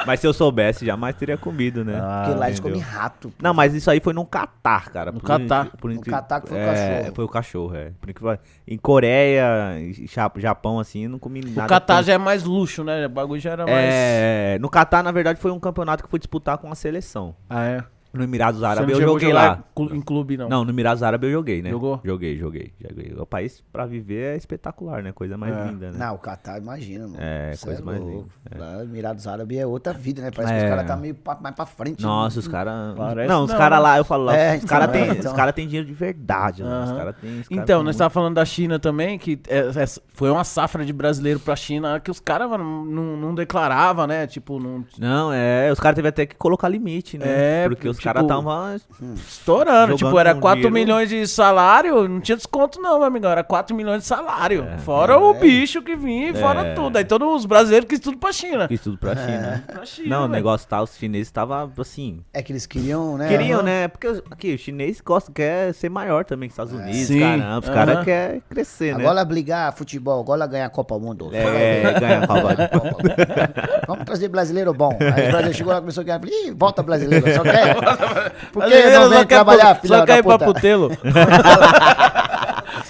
mas se eu soubesse, jamais teria comido, né? Porque lá eles comem rato. pô. Não, mas isso aí foi no Catar, cara. No Por Catar. por No Catar que foi o é, cachorro. Foi o cachorro, é. Por incrível- Em Coreia, e Ja- Japão, assim, eu não comi nada. O Catar tão- já é mais luxo, né? O bagulho já era mais. É, no Catar, na verdade, foi um campeonato que fui disputar com a seleção. Ah, é? No Emirados Árabes eu joguei lá. Em clube, não. Não, no Emirados Árabes eu joguei, né? Jogou? Joguei, joguei, joguei. O país pra viver é espetacular, né? Coisa mais É. linda, né? Não, o Catar, imagina, mano. É, Cê coisa mais louco. linda, Lá, Emirados Árabes é outra vida, né? Parece que É. os caras tá meio pa- mais pra frente. Nossa, né? os caras. Não, os caras né? lá, eu falo lá, É, os caras então, têm é, então. os cara tem dinheiro de verdade, né? Os caras têm. cara Então, nós muito- tava falando da China também, que é- é- foi uma safra de brasileiro pra China que os caras não, não declaravam, né? Tipo, não. Não, é, os caras teve até que colocar limite, né? É, porque os tipo, caras estavam. Estourando. Tipo, era com 4 dinheiro. milhões de salário, não tinha desconto, não, meu amigão. Era 4 milhões de salário. fora o bicho que vinha, e fora É. tudo. Aí todos os brasileiros quis tudo pra China. Quis tudo pra China. Pra China, Não, o velho. negócio tá, os chineses estavam assim. É que eles queriam, né? Queriam, Aham. né? Porque aqui, o chinês gosta, quer ser maior também que os Estados Unidos, Sim, caramba. Os aham. caras querem crescer, né? Agora brigar futebol, agora ganhar a Copa Mundo. É, ganhar a Copa do Vamos trazer brasileiro bom. Aí o brasileiro chegou lá e começou a ganhar. Ih, volta brasileiro, só quer. Por que Brasileiro não vem trabalhar, pro- filha Só quer ir pra putelo.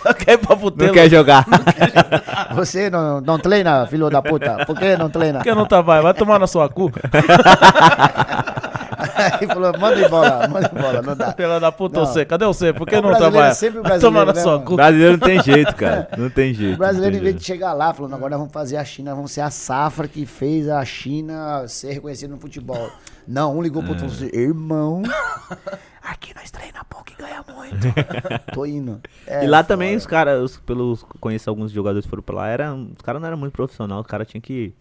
só quer ir pra putelo. Não quer jogar. Você não, não treina, filho da puta? Por que não treina? Por que não tá vai? Vai tomar na sua cu. Aí falou, manda embora, manda embora, não dá. Pela da puta, Não. você. Cadê você? Por que O não trabalha? é sempre o brasileiro, tomar na né, sua cu. O brasileiro não tem jeito, cara. Não tem jeito. O brasileiro, em vez de chegar lá, falando, agora vamos fazer a China, vamos ser a safra que fez a China ser reconhecida no futebol. Não, um ligou pro outro e falou assim, irmão, aqui nós treina pouco e ganha muito. Tô indo. É, e lá foda. também os caras, os- pelos conheço alguns jogadores que foram pra lá, era, os caras não eram muito profissionais, os caras tinham que,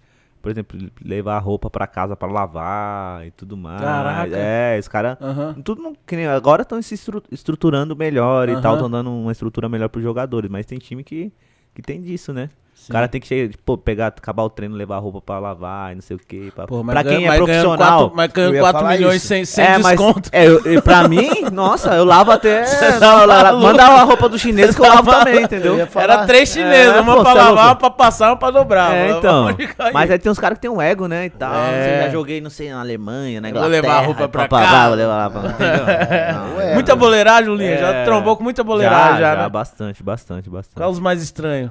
por exemplo, levar a roupa pra casa pra lavar e tudo mais. Caraca. É, os caras tudo não, agora estão se estru- estruturando melhor e tal, estão dando uma estrutura melhor pros jogadores, mas tem time que que tem disso, né? Sim. O cara tem que chegar, pô, pegar, acabar o treino, levar a roupa pra lavar e não sei o que. Pra, Pô, mas pra quem é mas profissional. quatro- Mas ganhando ia 4 falar milhões isso. sem, sem é, mas desconto. é, eu, pra mim, nossa, eu lavo até. não, eu la- manda a roupa do chinês que eu lavo também, entendeu? Falar- Era três chineses, É, uma pô, pra é lavar, uma pra passar, uma pra dobrar. É, então. Mas aí tem uns caras que tem um ego, né? E tal. É. Assim, já joguei, não sei, na Alemanha, na Vou Inglaterra. levar a roupa pra pá, cá. Vou levar lá pra. Não, Ué, Muita boleiragem, Julinha. Já É. trombou com muita boleiragem, já, já, né? bastante, bastante, bastante. Qual os mais estranhos?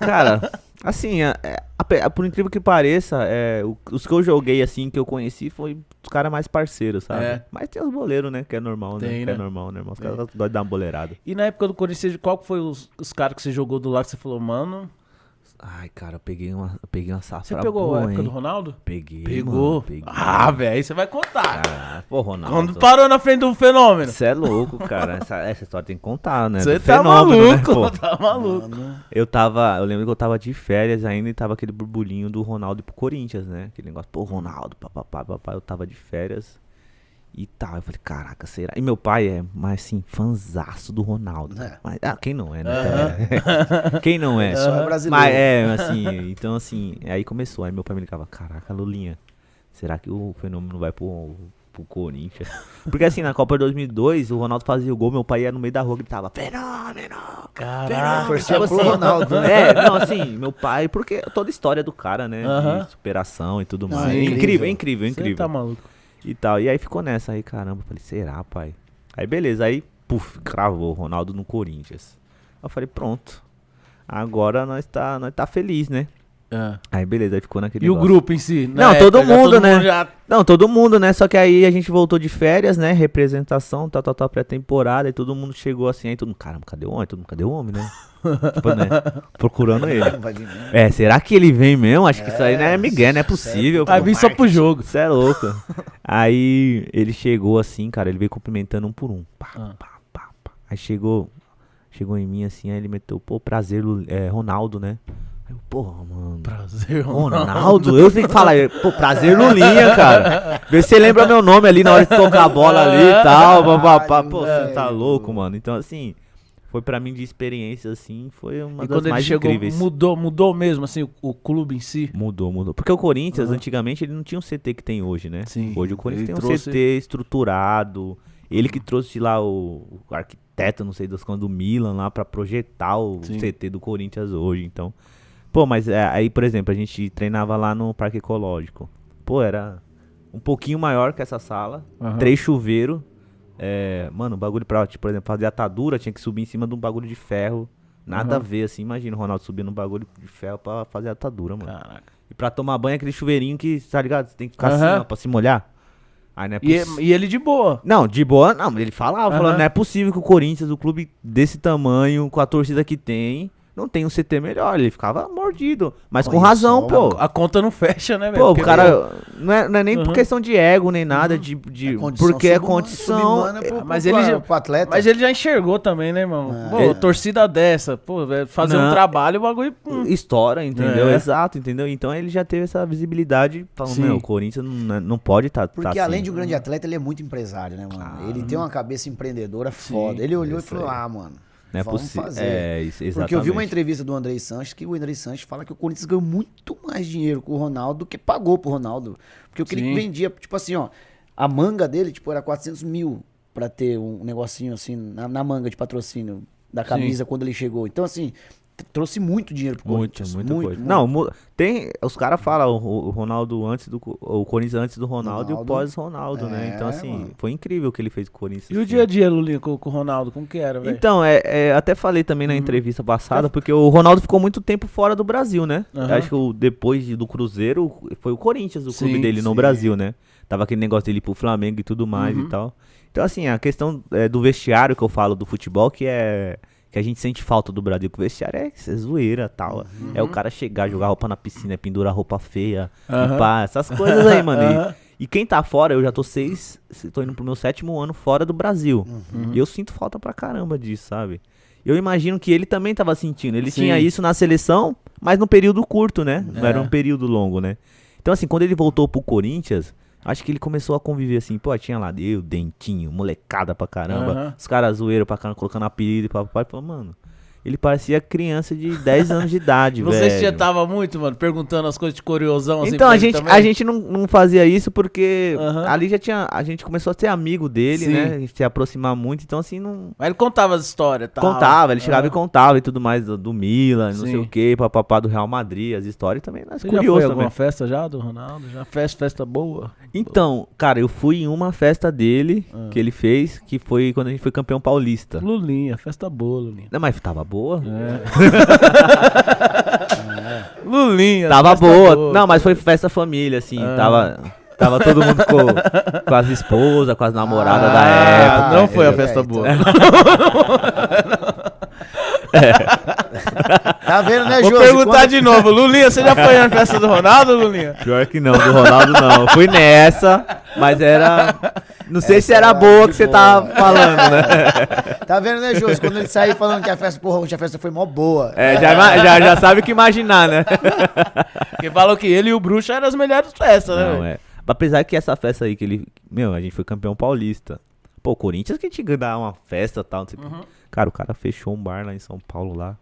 Cara, assim, é- é, ape- por incrível que pareça, é, o- os que eu joguei, assim, que eu conheci, foi os caras mais parceiros, sabe? É. Mas tem os boleiros, né? Que é normal, né? Tem, que né? é normal, normal. Os caras gostam de dar uma boleirada. E na época do Corinthians, qual foi os, os caras que você jogou do lado que você falou, mano? Ai, cara, eu peguei uma, eu peguei uma safra Você pegou boa, a época hein? do Ronaldo? Peguei, Pegou. mano, peguei. Ah, velho, aí você vai contar. Ah, pô, Ronaldo. Quando parou na frente do fenômeno. Você é louco, cara. Essa, essa história tem que contar, né? Você Do tá fenômeno, né, maluco, pô? tá maluco. Eu tava, eu lembro que eu tava de férias ainda e tava aquele burburinho do Ronaldo pro Corinthians, né? Aquele negócio, pô, Ronaldo, papapá, papapá. Eu tava de férias e tal. Eu falei, caraca, será? E meu pai é, mas assim, fanzaço do Ronaldo. É. Mas, ah, quem não é, né? É. Quem não é? Só é brasileiro. Mas é, assim, então assim, aí começou. Aí meu pai me ligava, caraca, Lulinha, será que o fenômeno vai pro, pro Corinthians? Porque assim, na Copa de 2002, o Ronaldo fazia o gol, meu pai ia no meio da rua e gritava, fenômeno! Caraca. Torcia Tipo pro assim, Ronaldo. né? É, não, assim, meu pai, porque toda a história do cara, né? Aham. De superação e tudo mais. é É incrível. incrível, é incrível, é Você incrível. tá maluco. E tal. E aí ficou nessa aí, caramba. Falei, será, pai? Aí beleza, aí, puf, cravou Ronaldo no Corinthians. Eu falei, pronto. Agora nós tá, nós tá feliz, né? Aí beleza, aí ficou naquele E o negócio. grupo em si? Não, todo época, já mundo, né? já- Não, todo mundo, né? Só que aí a gente voltou de férias, né? Representação, tal, tal, tal, pré-temporada. E todo mundo chegou assim. Aí todo mundo, caramba, cadê o homem? Todo mundo, cadê o homem, né? tipo, né? Procurando ele. É, será que ele vem mesmo? Acho que isso aí não é Miguel, não é possível. Vai pô. vir só pro jogo. Você é louco. Aí ele chegou assim, cara, ele veio cumprimentando um por um. Pá, Ah. pá, pá, pá. Aí chegou, chegou em mim assim, aí ele meteu, pô, prazer, é, Ronaldo, né? Eu, porra, mano. Prazer, Ronaldo? Eu tenho que falar, pô, prazer Lulinha, cara. Vê se você lembra meu nome ali na hora de tocar a bola ali e tal. Papapá. Pô, você tá louco, mano. Então, assim, foi pra mim de experiência, assim, foi uma E das mais chegou, incríveis. mudou, mudou mesmo, assim, o, o clube em si? Mudou, mudou. Porque o Corinthians, Aham. antigamente, ele não tinha um CT que tem hoje, né? Sim. Hoje o Corinthians tem um trouxe- CT estruturado. Ele que trouxe lá o, o arquiteto, não sei das quando, do Milan lá pra projetar o Sim. CT do Corinthians hoje. Então, pô, mas é, aí, por exemplo, a gente treinava lá no Parque Ecológico. Pô, era um pouquinho maior que essa sala. Aham. Três chuveiros. É, mano, o bagulho pra, tipo, por exemplo, fazer atadura, tinha que subir em cima de um bagulho de ferro. Nada a Aham. ver, assim. Imagina o Ronaldo subindo um bagulho de ferro pra fazer atadura, mano. Caraca. E pra tomar banho, aquele chuveirinho que, tá ligado? Você tem que ficar Aham. assim, ó, pra se molhar. Aí não é E, poss- e ele de boa. Não, de boa, não. Ele falava, falando, Aham. não é possível que o Corinthians, o clube desse tamanho, com a torcida que tem, não tem um CT melhor. Ele ficava mordido. Mas com Olha razão, só, pô. A conta não fecha, né, velho? Pô, o cara. Não é, não é nem por Uhum. questão de ego, nem nada, de. de É condição porque é condição. pro- pro- mas ele já- pro atleta. Mas ele já enxergou também, né, irmão? É. Pô, É. torcida dessa, pô, fazer um Não. trabalho, o bagulho. hum. Estoura, entendeu? É. Exato, entendeu? Então ele já teve essa visibilidade. Falando, Sim. meu, o Corinthians não, não pode estar. Tá, Porque tá além assim. de um grande atleta, ele é muito empresário, né, mano? Ah, ele tem uma cabeça empreendedora foda. Ele olhou e falou: ah, mano, Não é vamos possível. fazer. É, isso, exatamente. Porque eu vi uma entrevista do Andrei Sanches que o Andrei Sanches fala que o Corinthians ganhou muito mais dinheiro com o Ronaldo do que pagou pro Ronaldo. Porque o que ele Sim. vendia, tipo assim, ó, a manga dele, tipo, era 400 mil pra ter um negocinho assim na, na manga de patrocínio da camisa quando ele chegou. Então, assim, trouxe muito dinheiro pro Muito, Corinthians. muita muito, coisa. muito. Não, tem. Os caras falam o, o Ronaldo antes do. O Corinthians antes do Ronaldo, e o Ronaldo. pós-Ronaldo, né? É, Então, assim, mano. foi incrível o que ele fez com o Corinthians. E o assim. dia a dia, Lulinha, com, com o Ronaldo, como que era, velho? Então, é, é, até falei também na entrevista passada, porque o Ronaldo ficou muito tempo fora do Brasil, né? Eu Aham. Acho que o, depois de- do Cruzeiro, foi o Corinthians, o clube Sim, dele no sim. Brasil, né? Tava aquele negócio dele pro Flamengo e tudo mais Uhum. e tal. Então, assim, a questão é, do vestiário que eu falo do futebol, que é. Que a gente sente falta do Brasil, que o vestiário é, é zoeira tal. É o cara chegar, jogar roupa na piscina, pendurar roupa feia, e pá, essas coisas aí, mano. E- Aham. e quem tá fora, eu já tô seis, tô indo pro meu sétimo ano fora do Brasil. Uhum. E eu sinto falta pra caramba disso, sabe? Eu imagino que ele também tava sentindo. Ele Sim. tinha isso na seleção, mas num período curto, né? Não É. era um período longo, né? Então, assim, quando ele voltou pro Corinthians, acho que ele começou a conviver assim, pô, tinha lá eu, Dentinho, molecada pra caramba, Aham. os caras zoeiros pra caramba, colocando apelido e papai, falou, mano. Ele parecia criança de 10 anos de idade, Vocês velho. já tava muito, mano, perguntando as coisas de curiosão assim Então a gente, também? a gente não, não fazia isso porque Aham. ali já tinha. A gente começou a ser amigo dele, Sim. né? A gente se aproximar muito, então assim, não. Mas ele contava as histórias, tal. Contava, ele chegava e Aham. contava e tudo mais do, do Milan, não Sim. sei o que, papapá do Real Madrid, as histórias também, nós Você já foi curioso a também. alguma festa já do Ronaldo? Já festa, festa boa? Então, cara, eu fui em uma festa dele Ah. que ele fez, que foi quando a gente foi campeão paulista. Lulinha, festa boa, Lulinha. Não, mas tava boa? Lulinha. Tava festa boa. Não, mas foi festa família, assim. Ah. Tava, tava todo mundo com, com as esposas, com as namoradas da Ah, época. não foi a é, festa então. boa. Tá vendo, né, Vou Josi? perguntar Quando- de novo. Lulinha, você já foi na festa do Ronaldo, Lulinha? Pior que não, do Ronaldo não. Eu fui nessa, mas era. Não sei se Essa era era boa que você tava falando, né? Tá vendo, né, Josi? Quando ele saiu falando que a festa, porra, hoje a festa foi mó boa. É, já, já, já sabe o que imaginar, né? Porque falou que ele e o Bruxo eram as melhores festas, né? Não, é. Apesar que essa festa aí que ele. Meu, a gente foi campeão paulista. Pô, o Corinthians que a gente dá uma festa e tal, não sei o quê. Cara, o cara fechou um bar lá em São Paulo lá.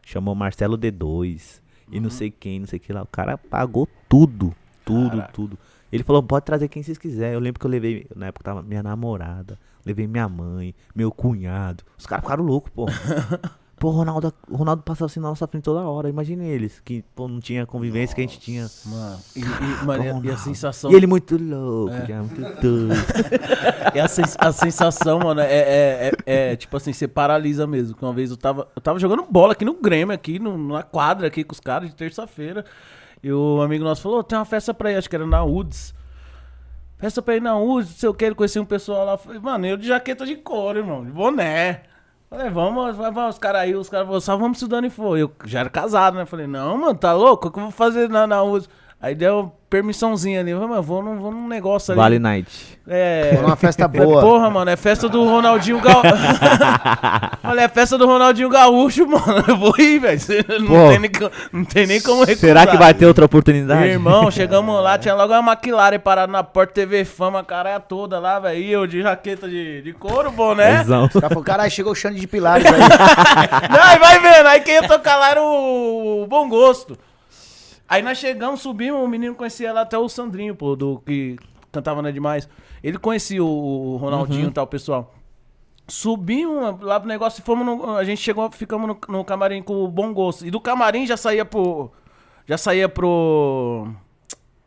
Chamou Marcelo D2. E não sei quem, não sei o que lá. O cara pagou tudo. Tudo, tudo. Ele falou, pode trazer quem vocês quiserem. Eu lembro que eu levei, na época tava minha namorada, levei minha mãe, meu cunhado. Os caras ficaram loucos, pô. pô, Ronaldo, Ronaldo passava assim na nossa frente toda hora. Imagine eles, que pô, não tinha a convivência que a gente tinha. Mano, e, e, mano, e a- sensação. E ele muito louco, já muito doido. E a, sens- a sensação, mano, é, é, é- é, tipo assim, você paralisa mesmo. Que uma vez eu tava, eu tava jogando bola aqui no Grêmio, aqui no- na quadra, aqui com os caras de terça-feira. E o amigo nosso falou: tem uma festa pra ir, acho que era na UDS. Festa pra ir na UDS, não sei o que. Ele conhecia um pessoal lá. Falei, mano, eu de jaqueta de couro, irmão, de boné. Falei, vamos, vai, vai, os caras aí, os caras falaram, só vamos se dando e foi. Eu já era casado, né? Falei, não, mano, tá louco? O que eu vou fazer na, na UDS? Aí deu permissãozinha ali. Eu falei, mano, vou num, vou num negócio ali. Vale Night. É. Foi uma festa Falei, boa. Porra, mano, é festa do Ronaldinho Gaúcho. Falei, é festa do Ronaldinho Gaúcho, mano. Eu vou ir, velho. Não, tem nem não tem nem como recusar. Será que vai ter outra oportunidade? Irmão, chegamos lá, tinha logo uma McLaren parada na porta, TV Fama, a cara toda lá, velho. E eu de jaqueta de, de couro, boné. Tesão. O cara falou, caralho, chegou o Xande de Pilares aí. Não, aí vai vendo. Aí quem ia tocar lá era o Bom Gosto. Aí nós chegamos, subimos, o menino conhecia lá até o Sandrinho, pô, do que cantava Não é Demais. Ele conhecia o, o Ronaldinho e tal, pessoal. Subimos lá pro negócio e fomos no, A gente chegou, ficamos no, no camarim com o Bom Gosto. E do camarim já saía pro. Já saía pro.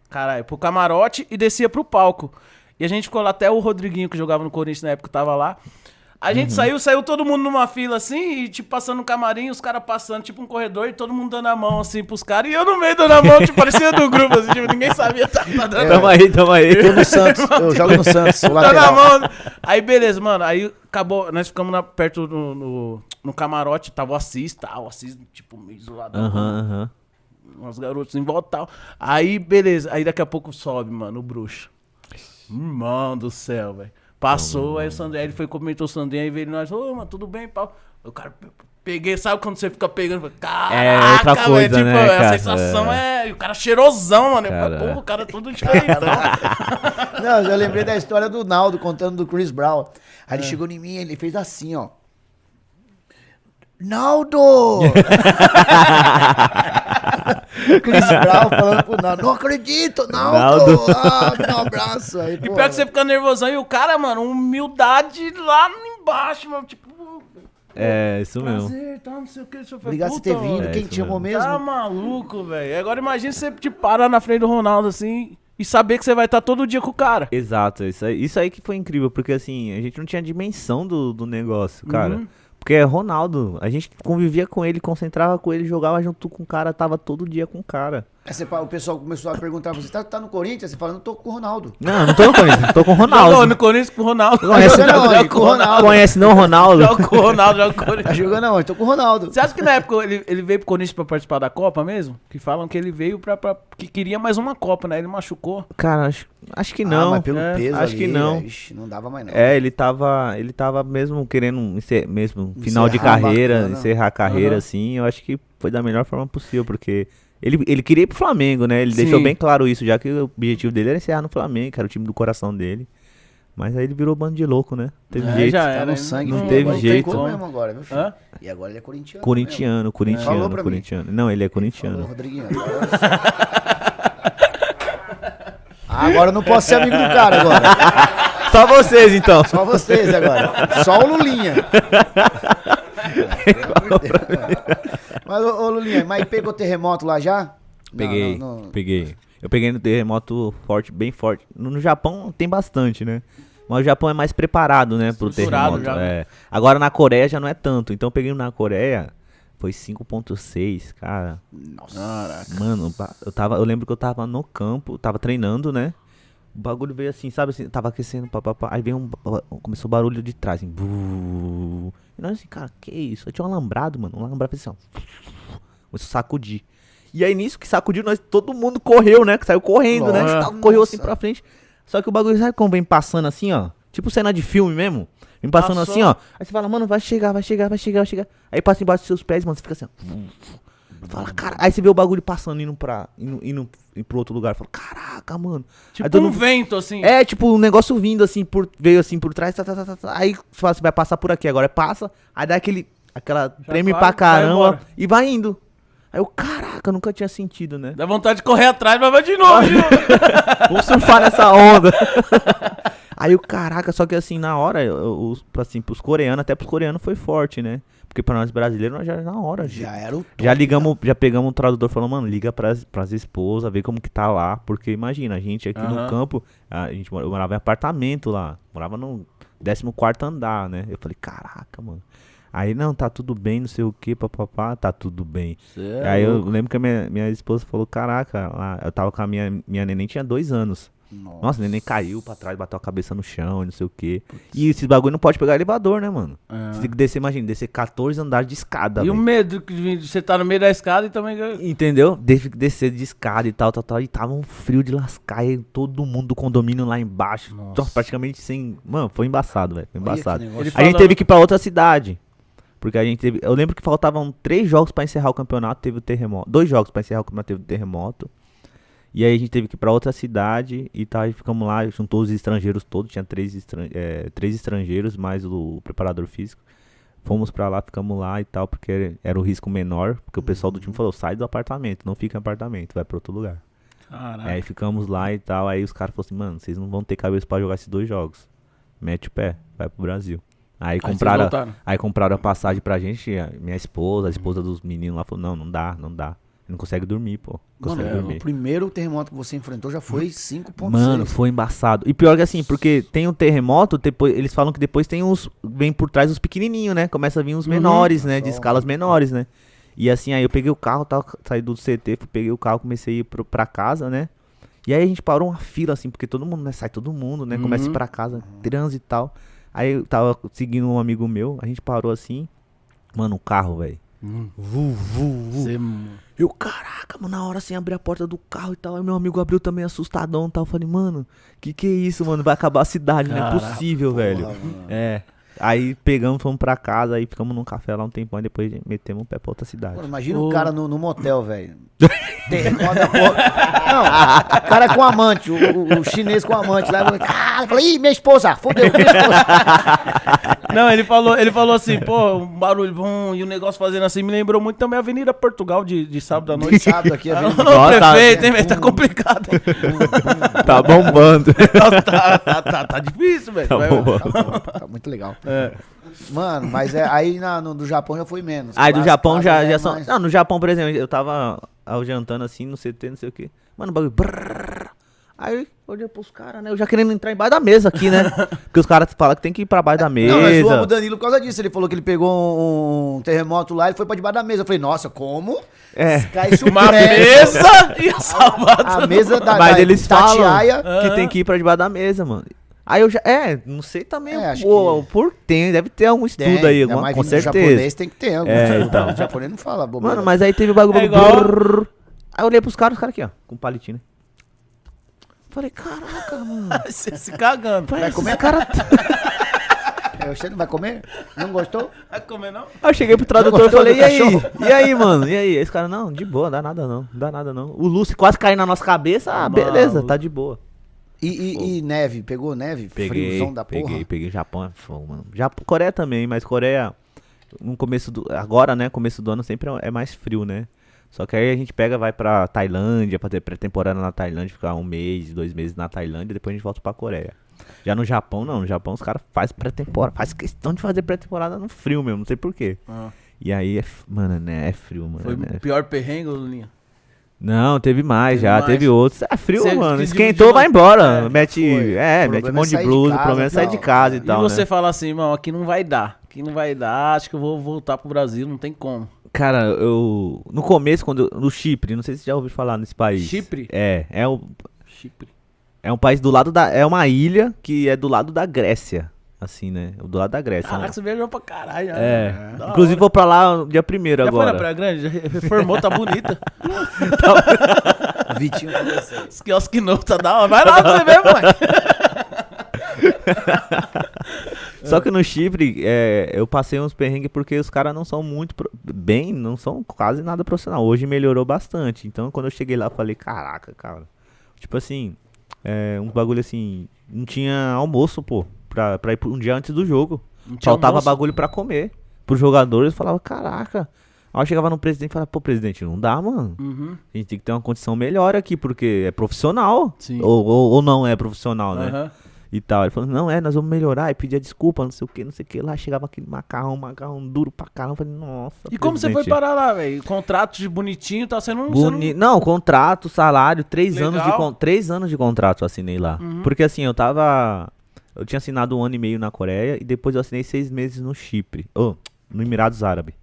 Caralho, pro camarote e descia pro palco. E a gente ficou lá até o Rodriguinho, que jogava no Corinthians na época, tava lá. A gente saiu, saiu todo mundo numa fila assim, e tipo, passando no camarim, os caras passando, tipo, um corredor, e todo mundo dando a mão assim pros caras, e eu no meio dando a mão, tipo, parecia do grupo, assim, tipo, ninguém sabia tá, tá dando Tamo aí, tamo aí. Eu no Santos, eu jogo no Santos, o Tá na lateral. mão. Aí, beleza, mano. Aí acabou. Nós ficamos na- perto no, no, no camarote, tava o Assis, tal. O Assis, tipo, meio isolado. Aham, aham. Uns garotos em volta e tal. Aí, beleza. Aí daqui a pouco sobe, mano, o bruxo. Irmão do céu, velho. Passou, aí o Sandrinho, aí ele foi comentou o Sandrinho, aí veio nós, ô, mano, tudo bem, pau. O cara, pe- peguei, sabe quando você fica pegando? Caraca, É outra velho, coisa, tipo, né, a cara? sensação é... E o cara cheirosão, mano. Cara. falei, pô, o cara é todo diferentão. Não, eu lembrei da história do Naldo contando do Chris Brown. Aí É. ele chegou em mim, ele fez assim, ó. Naldo! Chris Brown falando pro Naldo, não acredito, Naldo! Naldo. Ah, me um abraço. Aí, E pior que você fica nervosão e o cara, mano, humildade lá embaixo, mano. Tipo, É, isso mesmo. prazer, tá, não sei o que. Obrigado por ter vindo, É quem te chamou mesmo. mesmo? Tá maluco, velho. Agora imagina você te parar na frente do Ronaldo assim e saber que você vai estar todo dia com o cara. Exato, isso aí, isso aí que foi incrível, porque assim, a gente não tinha dimensão do, do negócio, cara. Uhum. Porque é Ronaldo, a gente convivia com ele, concentrava com ele, jogava junto com o cara, tava todo dia com o cara. Aí você o pessoal começou a perguntar, você tá, tá no Corinthians? Você fala, não tô com o Ronaldo. Não, não tô no Corinthians, tô com o Ronaldo. no Corinthians com o Ronaldo. Conhece Joga Joga onde? Com o Ronaldo. Conhece não o Ronaldo? Joga com o Ronaldo, joga com o Tá Corinthians. jogando aonde? Tô com o Ronaldo. Você acha que na época ele, ele veio pro Corinthians pra participar da Copa mesmo? Que falam que ele veio pra, pra- que queria mais uma Copa, né? Ele machucou. Cara, acho, acho que Ah, não. mas pelo é, peso acho ali, que não. ixi, não dava mais não. É, ele tava, ele tava mesmo querendo encer- mesmo final de Encerrar carreira, bacana. encerrar a carreira Aham. assim. Eu acho que foi da melhor forma possível, porque ele, ele queria ir pro Flamengo, né? Ele deixou Sim. bem claro isso, já que o objetivo dele era encerrar no Flamengo, que era o time do coração dele. Mas aí ele virou bando de louco, né? Teve É, jeito. já Tá era, no hein? sangue. não filho. teve Agora jeito. ficou mesmo agora, viu, filho? Hã? E agora ele é corintiano. Corintiano, corintiano, mim. corintiano. Não, ele é. Falou, corintiano. Rodriguinho. Agora... Ah, agora eu não posso ser amigo do cara agora. Só vocês então. Só vocês agora. Só o Lulinha. Mas, ô, ô, Lulinha, mas pegou terremoto lá já? Peguei, Não, não, não. peguei. Eu peguei no terremoto forte, bem forte. No, no Japão tem bastante, né? Mas o Japão é mais preparado, né, pro terremoto. já, né? é. Agora na Coreia já não é tanto. Então eu peguei na Coreia, foi 5.6, cara. Caraca. Mano, eu tava, eu lembro que eu tava no campo, tava treinando, né? O bagulho veio assim, sabe assim, tava aquecendo, papapá. Aí veio um. Começou o barulho de trás, assim. Buu. E nós assim, cara, que isso? Aí tinha um alambrado, mano. Um alambrado fez assim, ó. Começou a sacudir. E aí nisso que sacudiu, nós, todo mundo correu, né? Que saiu correndo, né? Lógico. Tal, Correu assim Nossa. pra frente. Só que o bagulho, sabe como vem passando assim, ó? Tipo cena de filme mesmo. Vem passando Passou. assim, ó. Aí você fala, mano, vai chegar, vai chegar, vai chegar, vai chegar. Aí passa embaixo dos seus pés, mano, você fica assim, ó. Fala, cara. Aí você vê o bagulho passando, indo pra. indo, indo pro outro lugar. Fala, caraca, mano. Tipo todo um vento, assim. É, tipo, um negócio vindo assim, por, veio assim por trás, tá, tá, tá, tá, tá. aí você fala assim, vai passar por aqui, agora passa, aí dá aquele, aquela treme vai, pra vai caramba embora. e vai indo. Aí eu, caraca, nunca tinha sentido, né? Dá vontade de correr atrás, mas vai de novo, de novo. Vamos surfar nessa onda. aí o caraca, só que assim, na hora, eu- eu- assim, pros coreanos, até pros coreanos foi forte, né? Porque pra nós brasileiros, nós já na hora, já, Já era o já ligamos, já pegamos um tradutor falando, mano, liga pras, pras esposas, vê como que tá lá. Porque imagina, a gente aqui no Aham. campo, a gente eu morava em apartamento lá. Morava no 14 andar, né? Eu falei, caraca, mano. Aí, não, tá tudo bem, não sei o que, papapá, tá tudo bem. É Aí eu lembro que a minha, minha esposa falou, caraca, lá, eu tava com a minha, minha neném, tinha dois anos. Nossa. Nossa, a neném caiu pra trás, bateu a cabeça no chão, não sei o que. E esses bagulho não pode pegar elevador, né, mano? É. Você tem que descer, imagina, descer 14 andares de escada, E o velho. medo que de você tá no meio da escada e também. Entendeu? Teve que descer de escada e tal, tal, tal. E tava um frio de lascar. E todo mundo do condomínio lá embaixo. Nossa. Praticamente sem. Mano, foi embaçado, velho. Foi embaçado. A gente teve que ir pra outra cidade. Porque a gente teve. Eu lembro que faltavam três jogos pra encerrar o campeonato. Teve o terremoto. Dois jogos pra encerrar o campeonato. Teve o terremoto. E aí a gente teve que ir pra outra cidade. E tal. E ficamos lá. Juntou os estrangeiros todos. Tinha três, estran- é, três estrangeiros, mais o preparador físico. Fomos pra lá, ficamos lá e tal, porque era o risco menor. Porque o pessoal do time falou: sai do apartamento, não fica em apartamento, vai pra outro lugar. Caraca. Aí ficamos lá e tal. Aí os caras falaram assim: mano, vocês não vão ter cabeça pra jogar esses dois jogos. Mete o pé, vai pro Brasil. Aí Aí compraram, aí compraram a passagem pra gente, minha esposa, a esposa dos meninos lá falou: não, não dá, não dá. Não consegue dormir, pô. Não Mano, consegue é, o dormir. primeiro terremoto que você enfrentou já foi 5.6. Mano, foi embaçado. E pior que assim, porque tem um terremoto, depois, eles falam que depois tem uns. Vem por trás os pequenininhos, né? Começa a vir uns menores, né? De escalas menores, né? E assim, aí eu peguei o carro, tal, saí do CT, peguei o carro, comecei a ir pro, pra casa, né? E aí a gente parou uma fila, assim, porque todo mundo, né? Sai todo mundo, né? Começa a ir Uhum. pra casa, trânsito e tal. Aí eu tava seguindo um amigo meu, a gente parou assim. Mano, o carro, velho. Hum. Vu, vu, vu. Você- Eu, caraca, mano, na hora assim, abrir a porta do carro e tal. Aí meu amigo abriu também assustadão e tal. Eu falei, mano, que que é isso, mano? Vai acabar a cidade, não é Caraca, possível, velho. mano. É. Aí pegamos, fomos pra casa, aí ficamos num café lá um tempão, e depois metemos o pé pra outra cidade. Mano, imagina o cara no, no motel, velho. Não, o cara com amante, o, o- o chinês com amante lá. Ah, eu falei, ih, minha esposa, fodeu, minha esposa. Não, ele falou, ele falou assim, pô, um barulho bom e o negócio fazendo assim me lembrou muito também a Avenida Portugal de, de sábado à noite. Sábado aqui, a Ô, vida. Nossa, prefeito, hein, velho? Tá complicado. hein? Tá bombando. tá, tá, tá, tá difícil, velho. Tá Vai- bombando. Tá, tá muito legal. É. Mano, mas é, aí na, no, do Japão já foi menos. Aí do Japão casas já, é já são. mais- Não, no Japão, por exemplo, eu tava ao jantando assim no CT, não sei o que. Mano, o bagulho. brrr. Aí eu olhei pros caras, né? Eu já querendo entrar embaixo da mesa aqui, né? Porque os caras falam que tem que ir pra baixo da mesa. Não, nós zoamos o Danilo por causa disso. Ele falou que ele pegou um terremoto lá e foi pra debaixo da mesa. Eu falei, nossa, como? É. O Uma mesa ia salvar A mesa da, Mas da eles falam Tatiaia. que tem que ir pra debaixo da mesa, mano. Aí eu já. É, não sei também É, acho pô, que- por tem, deve ter algum estudo Tem, aí, alguma, mais com certeza. japonês tem que ter. algum É, então. O japonês não fala bobeira. Mano, mas aí teve o bagulho. É igual- brrr. Aí eu olhei pros caras, os caras aqui, ó, com palitinho, né? Falei, caraca, mano. se, se cagando. Vai comer? Esse cara... É, Você não vai comer? Não gostou? Vai comer, não? Aí eu cheguei pro tradutor e falei, e aí? cachorro?" E aí, mano? E aí? Esse cara, não, de boa, dá nada não, dá nada não. O Lúcio quase caiu na nossa cabeça, ah, beleza, tá de boa. E, e- e neve? Pegou neve? Peguei, Friozão da porra? peguei, peguei. Japão é fogo, mano. Japão, Coreia também, mas Coreia, no começo do. Agora, né? Começo do ano sempre é mais frio, né? Só que aí a gente pega, vai pra Tailândia, pra ter pré-temporada na Tailândia, ficar um mês, dois meses na Tailândia, depois a gente volta pra Coreia. Já no Japão, não. No Japão os caras fazem pré-temporada. Faz questão de fazer pré-temporada no frio mesmo, não sei porquê. Ah. E aí, é, mano, né? É frio, mano. Foi né? o pior perrengue, Lulinha. Não, teve mais Teve já, mais. teve outros. É frio, Você mano. que Esquentou, vai embora. É, mete, foi. é, mete um é monte de blusa. casa o problema é e sair de casa e E tal. você né? fala assim, irmão, aqui não vai dar. Aqui não vai dar, acho que eu vou voltar pro Brasil, não tem como. Cara, eu. No começo, quando eu, no Chipre, não sei se você já ouviu falar nesse país. Chipre? É, é o. Chipre. É um país do lado da. É uma ilha que é do lado da Grécia. Assim, né? Do lado da Grécia. Caraca, né? você viajou pra caralho. É. Da Inclusive, hora. vou pra lá dia primeiro Já foi na agora. Praia Grande? Já reformou, tá bonita. Vitinho com você. Os quiosques novos, tá da hora. Vai lá pra você ver, moleque. Só que no Chipre, é, eu passei uns perrengues porque os caras não são muito pro- bem, não são quase nada profissional. Hoje melhorou bastante. Então, quando eu cheguei lá, eu falei, caraca, cara. Tipo assim, é, uns bagulho assim, não tinha almoço, pô, pra, pra ir um dia antes do jogo. Faltava almoço? bagulho pra comer. Pros jogadores, eu falava, caraca. Aí eu chegava no presidente e falava, pô, presidente, não dá, mano. Uhum. A gente tem que ter uma condição melhor aqui, porque é profissional. Sim. Ou, ou, ou não é profissional, né? Aham. E tal. Ele falou, não, é, nós vamos melhorar. E pedia desculpa, não sei o que, não sei o que. Lá chegava aquele macarrão, macarrão duro pra caramba. Eu falei, nossa. E como você foi presidente. parar lá, velho? Contrato de bonitinho, tá sendo um. Boni... Não, contrato, salário, três Legal. anos, de con... três anos de contrato eu assinei lá. Uhum. Porque assim, eu tava. Eu tinha assinado um ano e meio na Coreia e depois eu assinei seis meses no Chipre. Oh, no Emirados Árabes.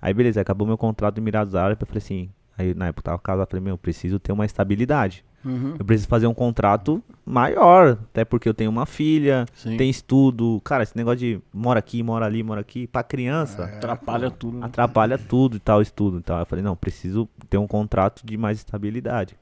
Aí beleza, acabou meu contrato no Emirados Árabes. Eu falei assim. Aí na época eu tava casado, eu falei, meu, eu preciso ter uma estabilidade. Uhum. Eu preciso fazer um contrato maior, até porque eu tenho uma filha, Sim. tem estudo. Cara, esse negócio de mora aqui, mora ali, mora aqui, pra criança, Atrapalha tudo. né? atrapalha tudo e tal, estudo e tal. Eu falei, não, preciso ter um contrato de mais estabilidade.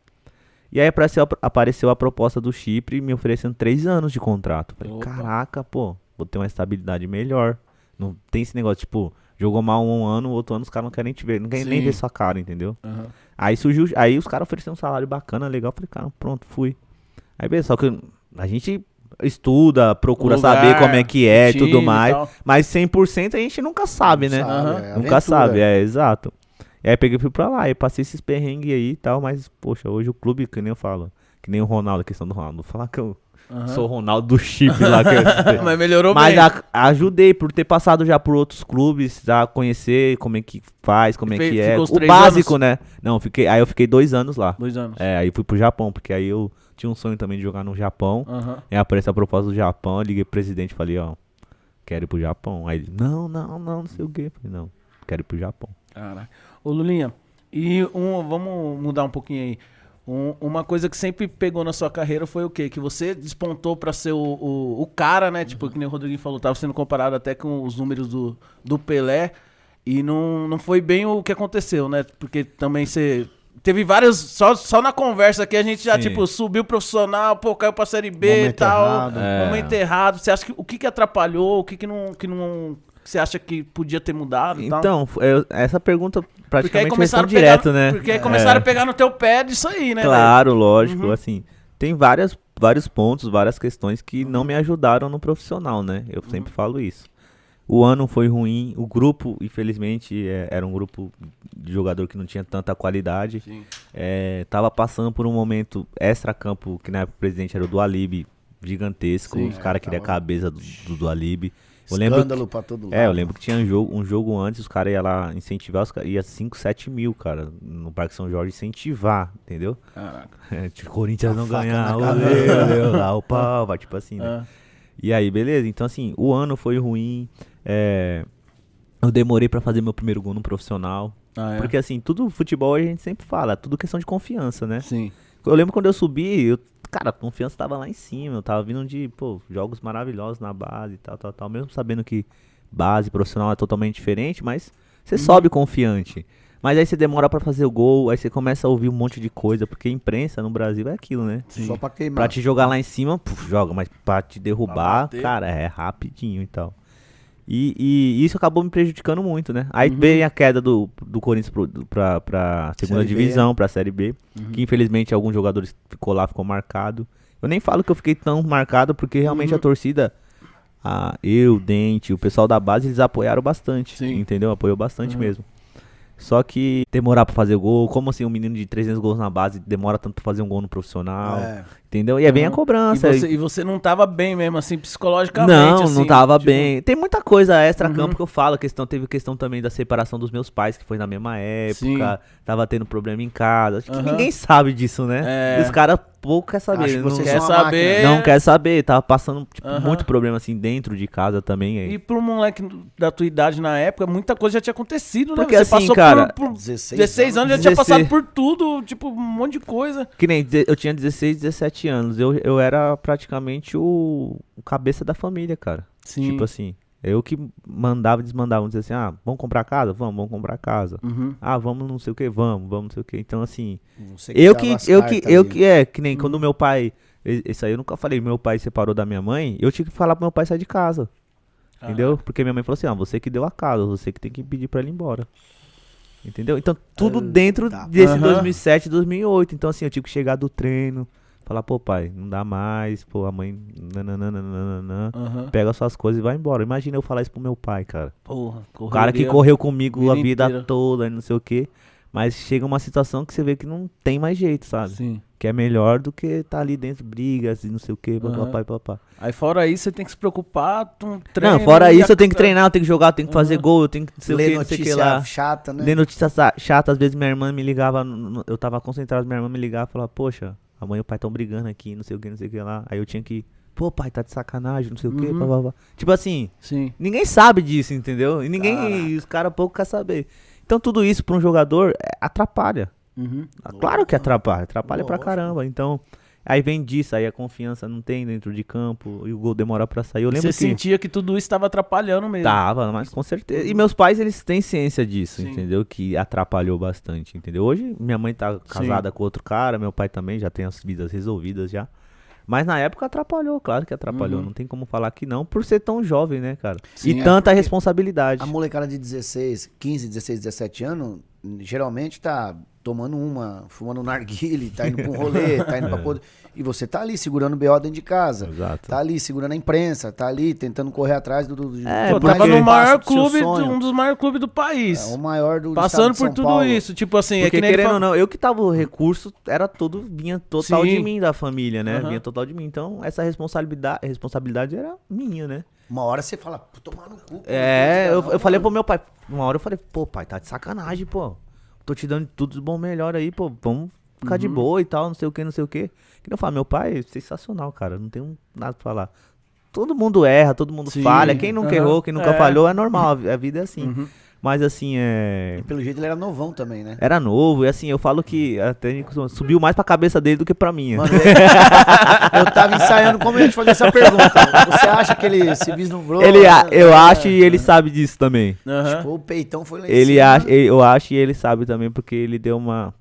E aí apareceu, apareceu a proposta do Chipre me oferecendo três anos de contrato. Eu Falei, Opa. caraca, pô, vou ter uma estabilidade melhor. Não tem esse negócio, tipo, jogou mal um ano, outro ano os caras não querem te ver, não querem nem Sim. ver sua cara, entendeu? Aham. Aí surgiu, aí os caras ofereceram um salário bacana, legal. Eu falei, cara, pronto, fui. Aí beleza, só que a gente estuda, procura Lugar, saber como é que é e tudo e mais. tal. Mas 100% a gente nunca sabe, né? Sabe, Aham. é nunca aventura. sabe, é, exato. E aí peguei e fui pra lá, e passei esses perrengues aí e tal, mas, poxa, hoje o clube, que nem eu falo, que nem o Ronaldo, a questão do Ronaldo. Vou falar que eu Aham. sou o Ronaldo do chip lá. Que eu- Mas melhorou mas bem. a- ajudei por ter passado já por outros clubes, já conhecer como é que faz, como é Fe- que é. O básico, anos? né? Não, fiquei, aí eu fiquei dois anos lá. Dois anos. É, aí fui pro Japão, porque aí eu tinha um sonho também de jogar no Japão. Aham. Aí apareceu a proposta do Japão, eu liguei pro presidente e falei, ó, quero ir pro Japão. Aí ele, não, não, não, não sei o quê. Falei, não, quero ir pro Japão. Caraca. Ô, Lulinha, e um, vamos mudar um pouquinho aí. Um- uma coisa que sempre pegou na sua carreira foi o quê? Que você despontou pra ser o, o, o cara, né? Tipo, que nem o Rodriguinho falou, tava sendo comparado até com os números do, do Pelé. E não, não foi bem o que aconteceu, né? Porque também você. Teve vários. Só, só na conversa aqui a gente já, Sim. tipo, subiu profissional, pô, caiu pra série B e Momento tal. errado. É. Momento errado. Você acha que o que, que atrapalhou? O que, que não. Que não você acha que podia ter mudado e? Então, eu- essa pergunta praticamente começaram pegar, direto, né? Porque aí começaram É. a pegar no teu pé disso aí, né? Claro, lógico, Uhum. assim, tem várias, vários pontos, várias questões que não me ajudaram no profissional, né? Eu Uhum. sempre falo isso. O ano foi ruim, o grupo, infelizmente, é, era um grupo de jogador que não tinha tanta qualidade. É, tava passando por um momento extra-campo, que na época o presidente era o Dualib, gigantesco. Sim. os caras É, queriam a cabeça do, do Dualib. Eu Escândalo pra todo lado. é, eu lembro que tinha um jogo, um jogo antes, os caras iam lá incentivar, os caras, ia 5, 7 mil, cara, no Parque São Jorge incentivar, entendeu? Caraca. É, tipo, Corinthians A não faca ganhar, lá o pau, vai, tipo assim, né? Ah, E aí, beleza, então assim, o ano foi ruim, é, eu demorei pra fazer meu primeiro gol no profissional, ah, é. porque assim, tudo futebol a gente sempre fala, é tudo questão de confiança, né? Sim. Eu lembro quando eu subi, eu, cara, a confiança tava lá em cima. Eu tava vindo de, pô, jogos maravilhosos na base e tal, tal, tal. Mesmo sabendo que base profissional é totalmente diferente, mas você sobe confiante. Mas aí você demora pra fazer o gol, aí você começa a ouvir um monte de coisa, porque imprensa no Brasil é aquilo, né? Só pra Pra queimar. te jogar lá em cima, puf, joga, mas pra te derrubar, bater. cara, é rapidinho e tal. E, e isso acabou me prejudicando muito, né? Aí veio a queda do, do Corinthians do- pra, segunda Série divisão, pra Série B, que infelizmente alguns jogadores ficou lá, ficou marcado. Eu nem falo que eu fiquei tão marcado, porque realmente a torcida, a, eu, Dente, o pessoal da base, eles apoiaram bastante, Sim. entendeu? Apoiou bastante mesmo. Só que demorar pra fazer gol, como assim um menino de 300 gols na base demora tanto pra fazer um gol no profissional, É. entendeu? E é bem a Uhum. E cobrança. você, e você não tava bem mesmo, assim, psicologicamente. Não, assim, não tava tipo, bem. Tem muita coisa extra campo Uhum. que eu falo. Questão, teve questão também da separação dos meus pais, que foi na mesma época. Sim. Tava tendo problema em casa. Acho que Aham. ninguém sabe disso, né? É. E os caras, pouco quer saber. Acho que não quer saber. máquina. Não quer saber, tava passando tipo, Aham. muito problema assim dentro de casa também. aí. E pro moleque da tua idade na época, muita coisa já tinha acontecido, né? Porque Você assim, passou cara, por, por 16, 16 anos, já tinha 16. passado por tudo, tipo, um monte de coisa. Que nem eu tinha 16, 17 anos. Eu, eu era praticamente o, o cabeça da família, cara. Sim. Tipo assim, eu que mandava e desmandava. Dizer assim, ah, vamos comprar casa? Vamos, vamos comprar casa. Uhum. Ah, vamos não sei o que, vamos, vamos não sei o que. Então assim, Você eu que, eu que, eu que, é, que nem quando meu pai, isso aí eu nunca falei, meu pai separou da minha mãe, eu tinha que falar pro meu pai sair de casa. Ah. Entendeu? Porque minha mãe falou assim, ah, você que deu a casa, você que tem que pedir pra ele ir embora. Entendeu? Então, tudo dentro tá. desse Aham. 2007, 2008. Então, assim, eu tive que chegar do treino, falar, pô, pai, não dá mais, pô, a mãe, nananana, Aham. pega suas coisas e vai embora. Imagina eu falar isso pro meu pai, cara. Porra, O cara que correu comigo vida a vida inteira. toda, e não sei o quê. Mas chega uma situação que você vê que não tem mais jeito, sabe? Sim. Que é melhor do que tá ali dentro, brigas e não sei o quê, Aham. papai, papá. Aí fora isso, você tem que se preocupar com treino. Não, fora e isso, eu tenho que treinar, eu tenho que jogar, eu tenho que fazer gol, eu tenho que o Ler quê, não sei o que notícia lá. chata, né? Ler notícia chata, às vezes minha irmã me ligava, eu tava concentrado, minha irmã me ligava e falava, poxa, a mãe e o pai tão brigando aqui, não sei o que, não sei o que lá. Aí eu tinha que, pô, pai, tá de sacanagem, não sei o que, Uhum. papapá. Tipo assim, Sim. ninguém sabe disso, entendeu? E ninguém, Caraca. os caras pouco querem saber. Então tudo isso pra um jogador é, atrapalha. Uhum. Claro que atrapalha, atrapalha pra Lógico. caramba. Então, aí vem disso, aí a confiança não tem dentro de campo e o gol demora pra sair. Eu lembro Você que sentia que tudo isso estava atrapalhando mesmo. tava, mas com certeza. E meus pais, eles têm ciência disso, Sim. entendeu? Que atrapalhou bastante, entendeu? Hoje minha mãe tá casada com outro cara, meu pai também já tem as vidas resolvidas já. Mas na época atrapalhou, claro que atrapalhou. Uhum. Não tem como falar que não, por ser tão jovem, né, cara? Sim, e é tanta responsabilidade. A molecada de 16, 15, 16, 17 anos, geralmente tá tomando uma, fumando um narguile, tá indo pra um rolê, tá indo pra outro. E você tá ali segurando o BO dentro de casa. Exato. Tá ali segurando a imprensa, tá ali tentando correr atrás do. do, do É, Pô, tava no maior clube, um dos maiores clubes do país. É, o maior do do Passando por São tudo Paulo. isso. Tipo assim, é Porque que nem ele querendo ou não, eu que tava o recurso, era todo, vinha total Sim. de mim, da família, né? Aham. Vinha total de mim. Então, essa responsabilidade, responsabilidade era minha, né? Uma hora você fala, tomar no cu. É, eu, não, eu falei pro meu pai, uma hora eu falei, pô, pai, tá de sacanagem, pô. Tô te dando tudo de bom melhor aí, pô. Vamos ficar Uhum. de boa e tal, não sei o que, não sei o que. Que eu falo, meu pai é sensacional, cara. Não tenho nada pra falar. Todo mundo erra, todo mundo Sim, falha. Quem nunca aham, errou, quem nunca é. falhou, é normal. A a vida é assim. Uhum. Mas assim, é. E pelo jeito ele era novão também, né? Era novo, e assim, eu falo que até subiu mais pra cabeça dele do que pra minha. Mano, eu tava ensaiando como eu ia te fazer essa pergunta. Você acha que ele se vislumbrou? ele, a- eu É, acho e ele sabe disso também. Aham. Tipo, o peitão foi lá em Ele cima. acha, ele- eu acho e ele sabe também porque ele deu uma.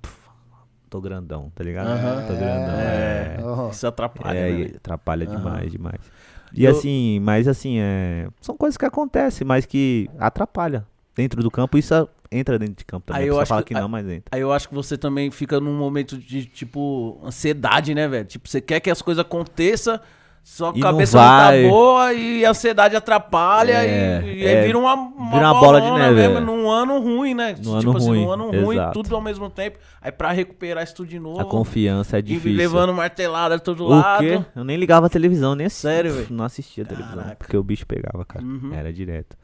Tô grandão, tá ligado? Aham. Tô grandão. É. É, Isso atrapalha, é, né? atrapalha Aham. demais, demais. E Eu- assim, mas assim, é, são coisas que acontecem, mas que atrapalha dentro do campo. Isso entra dentro de campo também. Aí eu acho fala que- que não, mas entra. Aí eu acho que você também fica num momento de, tipo, ansiedade, né, velho? Tipo, você quer que as coisas aconteçam, só que E a não cabeça não, vai. tá boa e a ansiedade atrapalha É, e, e é. aí vira uma, uma, Vira uma bola de neve, mesmo, é. num ano ruim, né? Num tipo ano assim, ruim, num ano ruim, exato. tudo ao mesmo tempo. Aí pra recuperar isso tudo de novo, A confiança é e difícil. levando martelada de todo O lado. quê? Eu nem ligava a televisão, nem assistia. Sério, velho? Não assistia a televisão. Caraca. Porque o bicho pegava, cara. Uhum. Era direto.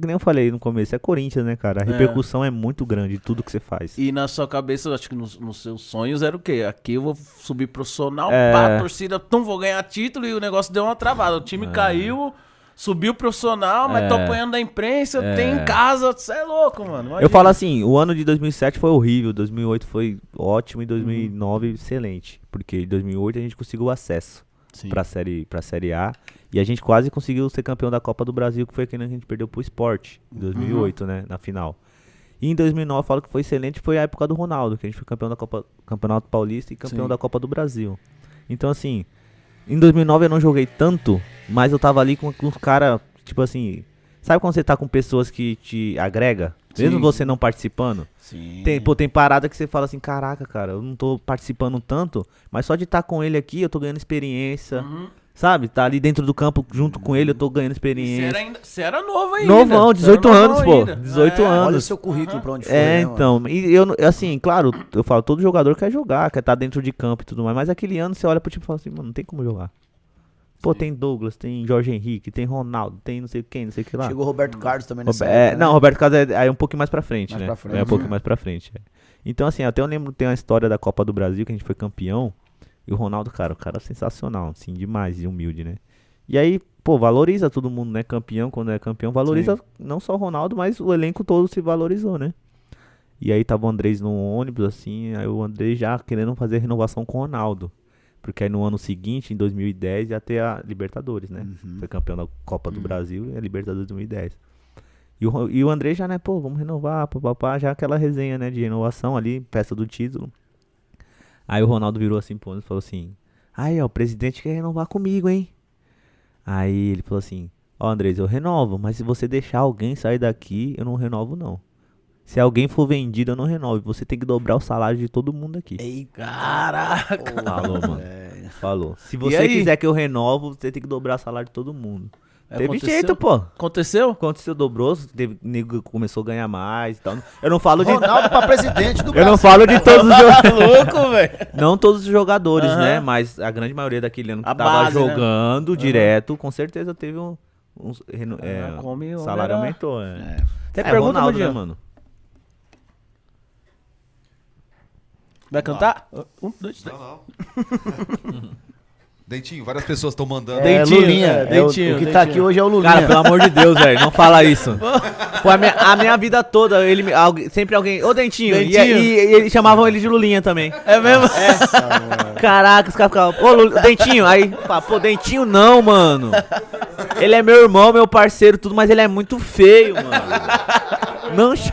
Que nem eu falei no começo, é Corinthians, né, cara? A É. repercussão é, muito grande, tudo que você faz. E na sua cabeça, eu acho que nos, nos seus sonhos era o quê? Aqui eu vou subir profissional, É. pá, a torcida, tum, vou ganhar título e o negócio deu uma travada. O time caiu, subiu profissional, mas tô É. apanhando da imprensa, É. tem em casa, você é louco, mano. Eu imagina. falo assim, o ano de 2007 foi horrível, 2008 foi ótimo e 2009 excelente. Porque em 2008 a gente conseguiu acesso Pra série, pra série A. E a gente quase conseguiu ser campeão da Copa do Brasil, que foi aquele que a gente perdeu pro esporte, em 2008, né, na final. E em 2009 eu falo que foi excelente, foi a época do Ronaldo, que a gente foi campeão da Copa, Campeonato Paulista e campeão Sim. da Copa do Brasil. Então assim, em 2009 eu não joguei tanto, mas eu tava ali com, com os caras, tipo assim, sabe quando você tá com pessoas que te agrega? Mesmo Sim. você não participando, Sim. tem, pô, tem parada que você fala assim, caraca, cara, eu não tô participando tanto, mas só de estar com ele aqui, eu tô ganhando experiência, Uhum. sabe? Tá ali dentro do campo junto com ele, eu tô ganhando E Você experiência. era, ainda, você era novo ainda. Novão, Você era 18 novão anos, pô. ainda. 18 É. anos. Olha o seu currículo pra onde foi, É, né, mano? então, e eu, assim, claro, eu falo, todo jogador quer jogar, quer estar dentro de campo e tudo mais, mas aquele ano você olha pro time e fala assim, mano, não tem como jogar. Pô, tem Douglas, tem Jorge Henrique, tem Ronaldo, tem não sei quem, não sei o que lá. Chegou o Roberto Carlos também Robe- nessa é, época, não, né? Roberto Carlos é, aí é um pouquinho mais pra frente, Mais né? pra frente. É um pouquinho mais pra frente. é. Então, assim, até eu lembro tem uma história da Copa do Brasil que a gente foi campeão. E o Ronaldo, cara, o cara é sensacional, assim, demais e humilde, né? E aí, pô, valoriza todo mundo, né? Campeão, quando é campeão, valoriza não só o Ronaldo, mas o elenco todo se valorizou, né? E aí tava o Andrés no ônibus, assim, aí o Andrés já querendo fazer renovação com o Ronaldo. Porque aí no ano seguinte, em 2010, ia ter a Libertadores, né? Foi campeão da Copa do Brasil e a Libertadores 2010. E o, e o André já, né, pô, vamos renovar, papapá, já aquela resenha, né, de renovação ali, peça do título. Aí o Ronaldo virou assim pro e falou assim, aí, ó, o presidente quer renovar comigo, hein? Aí ele falou assim, ó, Andrés, eu renovo, mas se você deixar alguém sair daqui, eu não renovo, não. Se alguém for vendido, eu não renovo. Você tem que dobrar o salário de todo mundo aqui. Ei, Caraca. Falou, mano. É. Falou. Se você quiser que eu renovo, você tem que dobrar o salário de todo mundo. Teve Aconteceu? jeito, pô. Aconteceu? Aconteceu, dobrou, teve, nego começou a ganhar mais e tal. Eu não falo de. Ronaldo pra presidente do Eu Brasil. não falo de todos os jogadores. louco, velho. Não todos os jogadores, Aham. né? Mas a grande maioria daquele ano que A tava base, né? jogando direto, com certeza teve um. uns reno- é, salário era- aumentou. É. Tem É, pergunta, Ronaldo, né, mano? Vai cantar? Um, dois, três. Não, não. Dentinho, várias pessoas estão mandando. É, Dentinho, Lulinha. é, É, o- Dentinho, o que tá Dentinho. aqui hoje é o Lulinha. Cara, pelo amor de Deus, velho, não fala isso. Foi a minha, a minha vida toda, ele, alguém- sempre alguém. Ô, Dentinho! E- Dentinho. E, e eles chamavam ele de Lulinha também. É mesmo? Caraca, os caras ficavam, ô, Lu- Dentinho, aí, pô, Dentinho não, mano. Ele é meu irmão, meu parceiro, tudo, mas ele é muito feio, mano. Não, ch-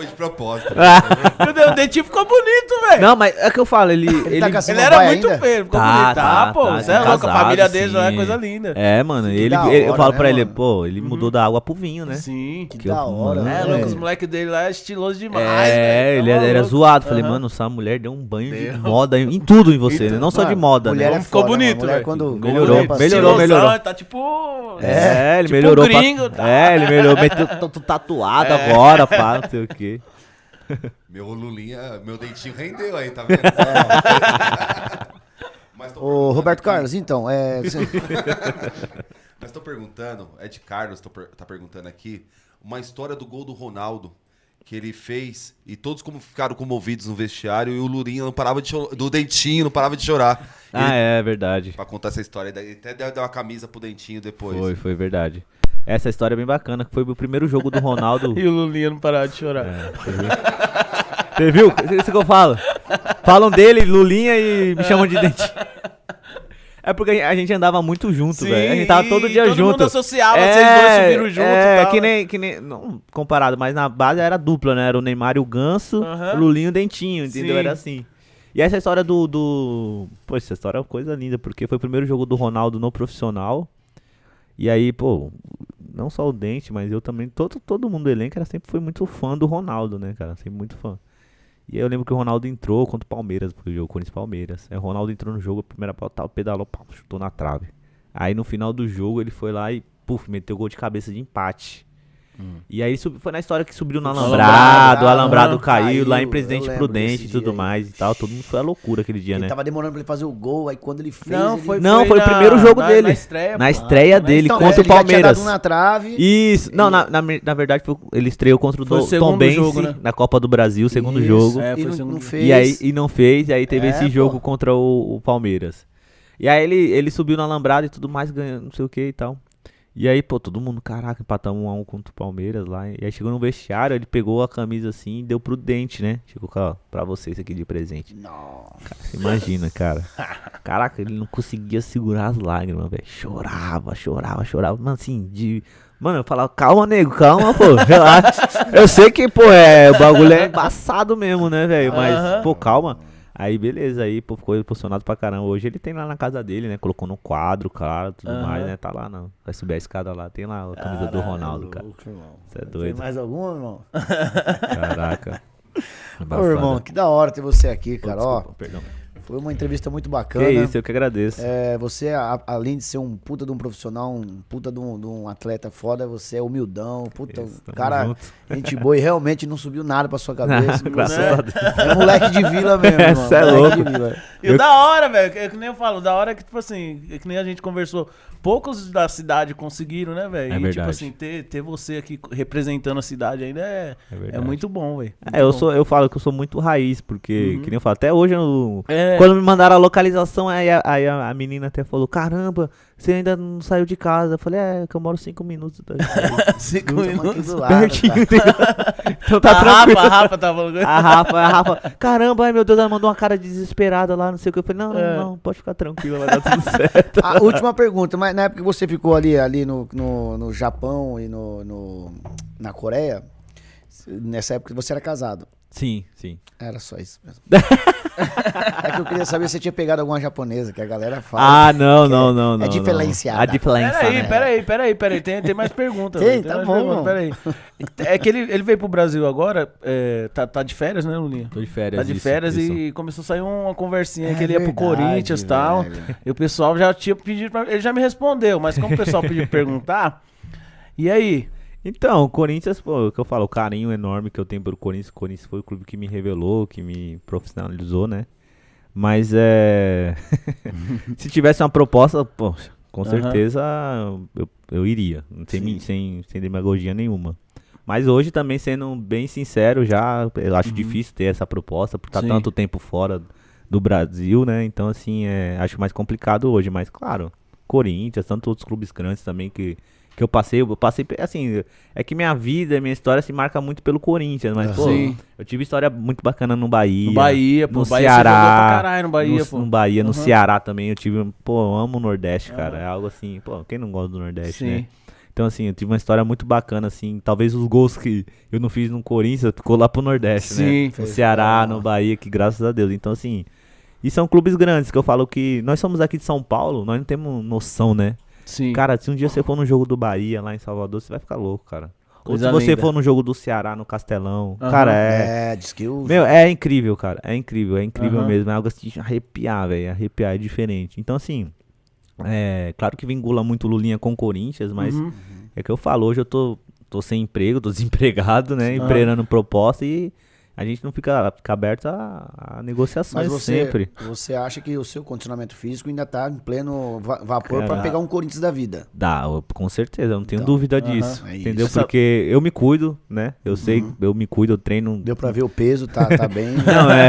Foi de propósito. Meu Deus, o dentinho ficou bonito, velho. não, mas é que eu falo, ele. Ele ele tá Ele era muito ainda? feio, ficou Tá, bonito. tá, Ah, pô, tá, você é louco, a casado, família dele lá é sim. coisa linda. É, mano, ele, da ele- eu hora, falo né, pra ele, mano? pô, ele mudou da água pro vinho, né? Sim. Que Que da eu- hora, mano, É, né? louco, os moleques dele lá é estiloso demais, É, velho. ele Tá era, maluco. zoado. Falei, mano, essa mulher deu um banho de moda em, em tudo em você, né? Não só de moda, mulher né? é Ficou foda, bonito, mano. Mulher velho. quando Melhorou, passa- melhorou, Estilosão, melhorou. Tá tipo... É, ele tipo melhorou. pra- gringo, tá? É, ele melhorou. Meteu t- t- tatuado É. agora, pá, não sei o quê. Meu Lulinha, meu dentinho rendeu aí, tá vendo? Mas tô Ô, perguntando Roberto aqui- Carlos, então, é. cê- Mas tô perguntando, Ed Carlos tô per- tá perguntando aqui, uma história do gol do Ronaldo que ele fez e todos como ficaram comovidos no vestiário e o Lulinha não parava de chorar, do Dentinho não parava de chorar. Ah, Ele- é verdade. Pra contar essa história, ele até deu deu uma camisa pro Dentinho depois. Foi, foi verdade. Essa história é bem bacana, que foi o primeiro jogo do Ronaldo. E o Lulinha não parava de chorar. É, Você viu? Isso que eu falo. Falam dele, Lulinha e me chamam de dente. É porque a gente andava muito junto, velho. A gente tava todo dia todo junto. mundo associava, vocês dois subiram junto É, tal. que nem, que nem. Não comparado, mas na base era dupla, né? Era o Neymar e o Ganso, o Lulinho e o Dentinho, entendeu? Sim. Era assim. E essa história do, do. Pô, essa história é uma coisa linda, porque foi o primeiro jogo do Ronaldo no profissional. E aí, pô, não só o Dente, mas eu também, todo, todo mundo do elenco era sempre foi muito fã do Ronaldo, né, cara? Sempre muito fã. E aí eu lembro que o Ronaldo entrou contra o Palmeiras, foi o jogo Corinthians Palmeiras. Aí o Ronaldo entrou no jogo, a primeira bola, tal, pedalou, pau, chutou na trave. Aí no final do jogo ele foi lá e, puf, meteu gol de cabeça de empate. E aí foi na história que subiu no Alambrado, alambrado, o alambrado aham, caiu, lá em caiu, Presidente Prudente e tudo aí. mais e tal. Todo mundo foi a loucura aquele dia, Ele né? tava demorando pra ele fazer o gol, aí quando ele fez. Não, ele... foi, Não, foi o na- primeiro jogo na- dele. Na estreia, Na estreia dele então, contra ele o Palmeiras. dado um na trave. Isso, não, na, na, na verdade foi- ele estreou contra o o Do- segundo Tom Benz jogo, né? na Copa do Brasil, segundo Isso, jogo. É, e foi o não, segundo não jogo. fez. E aí e não fez, e aí teve É, esse pô. jogo contra o, o Palmeiras. E aí ele, ele subiu na alambrada e tudo mais, ganhando não sei o que e tal. E aí, pô, todo mundo, caraca, empatamos um a um contra o Palmeiras lá. E aí chegou no vestiário, ele pegou a camisa assim e deu pro dente, né? Chegou, ó, pra vocês aqui de presente. Não. Você imagina, cara. Caraca, ele não conseguia segurar as lágrimas, velho. Chorava, chorava, chorava. Mano, assim, de. Mano, eu falava, calma, nego, calma, pô, relaxa. Eu sei que, pô, é, o bagulho é embaçado mesmo, né, velho? Mas, Aham. pô, calma. Aí, beleza, aí, pô, ficou emocionado pra caramba. Hoje ele tem lá na casa dele, né? Colocou no quadro, claro, tudo Aham. mais, né? Tá lá, não. Vai subir a escada lá, tem lá a camisa do Ronaldo, cara. Você é Tem doido. mais algum, irmão? Caraca. Ô, irmão, que da hora ter você aqui, cara. Ó, desculpa, perdão. Foi uma entrevista muito Que bacana. isso, eu que agradeço. É, você, a- além de ser um puta de um profissional, um puta de um, de um atleta foda, você é humildão, puta, Isso, cara, junto. gente boa e realmente não subiu nada pra sua cabeça. Graças né? a Deus. É moleque de vila mesmo, é moleque louco. de vila. E o da hora, velho, é que nem eu falo, da hora que, tipo assim, é que nem a gente conversou, poucos da cidade conseguiram, né, velho? É e, tipo verdade. assim, ter, ter você aqui representando a cidade ainda é, É é, muito bom, velho. É, eu, sou, eu falo que eu sou muito raiz, porque, Uhum. que nem eu falo, até hoje eu, É, É. Quando me mandaram a localização, aí, a, aí a, a menina até falou: Caramba, você ainda não saiu de casa. Eu falei: É, que eu moro cinco minutos. daqui." Cinco minutos. do lado, Pertinho, tá? Então tá a tranquilo. Rafa, a Rafa tá falando. A Rafa, a Rafa, caramba, ai meu Deus, ela mandou uma cara desesperada lá, não sei o que. Eu falei, não, não, É. não, pode ficar tranquila, vai dar tudo certo. A última pergunta, mas na época que você ficou ali, ali no, no, no Japão e no, no- na Coreia, nessa época você era casado. Sim, sim. Era só isso mesmo. é que eu queria saber se você tinha pegado alguma japonesa, que a galera fala. Ah, não, que não, é- não, não. É diferenciada. A diferença, Peraí, né? peraí, peraí, peraí. Tem, tem mais perguntas. Tem, velho, tá mais bom. perguntas, Peraí. É que ele, ele veio pro Brasil agora, é, tá, tá de férias, né, Lulinha? Tô de férias. Tá de isso, férias isso. e começou a sair uma conversinha É que ele ia pro verdade, Corinthians e tal. E o pessoal já tinha pedido pra. Ele já me respondeu, mas como o pessoal pediu pra perguntar. E aí? Então, o Corinthians, pô, o que eu falo, o carinho enorme que eu tenho pelo Corinthians. O Corinthians foi o clube que me revelou, que me profissionalizou, né? Mas é. Se tivesse uma proposta, poxa, com Aham. certeza eu, eu iria. Sem, sem, sem demagogia nenhuma. Mas hoje também, sendo bem sincero, já eu acho difícil ter essa proposta por estar Sim. tanto tempo fora do Brasil, né? Então, assim, é, acho mais complicado hoje. Mas, claro, Corinthians, tantos outros clubes grandes também que, que eu passei. Eu passei, assim, é que minha vida, minha história se marca muito pelo Corinthians. Mas, pô, Sim. eu tive história muito bacana no Bahia. No Bahia, pô. no Bahia Ceará, caralho no Bahia, no, pô. no Bahia, no Uhum. Ceará também eu tive, pô, eu amo o Nordeste, cara. É algo assim, pô, quem não gosta do Nordeste, Sim. né? Então, assim, eu tive uma história muito bacana, assim. Talvez os gols que eu não fiz no Corinthians ficou lá pro Nordeste, Sim. né? No Ceará, no Bahia, que graças a Deus. Então, assim, e são clubes grandes que eu falo que nós somos aqui de São Paulo, nós não temos noção, né? Sim. Cara, se um dia você for no jogo do Bahia, lá em Salvador, você vai ficar louco, cara. Ou Coisa se você linda. for no jogo do Ceará, no Castelão. Aham. Cara, é. É, diz que o. Meu, é incrível, cara. É incrível, é incrível Aham. mesmo. É algo assim de arrepiar, velho. Arrepiar é diferente. Então, assim, é claro que vingula muito Lulinha com o Corinthians, mas Uhum. é que eu falo, hoje eu tô, tô sem emprego, tô desempregado, né? Empreendendo proposta e a gente não fica, fica aberto a, a negociações Mas você, sempre. você acha que o seu condicionamento físico ainda tá em pleno va- vapor pra Cara. pegar um Corinthians da vida? Dá, com certeza, eu não tenho Então, dúvida aham, disso. é entendeu? isso. Porque eu me cuido, né? Eu sei, eu me cuido, eu treino. Deu pra ver o peso, tá, tá bem. Não, é.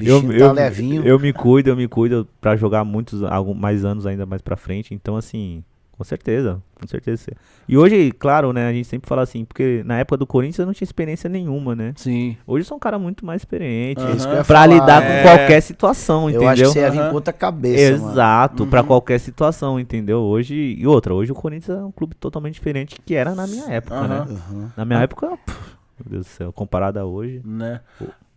eu, Bichinho eu, tá levinho. eu me cuido, eu me cuido pra jogar muitos, mais anos ainda mais pra frente. Então, assim, com certeza, com certeza. E hoje, claro, né, a gente sempre fala assim, porque na época do Corinthians eu não tinha experiência nenhuma, né? Sim. Hoje eu sou um cara muito mais experiente. Eu ia Pra falar, lidar é. com qualquer situação, Eu entendeu? acho que você ia vir com outra cabeça, mano. Exato, pra Uhum. qualquer situação, entendeu? Hoje, e outra, hoje o Corinthians é um clube totalmente diferente que era na minha época, né? Uhum. Na minha época, pff, meu Deus do céu, comparado a hoje. Né?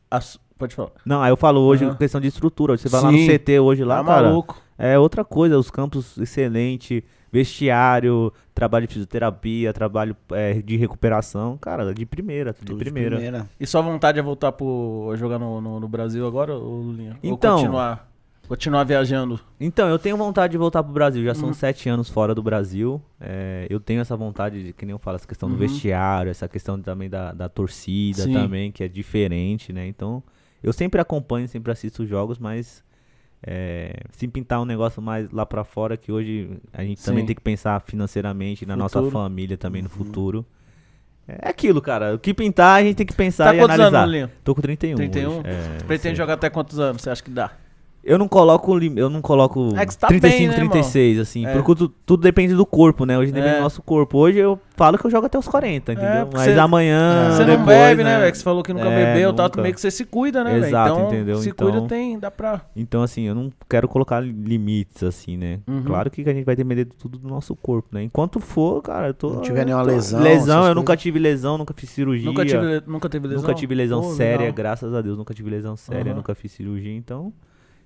As- Pode falar. Não, aí eu falo hoje Aham. questão de estrutura. Você vai lá no. CT hoje lá, Tá cara. maluco. É outra coisa, os campos excelente, vestiário, trabalho de fisioterapia, trabalho é, de recuperação, cara, de primeira, tudo Tudo de de primeira. E sua vontade é voltar pro, jogar no, no, no Brasil agora, ô Lulinha? Então- Ou continuar, continuar viajando? Então, eu tenho vontade de voltar pro Brasil. Já são Uhum. sete anos fora do Brasil. É, eu tenho essa vontade, de, que nem eu falo, essa questão do Uhum. vestiário, essa questão também da, da torcida Sim. também, que é diferente, né? Então, eu sempre acompanho, sempre assisto os jogos, mas é, se pintar um negócio mais lá pra fora, que hoje a gente também Sim. tem que pensar financeiramente na nossa Futuro. família também no futuro. É aquilo, cara. O que pintar, a gente tem que pensar Tá e quantos anos. Lulinha? Tô com 31. 31? hoje, é, Pretende sim. jogar até quantos anos? Você acha que dá? Eu não coloco eu não coloco É que você tá 35, bem, né, 36, assim, É. porque tudo, tudo depende do corpo, né? Hoje depende É. do nosso corpo. Hoje eu falo que eu jogo até os 40, entendeu? porque Mas você- amanhã. você não depois, bebe, né, velho? Que você falou que nunca É, bebeu, tal, nunca. meio que você se cuida, né, velho? Exato, Então, entendeu? se Então- cuida, tem, dá pra... Então, assim, eu não quero colocar limites, assim, né? Uhum. Claro que a gente vai depender de tudo do nosso corpo, né? Enquanto for, cara, eu tô. Não tiver nenhuma tô- lesão, Lesão, eu nunca tive lesão, nunca fiz cirurgia. Nunca tive, nunca teve lesão? Nunca tive lesão Pô, séria, legal. graças a Deus, nunca tive lesão séria, Aham. nunca fiz cirurgia, então,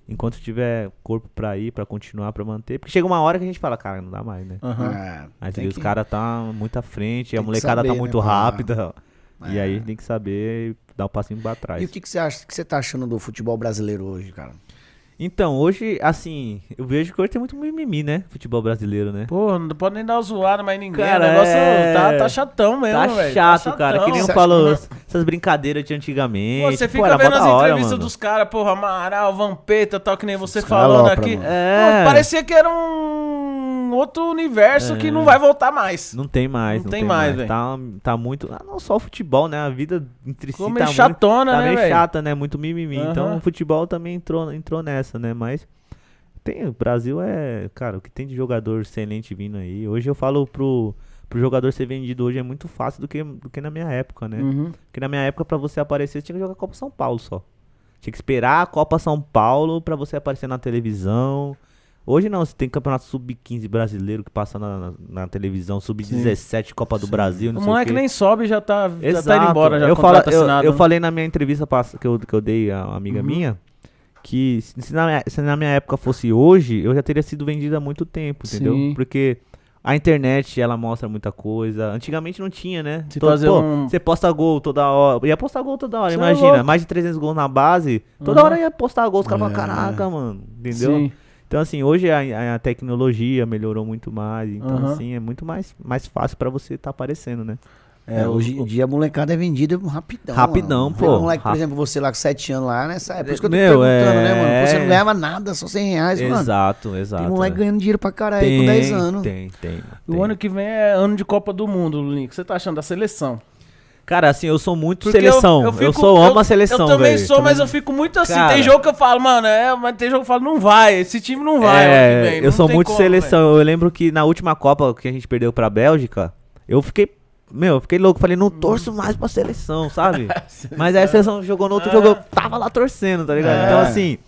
enquanto tiver corpo pra ir, pra continuar, pra manter, porque chega uma hora que a gente fala, cara, não dá mais, né? Aham. É, vê, os que- caras tá muito à frente, tem a molecada saber, tá né, muito pra- rápida, e É. aí tem que saber dar o passinho pra trás. E o que, que você acha, que você tá achando do futebol brasileiro hoje, cara? Então, hoje, assim, eu vejo que hoje tem muito mimimi, né? Futebol brasileiro, né? Pô, não pode nem dar uma zoada mais ninguém. Cara, o negócio é- tá, tá chatão mesmo, Tá velho. chato, cara. Que nem eu Você falo, acha essas brincadeiras de antigamente. Pô, você pô, fica era mó vendo as hora, entrevistas mano. dos caras, porra, Amaral, Vampeta, tal, que nem você caras falando aqui. É. Pô, parecia que era um outro universo É. que não vai voltar mais. Não tem mais, Não não, tem tem, mais, velho. Tá, tá muito. Ah, não só o futebol, né? A vida entre si Ficou tá meio muito- chatona, tá né, meio velho? chata, né? Muito mimimi. Aham. Então o futebol também entrou, entrou nessa, né? Mas tem, o Brasil é, cara, o que tem de jogador excelente vindo aí. Hoje eu falo pro, pro jogador ser vendido hoje é muito fácil do que, do que na minha época, né? Uhum. Porque na minha época, pra você aparecer, você tinha que jogar Copa São Paulo só. Tinha que esperar a Copa São Paulo pra você aparecer na televisão. Hoje não, você tem campeonato sub-15 brasileiro que passa na, na, na televisão, sub-17 Copa do Brasil, não O sei o moleque quê. nem sobe já tá, já Exato. tá indo embora, já eu, falo, eu, assinado, eu né? falei na minha entrevista que eu, que eu dei a uma amiga Uhum. minha que se, na minha, se na minha época fosse hoje, eu já teria sido vendido há muito tempo, entendeu? Sim. Porque a internet, ela mostra muita coisa. Antigamente não tinha, né? Se Todo- fazer pô, um- Você posta gol toda hora. Ia postar gol toda hora, Cê é imagina. louco. mais de 300 gols na base. Toda Uhum. hora ia postar gol. Os caras É. falam, caraca, mano. Entendeu? Sim. Então, assim, hoje a, a tecnologia melhorou muito mais. Então, Aham. assim, é muito mais, mais fácil pra você estar aparecendo, né? É, hoje em dia a molecada é vendida rapidão. Rapidão, mano. pô. Um moleque, por exemplo, você lá com 7 anos lá, nessa época. Por isso que eu tô Meu, perguntando, né, é- mano? Pô, Você não ganhava nada, só 100 reais, mano. Exato, exato. Tem moleque é. ganhando dinheiro pra caralho com 10 anos. Tem, tem. O tem. ano que vem é ano de Copa do Mundo, Link. O que você tá achando da seleção? Cara, assim, eu sou muito Porque seleção. Eu, fico- sou amo eu- a seleção, Eu também velho. sou, mas eu fico muito assim. Cara. tem jogo que eu falo, mano, é, mas tem jogo que eu falo, não vai. Esse time não vai. É, eu não sou tem muito como, seleção. Eu lembro que na última Copa que a gente perdeu pra Bélgica, eu fiquei. Meu, eu fiquei louco. Falei, não torço mais pra seleção, sabe? Mas aí a seleção jogou no outro jogo, eu tava lá torcendo, tá ligado? É. Então, assim,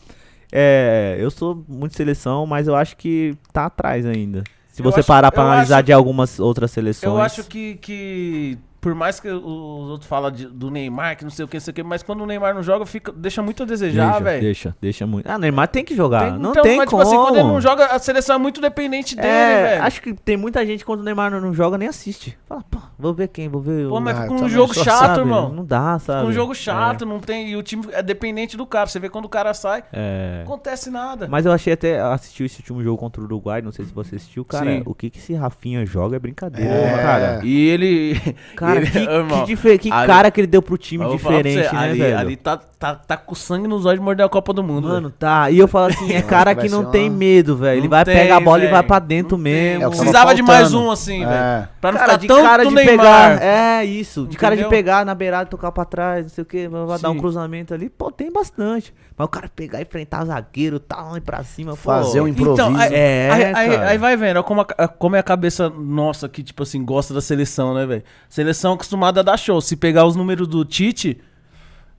é, eu sou muito seleção, mas eu acho que tá atrás ainda. Se Eu você acho- parar pra eu analisar acho- de algumas outras seleções. Eu acho que, que por mais que os outros falam de- do Neymar, que não sei o que, não sei o que, mas quando o Neymar não joga, fica, deixa muito a desejar, velho. deixa, deixa muito. Ah, Neymar tem que jogar. Tem- não então, tem mas, como. tipo assim, quando ele não joga, a seleção é muito dependente dele, É, velho. acho que tem muita gente quando o Neymar não, não joga nem assiste. Fala, pô, vou ver quem, vou ver Pô, o... mas Ah, fica um também jogo chato, sabe? irmão. Não dá, sabe? Fica um jogo chato, não tem. E o time é dependente do cara. Você vê quando o cara sai, É. não acontece nada. Mas eu achei até, assistiu esse último jogo contra o Uruguai, não sei se você assistiu, cara, Sim. o que que esse Rafinha joga é brincadeira, É. cara. E ele. Cara, ele- que, irmão, que, dife- que ali- cara que ele deu pro time diferente, você, né, ali, velho? Ali tá, tá, tá com sangue nos olhos de morder a Copa do Mundo. Mano, velho. tá. E eu falo assim, é cara que não tem uma- medo, velho. Ele vai tem, pegar a bola e vai pra dentro Não mesmo. É Precisava de mais um assim, É. velho. Pra não Cara, ficar de tanto cara de Neymar. pegar. É isso. De cara de pegar na beirada, tocar pra trás, não sei o que, vai dar um cruzamento ali. Pô, tem bastante. Mas o cara pegar e enfrentar zagueiro, tá lá e pra cima, pô. Fazer um Então, improviso. aí, É, aí, aí- vai vendo, como, a- como é a cabeça nossa que, tipo assim, gosta da seleção, né, velho? Seleção acostumada a dar show. Se pegar os números do Tite,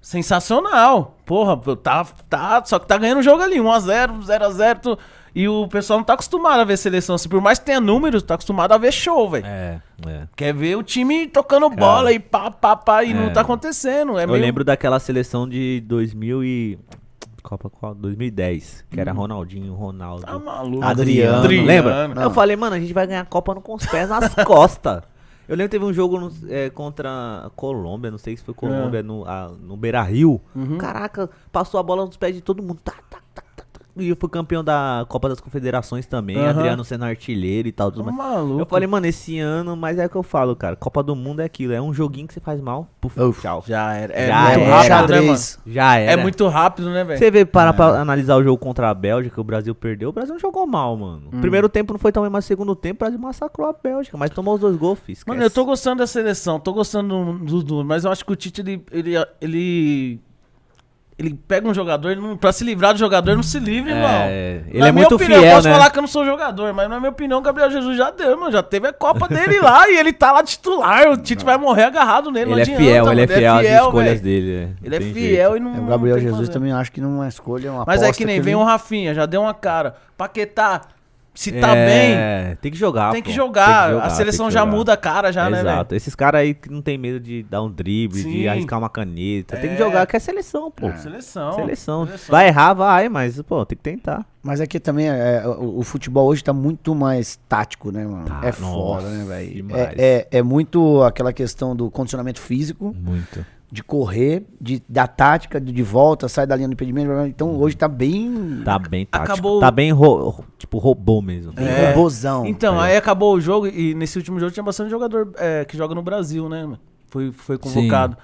sensacional. Porra, tá, tá, só que tá ganhando o jogo ali, 1x0, 0x0. tu- E o pessoal não tá acostumado a ver seleção. Assim, por mais que tenha números, tá acostumado a ver show, velho. É, é. Quer ver o time tocando bola e pá, pá, pá, e não É. tá acontecendo. É Eu meio- lembro daquela seleção de 2000 e... Copa qual? 2010, que era Ronaldinho, Ronaldo. Tá maluco. Adriano. Adriano. Lembra? Não. Eu falei, mano, a gente vai ganhar a Copa com os pés nas costas. Eu lembro que teve um jogo no- é, contra a Colômbia, não sei se foi É. Colômbia, no, a- no Beira Rio. Uhum. Caraca, passou a bola nos pés de todo mundo. Tá. E eu fui campeão da Copa das Confederações também, Aham. Adriano sendo artilheiro e tal. Tudo Tá mais. maluco. Eu falei, mano, esse ano, mas é o que eu falo, cara. Copa do Mundo é aquilo, é um joguinho que você faz mal. Puf, Uf. tchau. Já era. É Já muito era. rápido, né, mano? Já era. É muito rápido, né, velho? Você vê, parar pra analisar o jogo contra a Bélgica, que o Brasil perdeu, o Brasil não jogou mal, mano. Hum. Primeiro tempo não foi tão bem, mas segundo tempo o Brasil massacrou a Bélgica, mas tomou os dois gols. Mano, eu tô gostando da seleção, tô gostando dos números, mas eu acho que o Tite, ele. Ele. ele... ele pega um jogador, ele não, pra se livrar do jogador, ele não se livra, irmão. É, ele Na é minha muito opinião, fiel, eu posso né? falar que eu não sou jogador, mas na minha opinião, o Gabriel Jesus já deu, mano. Já teve a Copa dele lá e ele tá lá titular. O Tite vai morrer agarrado nele. Ele não é adianta, fiel, ele é mano, fiel às escolhas velho. dele. é, Ele é tem fiel jeito. e não. É, o Gabriel Jesus também acho que não é escolha, é uma Mas é que nem ele- vem um Rafinha, já deu uma cara. Paquetá, se tá É, bem, tem que jogar, tem que pô. jogar. Tem que jogar, a seleção já jogar. muda a cara, já, né, velho? Exato. Esses caras aí que não tem medo de dar um drible, Sim. de arriscar uma caneta. Tem que É. jogar, que é seleção, pô. Seleção. Seleção. Vai errar, vai, mas, pô, tem que tentar. Mas é que também é, o, o futebol hoje tá muito mais tático, né, mano? Tá, é foda, nossa, né, velho? demais. É, é, é muito aquela questão do condicionamento físico, Muito. De correr, de, da tática, de, de volta, sai da linha do impedimento. Então hoje tá bem. Tá bem tático. Acabou- Tá bem, ro- tipo, robô mesmo. bem É. robozão. Então, É. aí acabou o jogo e nesse último jogo tinha bastante jogador é, que joga no Brasil, né? Foi, foi convocado.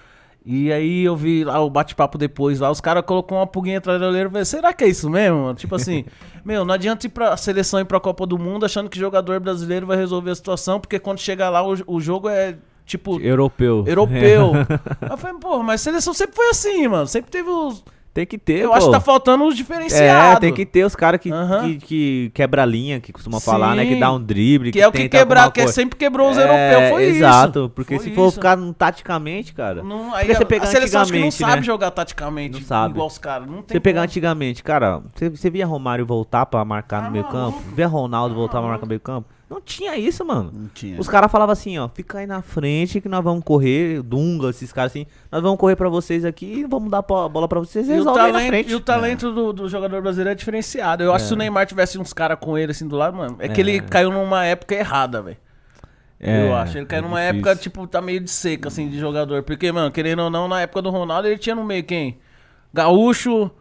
E aí eu vi lá o bate-papo depois lá, os caras colocou uma pulguinha atrás da orelha e falei, será que é isso mesmo? mano? Tipo assim, meu, não adianta ir pra seleção e pra Copa do Mundo achando que jogador brasileiro vai resolver a situação, porque quando chega lá o, o jogo é tipo Europeu. europeu. Aí eu falei, porra, mas seleção sempre foi assim, mano. Sempre teve os. Tem que ter, Eu pô. acho que tá faltando os diferenciados. É, tem que ter os caras que, que, que quebra a linha, que costuma falar, né? Que Sim. dá um drible, Que é o que quebrar, que é sempre quebrou os É, europeus, foi isso. Exato, porque Foi se for isso. ficar taticamente, cara. Não, aí você a, pegar a seleção acho que não antigamente, sabe né? jogar taticamente Não sabe. igual os caras. Não tem Você pegar antigamente, cara, você, você via Romário voltar pra marcar Tá no meio campo? Via Ronaldo voltar pra marcar no meio campo? Não tinha isso, mano. Não tinha. Os caras falavam assim, ó, fica aí na frente que nós vamos correr, Dunga, esses caras assim, nós vamos correr pra vocês aqui e vamos dar a bola pra vocês e o, resolver aí na talento, frente. e o talento do, do jogador brasileiro é diferenciado. Eu acho que se o Neymar tivesse uns caras com ele assim do lado, mano, é, que ele caiu numa época errada, velho. É, eu acho. Ele caiu é numa difícil. época, tipo, tá meio de seca, assim, de jogador. Porque, mano, querendo ou não, na época do Ronaldo, ele tinha no meio quem? Gaúcho,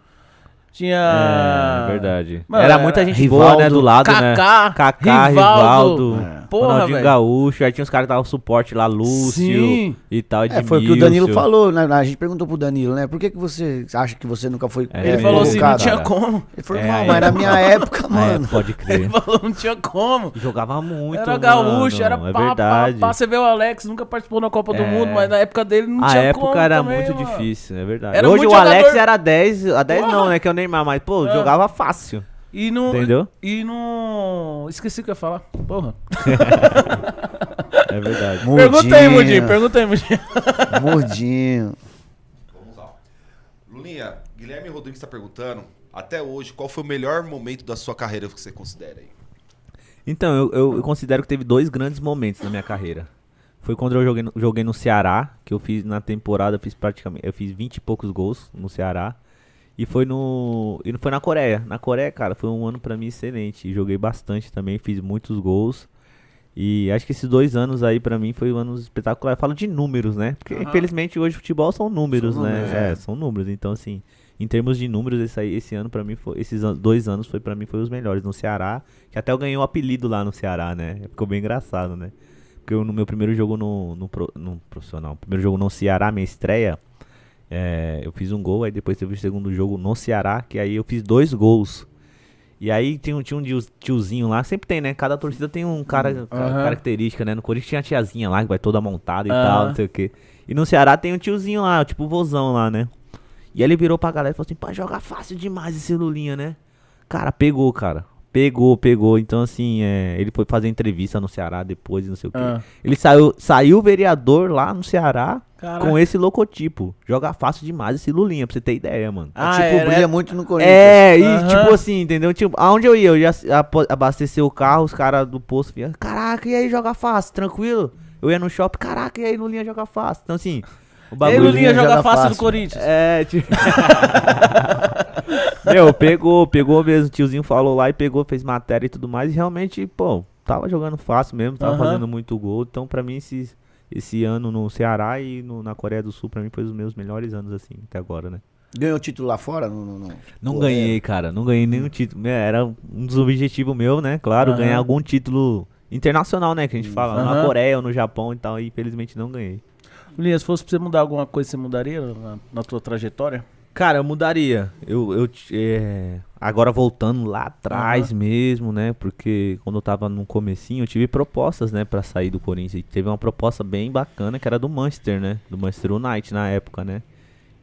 tinha. É, verdade. Mano, era muita era gente boa, né, Rivaldo, do lado, né? Kaká, Kaká, Rivaldo. Rivaldo, Porra, Ronaldinho velho. Gaúcho, aí tinha os caras que davam suporte lá, Lúcio Sim. e tal, É, foi o que o. Danilo falou, né? A gente perguntou pro Danilo, né? Por que, que você acha que você nunca foi É, Ele é, falou assim, não tinha cara. como. Ele falou, É, não, aí- mas na minha época, Ah, mano. é, pode Ele crer. falou, não tinha como. Jogava muito, Era gaúcho, mano, era é pá, pá, verdade. pá. Você vê o Alex, nunca participou da Copa do É. Mundo, mas na época dele não A tinha época como era também, muito mano. difícil, é verdade. Era Hoje o Alex jogador- era 10, a 10 Porra. não, né, que é o Neymar, mas pô, É. jogava fácil. E não. Entendeu? E não. Esqueci o que eu ia falar. Porra. É verdade. Pergunta aí, Mudinho. Pergunta aí, Mudinho. Mudinho. Vamos lá. Lulinha, Guilherme Rodrigues está perguntando, até hoje, qual foi o melhor momento da sua carreira que você considera aí? Então, eu, eu- eu considero que teve dois grandes momentos na minha carreira. Foi quando eu joguei no, joguei no Ceará, que eu fiz na temporada, eu fiz praticamente, eu fiz 20 e poucos gols no Ceará. E foi no e foi na Coreia. Na Coreia, cara, foi um ano pra mim excelente. E joguei bastante também, fiz muitos gols. E acho que esses dois anos aí pra mim foi um anos espetacular. Eu falo de números, né? Porque infelizmente hoje futebol são números, São né? números, é, é. são números. Então assim, em termos de números, esse, aí, esse ano pra mim foi, esses an- dois anos foi para mim foi os melhores no Ceará, que até eu ganhei um apelido lá no Ceará, né? Ficou bem engraçado, né? Porque eu, no meu primeiro jogo no, no, pro- no profissional, primeiro jogo no Ceará, minha estreia, é, eu fiz um gol, aí depois teve o segundo jogo no Ceará, que aí eu fiz dois gols. E aí tinha, um- tinha um tio- tiozinho lá, sempre tem, né? Cada torcida tem um cara ca- Aham. característica, né? No Corinthians tinha a tiazinha lá, que vai toda montada e Aham. tal, não sei o quê. E no Ceará tem um tiozinho lá, tipo o vozão lá, né? E aí ele virou pra galera e falou assim, pá, joga fácil demais esse Lulinha, né? Cara, pegou, cara. Pegou, pegou. Então, assim, é, ele foi fazer entrevista no Ceará depois, não sei o quê. Ah. Ele saiu, saiu vereador lá no Ceará Caraca. com esse logotipo. Joga fácil demais esse Lulinha, pra você ter ideia, mano. Ah, tipo, era- brilha muito no Corinthians. É, e tipo assim, entendeu? Tipo, aonde eu ia, eu ia abastecer o carro, os caras do posto vinham, caraca, e aí joga fácil, tranquilo? Eu ia no shopping, caraca, e aí Lulinha joga fácil. Então assim, o bagulho... Lulinha joga, joga fácil do fácil. Corinthians. É, tipo... Meu, pegou, pegou mesmo, o tiozinho falou lá e pegou, fez matéria e tudo mais, e realmente, pô, tava jogando fácil mesmo, tava Aham. fazendo muito gol, então pra mim esse, esse ano no Ceará e no- na Coreia do Sul, pra mim foi os meus melhores anos, assim, até agora, né? Ganhou título lá fora? Não, não, não. Não Pô, ganhei, cara. Não ganhei nenhum título. É, Era um dos objetivos meu, né? Claro, Aham. ganhar algum título internacional, né? Que a gente fala. Na Aham. Coreia ou no Japão e tal. E infelizmente não ganhei. Lulinha, se fosse pra você mudar alguma coisa, você mudaria na, na tua trajetória? Cara, eu mudaria. Eu, eu é, agora voltando lá atrás mesmo, né? Porque quando eu tava no comecinho, eu tive propostas, né, Pra sair do Corinthians. E teve uma proposta bem bacana que era do Manchester, né? Do Manchester United na época, né?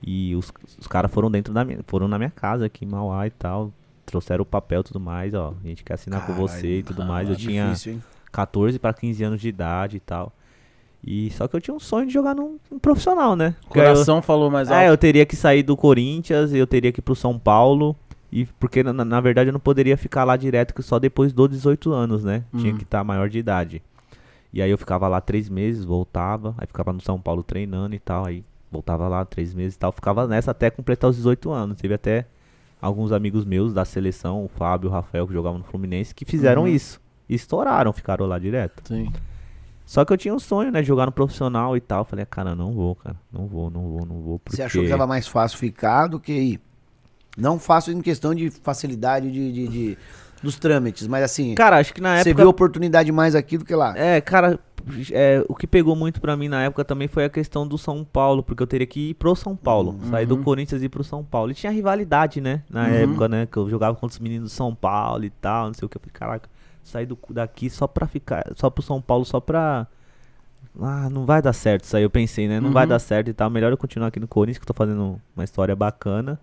E os, os caras foram dentro da minha, foram na minha casa aqui em Mauá e tal. Trouxeram o papel e tudo mais, ó. A gente quer assinar com você e tudo mais. Eu tinha Difícil, hein? 14 para 15 anos de idade e tal. E só que eu tinha um sonho de jogar num, num profissional, né? Aí eu- Coração falou mais alto. é, eu teria que sair do Corinthians, eu teria que ir pro São Paulo. E porque na, na verdade eu não poderia ficar lá direto que só depois dos 18 anos, né? Tinha que estar maior de idade. E aí eu ficava lá três meses, voltava, aí ficava no São Paulo treinando e tal, aí voltava lá três meses e tal, ficava nessa até completar os 18 anos. Teve até alguns amigos meus da seleção, o Fábio e o Rafael, que jogavam no Fluminense, que fizeram isso. E estouraram, ficaram lá direto. Sim. Só que eu tinha um sonho, né? de Jogar no profissional e tal. Falei, cara, não vou, cara. Não vou, não vou, não vou. Porque... Você achou que tava mais fácil ficar do que ir? Não fácil em questão de facilidade de, de- de- dos trâmites, mas assim, Cara, acho que na você época. viu oportunidade mais aqui do que lá. É, cara, é, o que pegou muito pra mim na época também foi a questão do São Paulo, porque eu teria que ir pro São Paulo, sair do Corinthians e ir pro São Paulo. E tinha rivalidade, né? Na época, né? Que eu jogava contra os meninos do São Paulo e tal, não sei o que. Eu falei, caraca, sair do, daqui só pra ficar, só pro São Paulo, só pra. Ah, não vai dar certo isso aí, eu pensei, né? Não vai dar certo e tal. Melhor eu continuar aqui no Corinthians, que eu tô fazendo uma história bacana.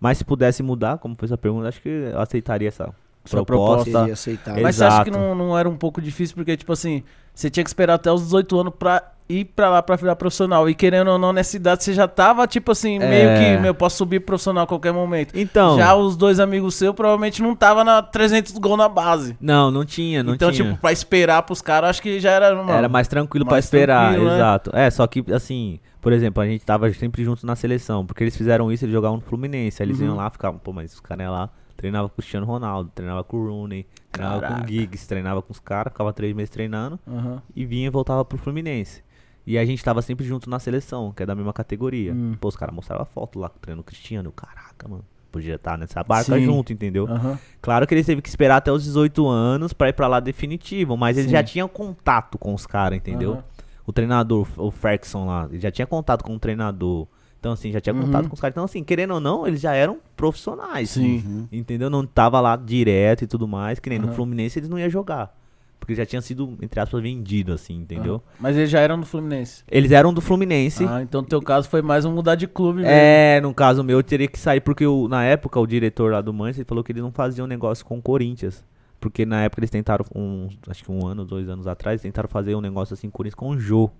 Mas se pudesse mudar, como foi essa pergunta, acho que eu aceitaria essa Sua proposta. proposta. Aceitável. Mas você acha que Exato. não, não era um pouco difícil? Porque, tipo assim, você tinha que esperar até os 18 anos pra ir pra lá pra virar profissional. E querendo ou não, nessa idade você já tava, tipo assim, meio É. que, meu, eu posso subir profissional a qualquer momento. Então. Já os dois amigos seus provavelmente não tava na 300 gols na base. Não, não tinha, não então, tinha. tipo, pra esperar pros caras, acho que já era, mano. Era mais tranquilo pra mais esperar, tranquilo, né? exato. É, só que assim, por exemplo, a gente tava sempre juntos na seleção, porque eles fizeram isso, eles jogavam no Fluminense, aí eles Uhum. iam lá, ficavam, pô, mas os caras lá, treinava com o Cristiano Ronaldo, treinava com o Rooney, treinava com Caraca. o Giggs, treinava com os caras, ficava três meses treinando Aham. e vinha e voltava pro Fluminense. E a gente tava sempre junto na seleção, que é da mesma categoria. Hum. Pô, os caras mostravam foto lá, treinando o Cristiano, caraca, mano. Podia estar nessa barca Sim. junto, entendeu? Aham. Claro que ele teve que esperar até os 18 anos pra ir pra lá definitivo, mas ele Sim. já tinha contato com os caras, entendeu? Aham. O treinador, o Ferguson lá, ele já tinha contato com o treinador. Então, assim, já tinha Uhum. contato com os caras. Então, assim, querendo ou não, eles já eram profissionais. Sim. Entendeu? Não tava lá direto e tudo mais, que nem no Fluminense eles não iam jogar. Porque já tinha sido, entre aspas, vendido, assim, entendeu? Mas eles já eram do Fluminense. Eles eram do Fluminense. Ah, então no teu caso foi mais um mudar de clube mesmo. É, no caso meu, eu teria que sair, porque o- na época o diretor lá do Manchester falou que eles não faziam negócio com o Corinthians. Porque na época eles tentaram, um, acho que um ano, dois anos atrás, tentaram fazer um negócio assim com o Corinthians com o Jô.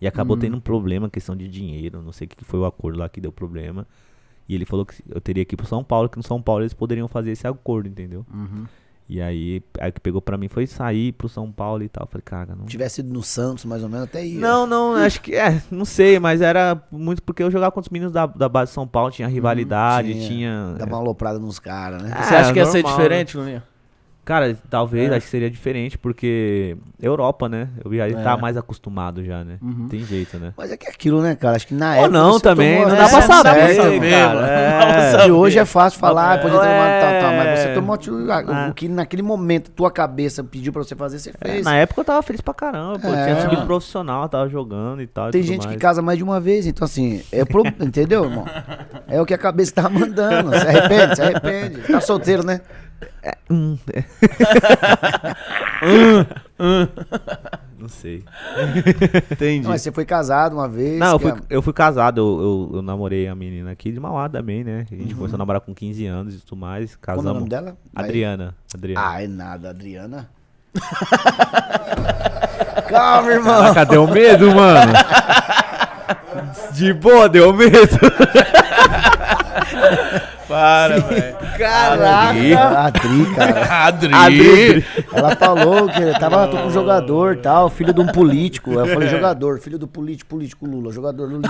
E acabou Hum. tendo um problema, questão de dinheiro, não sei o que que foi o acordo lá que deu problema. E ele falou que eu teria que ir pro São Paulo, que no São Paulo eles poderiam fazer esse acordo, entendeu? Uhum. E aí, aí o que pegou pra mim foi sair pro São Paulo e tal. Falei, cara, não. Se tivesse ido no Santos, mais ou menos, até ia. Não, não, acho que é, não sei, mas era muito porque eu jogava com os meninos da, da base de São Paulo, tinha rivalidade, tinha. tinha. Dá uma aloprada nos caras, né? Ah, Você acha que ia ser normal, diferente, Lulinha? Cara, talvez, É. acho que seria diferente, porque Europa, né? Eu já É. tá mais acostumado já, né? Uhum. Tem jeito, né? Mas é que é aquilo, né, cara? Acho que na Ou época. não também, tomou- não É, dá pra não dá pra saber, saber, cara. É. E hoje é fácil falar, ah, podia ter tomado tal, tal, mas É. você tomou tio- Ah. o que naquele momento tua cabeça pediu pra você fazer, você É, fez. na época eu tava feliz pra caramba, pô. É. Tinha subido profissional, tava jogando e tal. e Tem tudo gente que mais. casa mais de uma vez, então assim, é pro... entendeu, irmão? É o que a cabeça tá mandando. Se arrepende, se arrepende. Tá solteiro, né? Hum, é. Não sei. Entendi. Não, mas você foi casado uma vez. Não, eu fui, é- eu fui casado, eu, eu, eu namorei a menina aqui de Mauá também, né? A gente começou a namorar com 15 anos e tudo mais. Como é o Casamos. nome dela? Adriana. Adriana. Ah, é nada, Adriana. Calma, irmão. Cadê o medo, mano? De boa, deu medo. Para, velho. Caraca. Adri, cara. Adri. Ela falou que tava com um jogador e tal, filho de um político. Eu falei, jogador, filho do político, político Lula, jogador. Lula.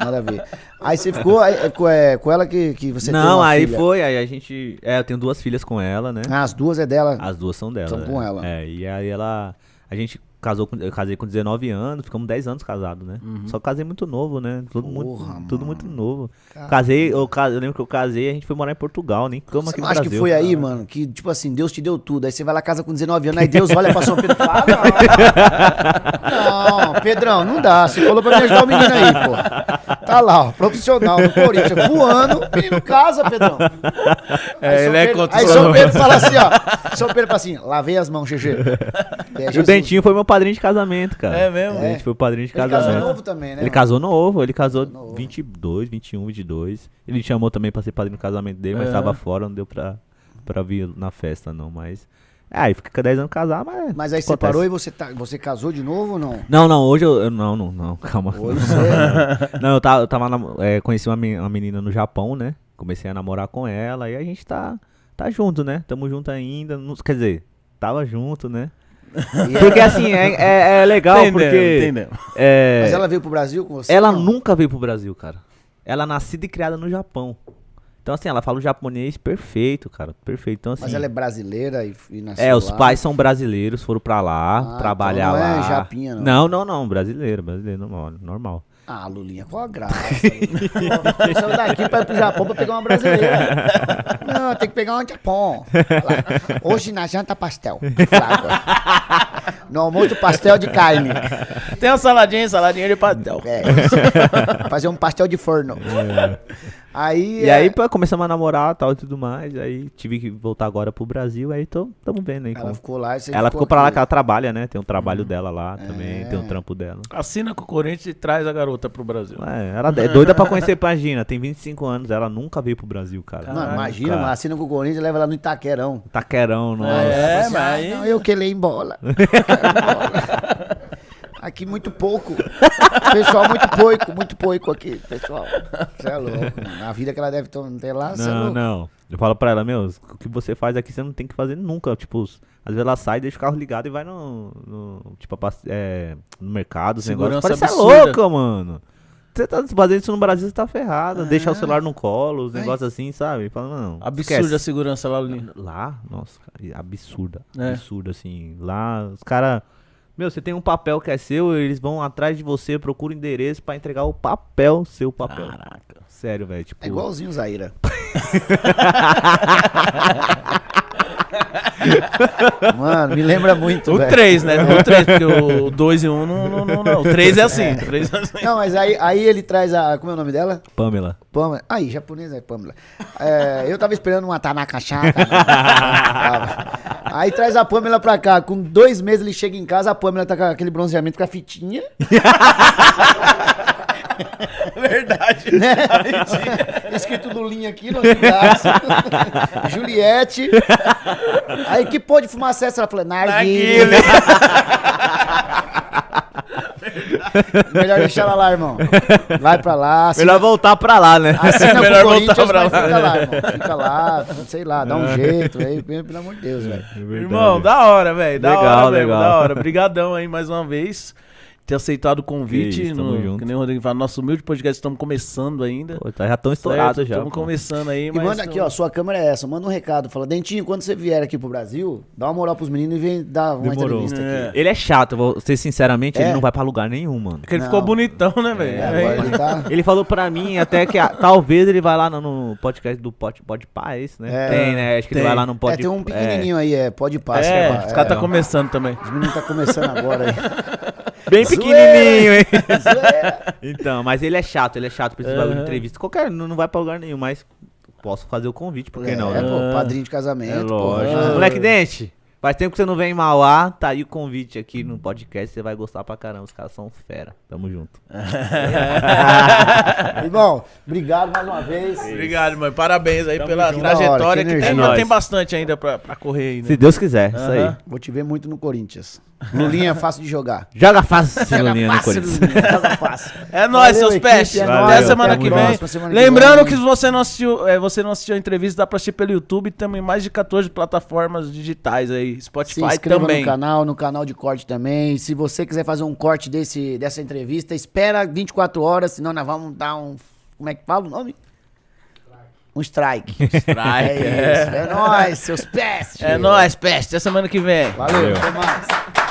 Nada a ver. Aí você ficou aí, é, com, é, com ela que, que você Não, aí filha. foi, aí a gente. É, eu tenho duas filhas com ela, né? Ah, as duas é dela. As duas são dela. São com ela. É, e aí ela. A gente casou com. Eu casei com 19 anos, ficamos 10 anos casados, né? Só casei muito novo, né? Tudo, muito, Uhum. Porra, tudo mano. muito novo. Casei, eu, eu lembro que eu casei, a gente foi morar em Portugal, nem ficamos Você aqui no acha Brasil. que foi aí, mano, que, tipo assim, Deus te deu tudo. Aí você vai lá casa com 19 anos, aí Deus olha pra São Pedro e fala, ah, não. não, Pedrão, não dá. Você falou pra me ajudar o menino aí, pô. Tá lá, ó, profissional no Corinthians, voando, menino casa, Pedrão. É, ele é Pedro- contra Aí o São Pedro fala assim, ó. São Pedro fala assim, lavei as mãos, GG. É, E o. Dentinho foi meu padrinho de casamento, cara. É mesmo? A gente foi o padrinho de Ele casamento. casou novo também, né? Ele casou novo, ele casou Novo. 22, 21, 22. Ele chamou também pra ser padrinho do casamento dele, mas É. tava fora, não deu pra, pra vir na festa, não. Mas. É, aí fica 10 anos casado, mas. Mas aí acontece. separou e você, tá, você casou de novo ou não? Não, não, hoje eu. eu- não, não, não, calma. Hoje você... Não, eu tava, eu tava nam- é, conheci uma, men- uma menina no Japão, né? Comecei a namorar com ela e a gente tá, tá junto, né? Tamo junto ainda. não- quer dizer, tava junto, né? Porque assim, é, é, é legal Entendeu, porque. entendeu. é, Mas ela veio pro Brasil com você? ela não? nunca veio pro Brasil, cara. Ela é nascida e criada no Japão. Então, assim, ela fala o japonês perfeito, cara. Perfeito. Então, assim. Mas ela é brasileira e, e nasceu É, os lá? pais são braileiros, foram pra lá, Ah, trabalhar então não é lá. japinha, não. não. Não, não, brasileiro, brasileiro, normal. normal. Ah, Lulinha, qual a graça? Saiu daqui pra ir pro Japão pra pegar uma brasileira. Não, tem que pegar uma de Japão. Hoje na janta pastel. No almoço, pastel de carne. Tem uma saladinha, saladinha de pastel. É. Fazer um pastel de forno. Aí, E é, aí pô, começamos a namorar tal e tudo mais. Aí tive que voltar agora pro Brasil. Aí tô, tamo vendo aí. ela como- ficou lá e você Ela ficou pra lá que ela trabalha, né? Tem um trabalho dela lá também, tem um trampo dela. Assina com o Corinthians e traz a garota pro Brasil. É, ela é doida pra conhecer Pagina, tem 25 anos, ela nunca veio pro Brasil, cara. Não, Caralho, imagina, cara. assina com o Corinthians e leva lá no Itaquerão. Taquerão, nossa. É, mas não, eu que em bola. Aqui muito pouco. Pessoal, muito pouco, muito pouco aqui, pessoal. Você é louco, mano. A vida que ela deve ter lá, você é Não, louco. não. Eu falo pra ela, meu, o que você faz aqui você não tem que fazer nunca. Tipo, às vezes ela sai, deixa o carro ligado e vai no. no tipo, é, no mercado, os negócios. Segurança Parece é louca, mano. Você tá fazendo isso no Brasil, você tá ferrado. Deixar o celular no colo, os negócios assim, sabe? Fala, não. Absurda a esquece. segurança lá. Lá, nossa, cara, absurda. É. Absurda, assim. Lá, os caras. Meu, você tem um papel que é seu, eles vão atrás de você, procuram endereço pra entregar o papel, seu papel. Caraca. Sério, velho. Tipo, É igualzinho o Zaira. Mano, me lembra muito, O velho. 3, né? O 3, porque o 2 e 1 um não, não, não, não. O 3 é assim. 3 é assim. Não, mas aí, aí ele traz a. Como é o nome dela? Pamela. Pamela. Aí, japonês é Pamela. É, eu tava esperando uma Tanaka chata. aí traz a Pamela pra cá. Com dois meses ele chega em casa, a Pamela tá com aquele bronzeamento com a fitinha. Verdade. né? Escrito Lulinha aqui no braço. Juliette. Aí que pô de fumaça é essa? Ela falou, narguilha. Melhor deixar ela lá, irmão. Vai pra lá. assina- Melhor voltar pra lá, né? Assina Melhor pro voltar pra lá. fica lá, irmão. Fica lá, sei lá, dá um jeito, aí, pelo amor de Deus, velho. Irmão, da hora, velho. Da Legal, hora, mesmo, legal. da hora. Obrigadão aí mais uma vez. Ter aceitado o convite. Que isso, no, junto. que nem o Rodrigo fala, nosso humilde podcast, estamos começando ainda. Pô, tá- já estão estourados já. Estamos começando aí, E mas. manda aqui, ó, sua câmera é essa, manda um recado, fala, Dentinho, quando você vier aqui pro Brasil, dá uma moral pros meninos e vem dar uma Demorou. entrevista É. aqui. Ele é chato, vou ser sinceramente, É? ele não vai pra lugar nenhum, mano. Porque ele Não. ficou bonitão, né, velho? É, agora ele tá... Ele falou pra mim até que ah, talvez ele vai lá no, no podcast do Pod, Pod Pá, é isso, né? É. tem, né? Acho que Tem. ele vai lá no Pod É, tem um pequenininho aí, é, pode É, passar. os caras tá começando também. Os meninos tá começando agora aí. Bem pequenininho, hein? Então, mas ele é chato, ele é chato pra esse bagulho de entrevista. Qualquer, não, não vai pra lugar nenhum, mas posso fazer o convite, por que é, não, É, né? pô, padrinho de É casamento, pô. lógico. Ah, Moleque Dente, faz tempo que você não vem em Mauá, tá aí o convite aqui no podcast, você vai gostar pra caramba, os caras são fera. Tamo junto. Irmão, obrigado mais uma vez. Obrigado, mãe. Parabéns aí pela junto. trajetória. Que que tem, É tem bastante ainda pra, pra correr aí, né? Se Deus quiser, isso aí. Vou te ver muito no Corinthians. Lulinha é fácil de jogar. Joga fácil, Lulinha, no Fácil, Corinthians. Lulinha, joga fácil. É nóis, Valeu, seus é Até nóis. a semana Até que vem. semana que Lembrando vem. que se você não assistiu, é, você não assistiu a entrevista, dá pra assistir pelo YouTube. Também mais de 14 plataformas digitais aí. Se Spotify inscreva também. no canal, no canal de corte também. Se você quiser fazer um corte desse, dessa entrevista, espera 24 horas, senão nós vamos dar um. Como é que fala o nome? Um strike. Strike, é é. isso. É nóis, seus pés. É nóis, peste. Até semana que vem. Valeu, até mais.